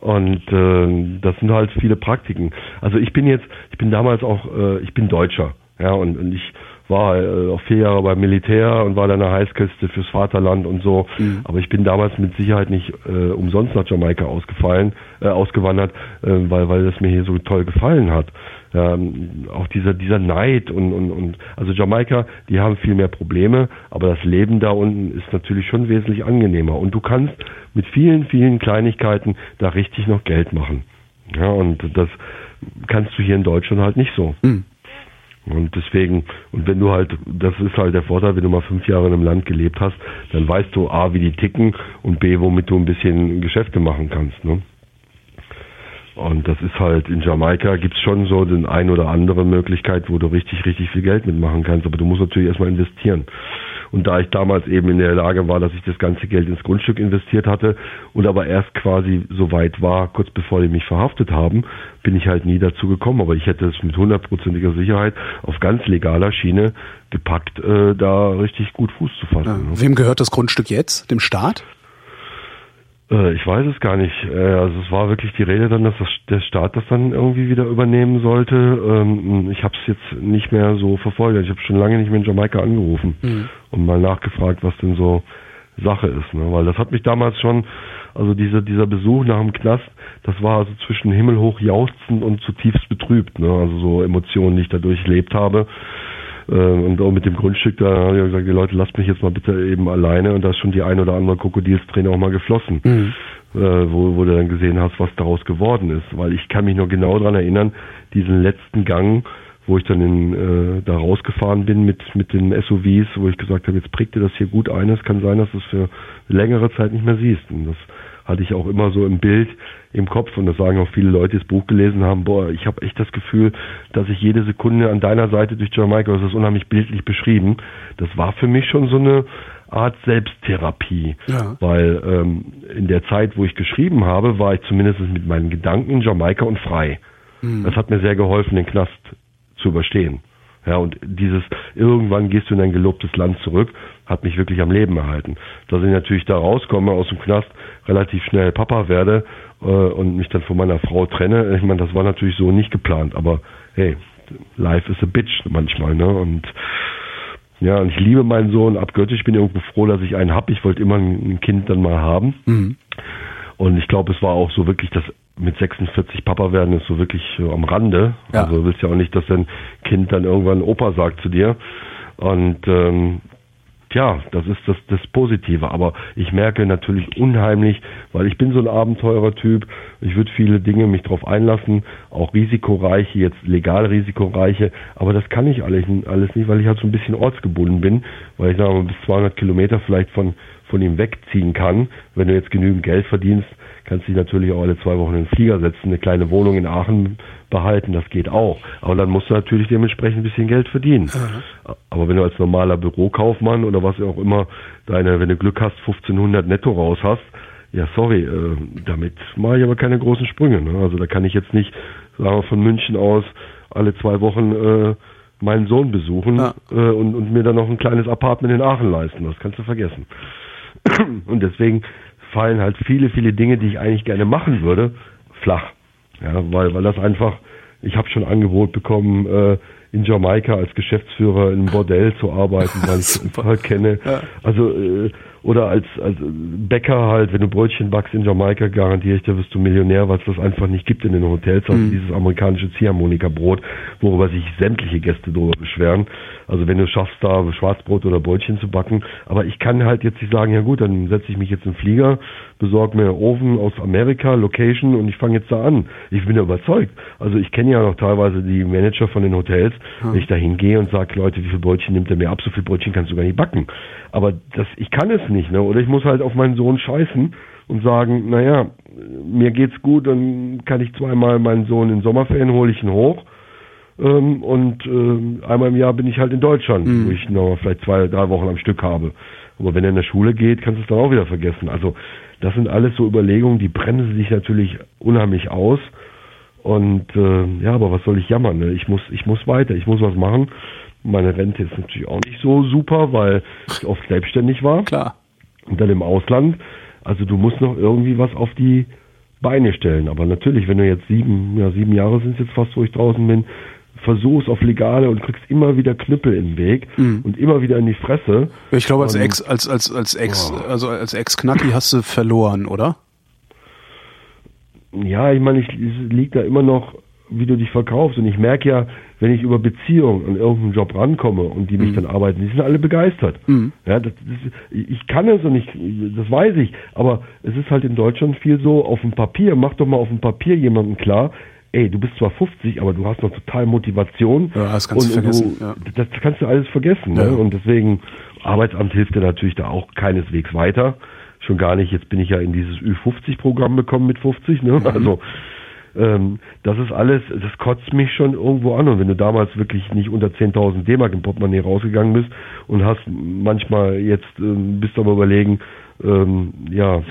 Und äh, das sind halt viele Praktiken. Also ich bin jetzt, ich bin damals auch, äh, ich bin Deutscher, ja, und, und ich war äh, auch vier Jahre beim Militär und war dann eine Heißkiste fürs Vaterland und so. Mhm. Aber ich bin damals mit Sicherheit nicht äh, umsonst nach Jamaika ausgefallen, äh, ausgewandert, äh, weil weil das mir hier so toll gefallen hat. Ähm, auch dieser dieser Neid und und und also Jamaika, die haben viel mehr Probleme, aber das Leben da unten ist natürlich schon wesentlich angenehmer und du kannst mit vielen vielen Kleinigkeiten da richtig noch Geld machen. Ja und das kannst du hier in Deutschland halt nicht so. Mhm. Und deswegen, und wenn du halt, das ist halt der Vorteil, wenn du mal fünf Jahre in einem Land gelebt hast, dann weißt du A, wie die ticken und B, womit du ein bisschen Geschäfte machen kannst. Ne? Und das ist halt, in Jamaika gibt's schon so den ein oder andere Möglichkeit, wo du richtig, richtig viel Geld mitmachen kannst, aber du musst natürlich erstmal investieren. Und da ich damals eben in der Lage war, dass ich das ganze Geld ins Grundstück investiert hatte und aber erst quasi so weit war, kurz bevor die mich verhaftet haben, bin ich halt nie dazu gekommen. Aber ich hätte es mit hundertprozentiger Sicherheit auf ganz legaler Schiene gepackt, äh, da richtig gut Fuß zu fassen. Ja. Wem gehört das Grundstück jetzt? Dem Staat? Äh, ich weiß es gar nicht. Äh, also es war wirklich die Rede dann, dass das, der Staat das dann irgendwie wieder übernehmen sollte. Ähm, ich habe es jetzt nicht mehr so verfolgt. Ich habe schon lange nicht mehr in Jamaika angerufen mhm. und mal nachgefragt, was denn so Sache ist. Ne? Weil das hat mich damals schon, also diese, dieser Besuch nach dem Knast, das war also zwischen himmelhoch jauchzend und zutiefst betrübt. Ne? Also so Emotionen, die ich da durchlebt habe. Äh, und auch mit dem Grundstück, da habe ich gesagt, die Leute, lasst mich jetzt mal bitte eben alleine. Und da ist schon die ein oder andere Krokodilsträne auch mal geflossen. Mhm. Äh, wo, wo du dann gesehen hast, was daraus geworden ist. Weil ich kann mich noch genau daran erinnern, diesen letzten Gang, wo ich dann in, äh, da rausgefahren bin mit, mit den SUVs, wo ich gesagt habe, jetzt prägt dir das hier gut ein. Es kann sein, dass du es für längere Zeit nicht mehr siehst. Und das hatte ich auch immer so im Bild im Kopf und das sagen auch viele Leute, die das Buch gelesen haben, boah, ich habe echt das Gefühl, dass ich jede Sekunde an deiner Seite durch Jamaika, das ist unheimlich bildlich beschrieben, das war für mich schon so eine Art Selbsttherapie, ja. weil ähm, in der Zeit, wo ich geschrieben habe, war ich zumindest mit meinen Gedanken in Jamaika und frei. Mhm. Das hat mir sehr geholfen, den Knast zu überstehen. Ja, und dieses, irgendwann gehst du in ein gelobtes Land zurück, hat mich wirklich am Leben erhalten. Dass ich natürlich da rauskomme aus dem Knast, relativ schnell Papa werde äh, und mich dann von meiner Frau trenne, ich meine, das war natürlich so nicht geplant, aber hey, life is a bitch manchmal, ne? Und ja, und ich liebe meinen Sohn abgöttisch. Ich bin irgendwo froh, dass ich einen habe. Ich wollte immer ein Kind dann mal haben. Mhm. Und ich glaube, es war auch so wirklich das mit 46 Papa werden ist so wirklich so am Rande. Ja. Also du willst ja auch nicht, dass dein Kind dann irgendwann Opa sagt zu dir. Und ähm, ja, das ist das, das Positive. Aber ich merke natürlich unheimlich, weil ich bin so ein Abenteurertyp. Ich würde viele Dinge mich drauf einlassen, auch risikoreiche, jetzt legal risikoreiche, aber das kann ich alles, alles nicht, weil ich halt so ein bisschen ortsgebunden bin, weil ich sage mal bis 200 Kilometer vielleicht von, von ihm wegziehen kann. Wenn du jetzt genügend Geld verdienst, kannst dich natürlich auch alle zwei Wochen in den Flieger setzen, eine kleine Wohnung in Aachen behalten, das geht auch. Aber dann musst du natürlich dementsprechend ein bisschen Geld verdienen. Mhm. Aber wenn du als normaler Bürokaufmann oder was auch immer deine, wenn du Glück hast, 1500 netto raus hast, ja, sorry, äh, damit mache ich aber keine großen Sprünge. Ne? Also da kann ich jetzt nicht, sagen wir, von München aus alle zwei Wochen äh, meinen Sohn besuchen ja. äh, und, und mir dann noch ein kleines Apartment in Aachen leisten. Das kannst du vergessen. Und deswegen fallen halt viele, viele Dinge, die ich eigentlich gerne machen würde, flach. Ja, weil, weil das einfach, ich habe schon Angebot bekommen, äh, in Jamaika als Geschäftsführer in einem Bordell zu arbeiten, weil ich es halt kenne. Ja. Also äh, oder als, als Bäcker halt, wenn du Brötchen backst in Jamaika, garantiere ich dir, wirst du Millionär, was das einfach nicht gibt in den Hotels. Also mhm. dieses amerikanische Ziehharmonika-Brot, worüber sich sämtliche Gäste darüber beschweren. Also wenn du schaffst, da Schwarzbrot oder Brötchen zu backen. Aber ich kann halt jetzt nicht sagen, ja gut, dann setze ich mich jetzt in den Flieger, besorge mir Ofen aus Amerika, Location und ich fange jetzt da an. Ich bin ja überzeugt. Also ich kenne ja noch teilweise die Manager von den Hotels, mhm. wenn ich da hingehe und sage, Leute, wie viel Brötchen nimmt er mir ab? So viel Brötchen kannst du gar nicht backen. Aber das, ich kann es nicht, ne? Oder ich muss halt auf meinen Sohn scheißen und sagen, naja, mir geht's gut, dann kann ich zweimal meinen Sohn in Sommerferien hole ich ihn hoch. Ähm, und äh, einmal im Jahr bin ich halt in Deutschland, mhm. wo ich noch vielleicht zwei, drei Wochen am Stück habe. Aber wenn er in der Schule geht, kannst du es dann auch wieder vergessen. Also das sind alles so Überlegungen, die bremsen sich natürlich unheimlich aus. Und äh, ja, aber was soll ich jammern? Ne? Ich muss, ich muss weiter, ich muss was machen. Meine Rente ist natürlich auch nicht so super, weil ich oft selbstständig war. Klar. Und dann im Ausland. Also du musst noch irgendwie was auf die Beine stellen. Aber natürlich, wenn du jetzt sieben, ja, sieben Jahre sind es jetzt fast, wo ich draußen bin, versuchst auf Legale und kriegst immer wieder Knüppel im Weg mhm. und immer wieder in die Fresse. Ich glaube, als Ex, als, als, als Ex, oh. also als Ex-Knacki hast du verloren, oder? Ja, ich meine, ich, es liegt da immer noch wie du dich verkaufst. Und ich merke ja, wenn ich über Beziehungen an irgendeinen Job rankomme und die mich mhm. dann arbeiten, die sind alle begeistert. Mhm. Ja, das, das, ich kann es und ich, das weiß ich. Aber es ist halt in Deutschland viel so, auf dem Papier, mach doch mal auf dem Papier jemandem klar, ey, du bist zwar 50, aber du hast noch total Motivation. Ja, das kannst und, du vergessen. Du, ja. Das kannst du alles vergessen. Ne? Ja. Ne? Und deswegen, Arbeitsamt hilft dir natürlich da auch keineswegs weiter. Schon gar nicht, jetzt bin ich ja in dieses Ü50-Programm gekommen mit 50, ne? Mhm. Also ähm, das ist alles, das kotzt mich schon irgendwo an. Und wenn du damals wirklich nicht unter 10.000 D-Mark im Portemonnaie rausgegangen bist und hast manchmal jetzt, ähm, bist du aber überlegen, ähm, ja,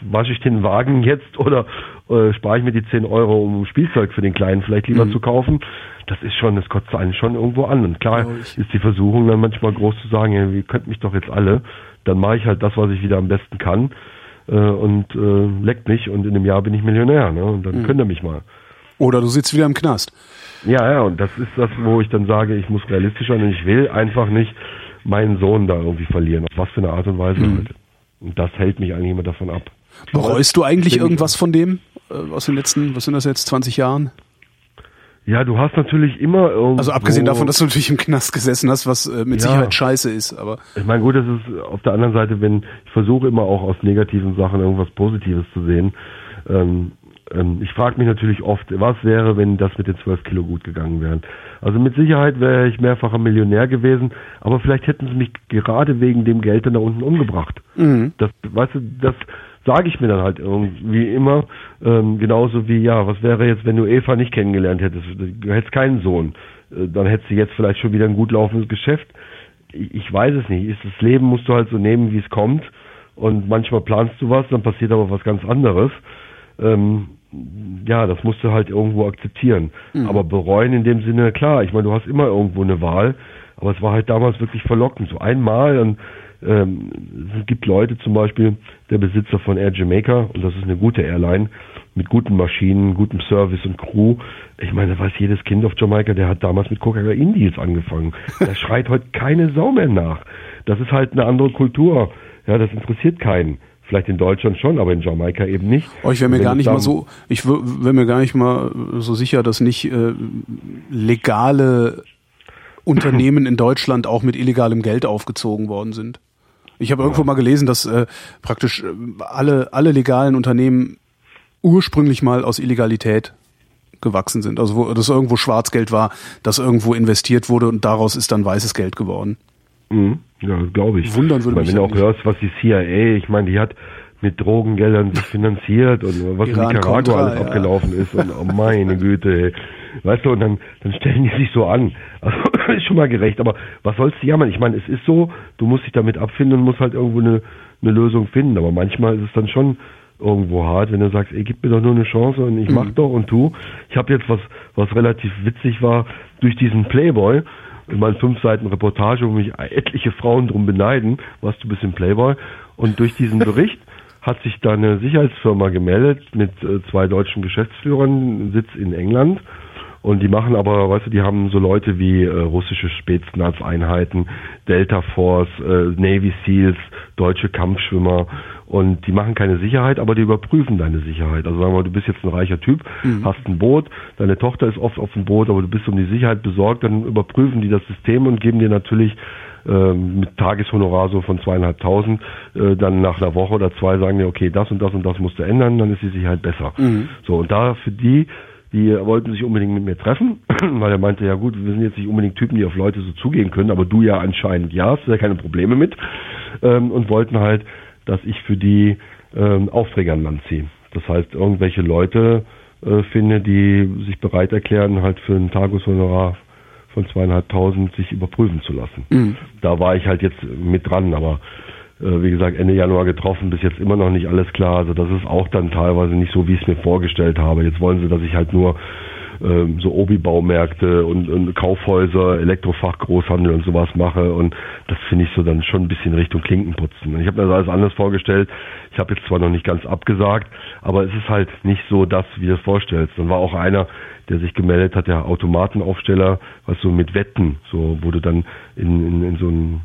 wasche ich den Wagen jetzt oder äh, spare ich mir die 10 Euro, um Spielzeug für den Kleinen vielleicht lieber mhm. zu kaufen? Das ist schon, das kotzt einen schon irgendwo an. Und klar ist die Versuchung dann manchmal groß zu sagen, ja, ihr könnt mich doch jetzt alle. Dann mache ich halt das, was ich wieder am besten kann äh, und äh, leckt mich und in einem Jahr bin ich Millionär. Ne? Und dann mhm. könnt ihr mich mal. Oder du sitzt wieder im Knast. Ja, ja, und das ist das, wo ich dann sage, ich muss realistisch sein und ich will einfach nicht meinen Sohn da irgendwie verlieren. Auf was für eine Art und Weise mhm. halt. Und das hält mich eigentlich immer davon ab. Bereust du eigentlich irgendwas von dem äh, aus den letzten, was sind das jetzt, 20 Jahren? Ja, du hast natürlich immer irgendwo... Also abgesehen davon, dass du natürlich im Knast gesessen hast, was äh, mit ja. Sicherheit scheiße ist, aber... Ich meine, gut, das ist auf der anderen Seite, wenn... Ich versuche immer auch aus negativen Sachen irgendwas Positives zu sehen. Ähm, ähm, ich frage mich natürlich oft, was wäre, wenn das mit den 12 Kilo gut gegangen wären. Also mit Sicherheit wäre ich mehrfacher Millionär gewesen, aber vielleicht hätten sie mich gerade wegen dem Geld dann da unten umgebracht. Mhm. Das, weißt du, das sage ich mir dann halt irgendwie immer, ähm, genauso wie, ja, was wäre jetzt, wenn du Eva nicht kennengelernt hättest, du hättest keinen Sohn, äh, dann hättest du jetzt vielleicht schon wieder ein gut laufendes Geschäft. Ich, ich weiß es nicht. Ist das Leben musst du halt so nehmen, wie es kommt. Und manchmal planst du was, dann passiert aber was ganz anderes. Ähm, ja, das musst du halt irgendwo akzeptieren. Mhm. Aber bereuen in dem Sinne, klar, ich meine, du hast immer irgendwo eine Wahl, aber es war halt damals wirklich verlockend. So einmal, dann ähm, es gibt Leute, zum Beispiel der Besitzer von Air Jamaica, und das ist eine gute Airline, mit guten Maschinen, gutem Service und Crew. Ich meine, da weiß jedes Kind auf Jamaika, der hat damals mit Coca-Cola-Deals angefangen. Der schreit heute keine Sau mehr nach. Das ist halt eine andere Kultur. Ja, das interessiert keinen. Vielleicht in Deutschland schon, aber in Jamaika eben nicht. Oh, ich wäre mir gar nicht mal so, ich wäre mir gar nicht mal so sicher, dass nicht äh, legale Unternehmen in Deutschland auch mit illegalem Geld aufgezogen worden sind. Ich habe irgendwo mal gelesen, dass äh, praktisch äh, alle, alle legalen Unternehmen ursprünglich mal aus Illegalität gewachsen sind. Also wo das irgendwo Schwarzgeld war, das irgendwo investiert wurde und daraus ist dann weißes Geld geworden. Mhm. Ja, glaube ich. Wundern würde Weil mich wenn du auch nicht. hörst, was die CIA, ich meine, die hat mit Drogengeldern sich finanziert und was in Iran Nicaragua Contra, alles ja. abgelaufen ist und oh meine Güte, ey. Weißt du, und dann, dann stellen die sich so an. Also ist schon mal gerecht, aber was sollst du jammern? Ich meine, es ist so, du musst dich damit abfinden und musst halt irgendwo eine, eine Lösung finden. Aber manchmal ist es dann schon irgendwo hart, wenn du sagst, ey, gib mir doch nur eine Chance und ich mach doch und tu. Ich habe jetzt was, was relativ witzig war, durch diesen Playboy, in meinen fünf Seiten Reportage, wo mich etliche Frauen drum beneiden, was du bist im Playboy. Und durch diesen Bericht hat sich da eine Sicherheitsfirma gemeldet mit äh, zwei deutschen Geschäftsführern, Sitz in England. Und die machen aber, weißt du, die haben so Leute wie äh, russische Spetsnaz-Einheiten, Delta Force, äh, Navy Seals, deutsche Kampfschwimmer und die machen keine Sicherheit, aber die überprüfen deine Sicherheit. Also sagen wir mal, du bist jetzt ein reicher Typ, hast ein Boot, deine Tochter ist oft auf dem Boot, aber du bist um die Sicherheit besorgt, dann überprüfen die das System und geben dir natürlich ähm, mit Tageshonorar so von zweieinhalbtausend, äh, dann nach einer Woche oder zwei sagen dir, okay, das und das und das musst du ändern, dann ist die Sicherheit besser. So, und da für die, die wollten sich unbedingt mit mir treffen, weil er meinte, ja gut, wir sind jetzt nicht unbedingt Typen, die auf Leute so zugehen können, aber du ja anscheinend ja, hast du ja keine Probleme mit, ähm, und wollten halt, dass ich für die ähm, Aufträge an Land ziehe. Das heißt, irgendwelche Leute äh, finde, die sich bereit erklären, halt für ein Tageshonorar von zweieinhalbtausend sich überprüfen zu lassen. Da war ich halt jetzt mit dran, aber wie gesagt, Ende Januar getroffen, bis jetzt immer noch nicht alles klar. Also das ist auch dann teilweise nicht so, wie ich es mir vorgestellt habe. Jetzt wollen sie, dass ich halt nur ähm, so Obi-Baumärkte und, und Kaufhäuser, Elektrofachgroßhandel und sowas mache und das finde ich so dann schon ein bisschen Richtung Klinkenputzen. Ich habe mir das alles anders vorgestellt. Ich habe jetzt zwar noch nicht ganz abgesagt, aber es ist halt nicht so das, wie du es vorstellst. Dann war auch einer, der sich gemeldet hat, der Automatenaufsteller, was so mit Wetten, so wo du dann in, in, in so ein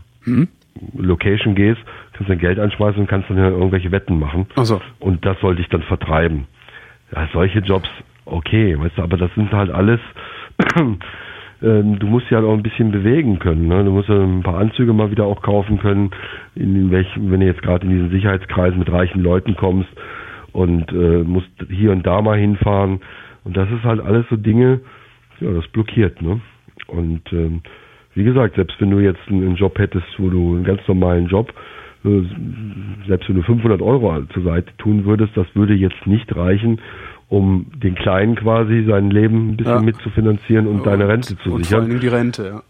Location gehst, kannst dein Geld anschmeißen und kannst dann ja irgendwelche Wetten machen. Ach so. Und das sollte ich dann vertreiben. Ja, solche Jobs, okay, weißt du, aber das sind halt alles, ähm, du musst ja halt auch ein bisschen bewegen können. Ne? Du musst ja ein paar Anzüge mal wieder auch kaufen können, in welchen, wenn du jetzt gerade in diesen Sicherheitskreis mit reichen Leuten kommst und äh, musst hier und da mal hinfahren. Und das ist halt alles so Dinge, ja, das blockiert, ne? Und ähm, wie gesagt, selbst wenn du jetzt einen, Job hättest, wo du einen ganz normalen Job, äh, selbst wenn du 500 Euro zur Seite tun würdest, das würde jetzt nicht reichen, um den Kleinen quasi sein Leben ein bisschen Ja. mitzufinanzieren und, deine Rente zu und vor sichern. allen Dingen die Rente, ja.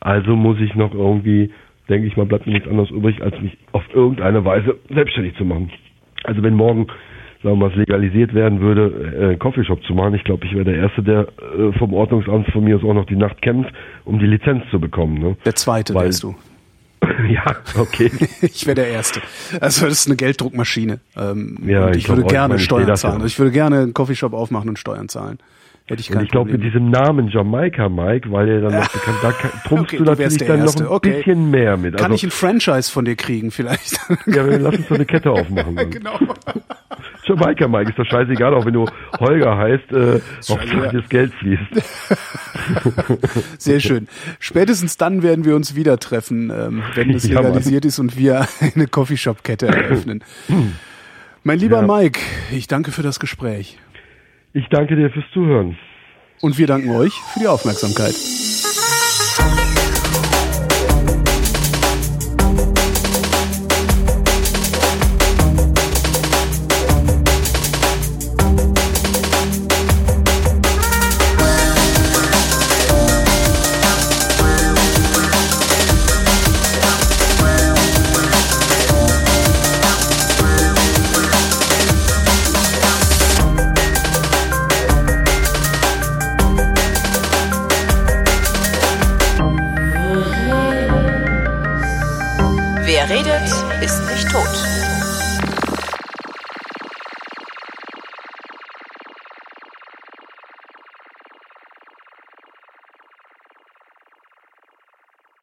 Also muss ich noch irgendwie, denke ich mal, bleibt mir nichts anderes übrig, als mich auf irgendeine Weise selbstständig zu machen. Also wenn morgen, sagen wir mal, es legalisiert werden würde, äh, einen Coffeeshop zu machen, ich glaube, ich wäre der Erste, der äh, vom Ordnungsamt von mir aus auch noch die Nacht kämpft, um die Lizenz zu bekommen. Ne? Der zweite Weil- wärst du. ja, okay. Ich wäre der Erste. Also das ist eine Gelddruckmaschine. Ähm, Ja, ich ich, würde gerne Steuern zahlen. Also ich würde gerne einen Coffeeshop aufmachen und Steuern zahlen. Hätte ich kein Und ich glaube, mit diesem Namen Jamaika Mike, weil er dann noch bekannt, da kann- trumpfst Okay, du natürlich dann noch ein Okay. bisschen mehr mit. Kann Also, ich ein Franchise von dir kriegen vielleicht? ja, wir lassen uns so eine Kette aufmachen. genau. Jamaika Mike ist doch scheißegal, auch wenn du Holger heißt, äh, Hauptsache das Geld fließt. Sehr schön. Spätestens dann werden wir uns wieder treffen, ähm, wenn es Ja, legalisiert ist und wir eine Coffeeshop-Kette eröffnen. Mein lieber Ja. Mike, ich danke für das Gespräch. Ich danke dir fürs Zuhören. Und wir danken euch für die Aufmerksamkeit.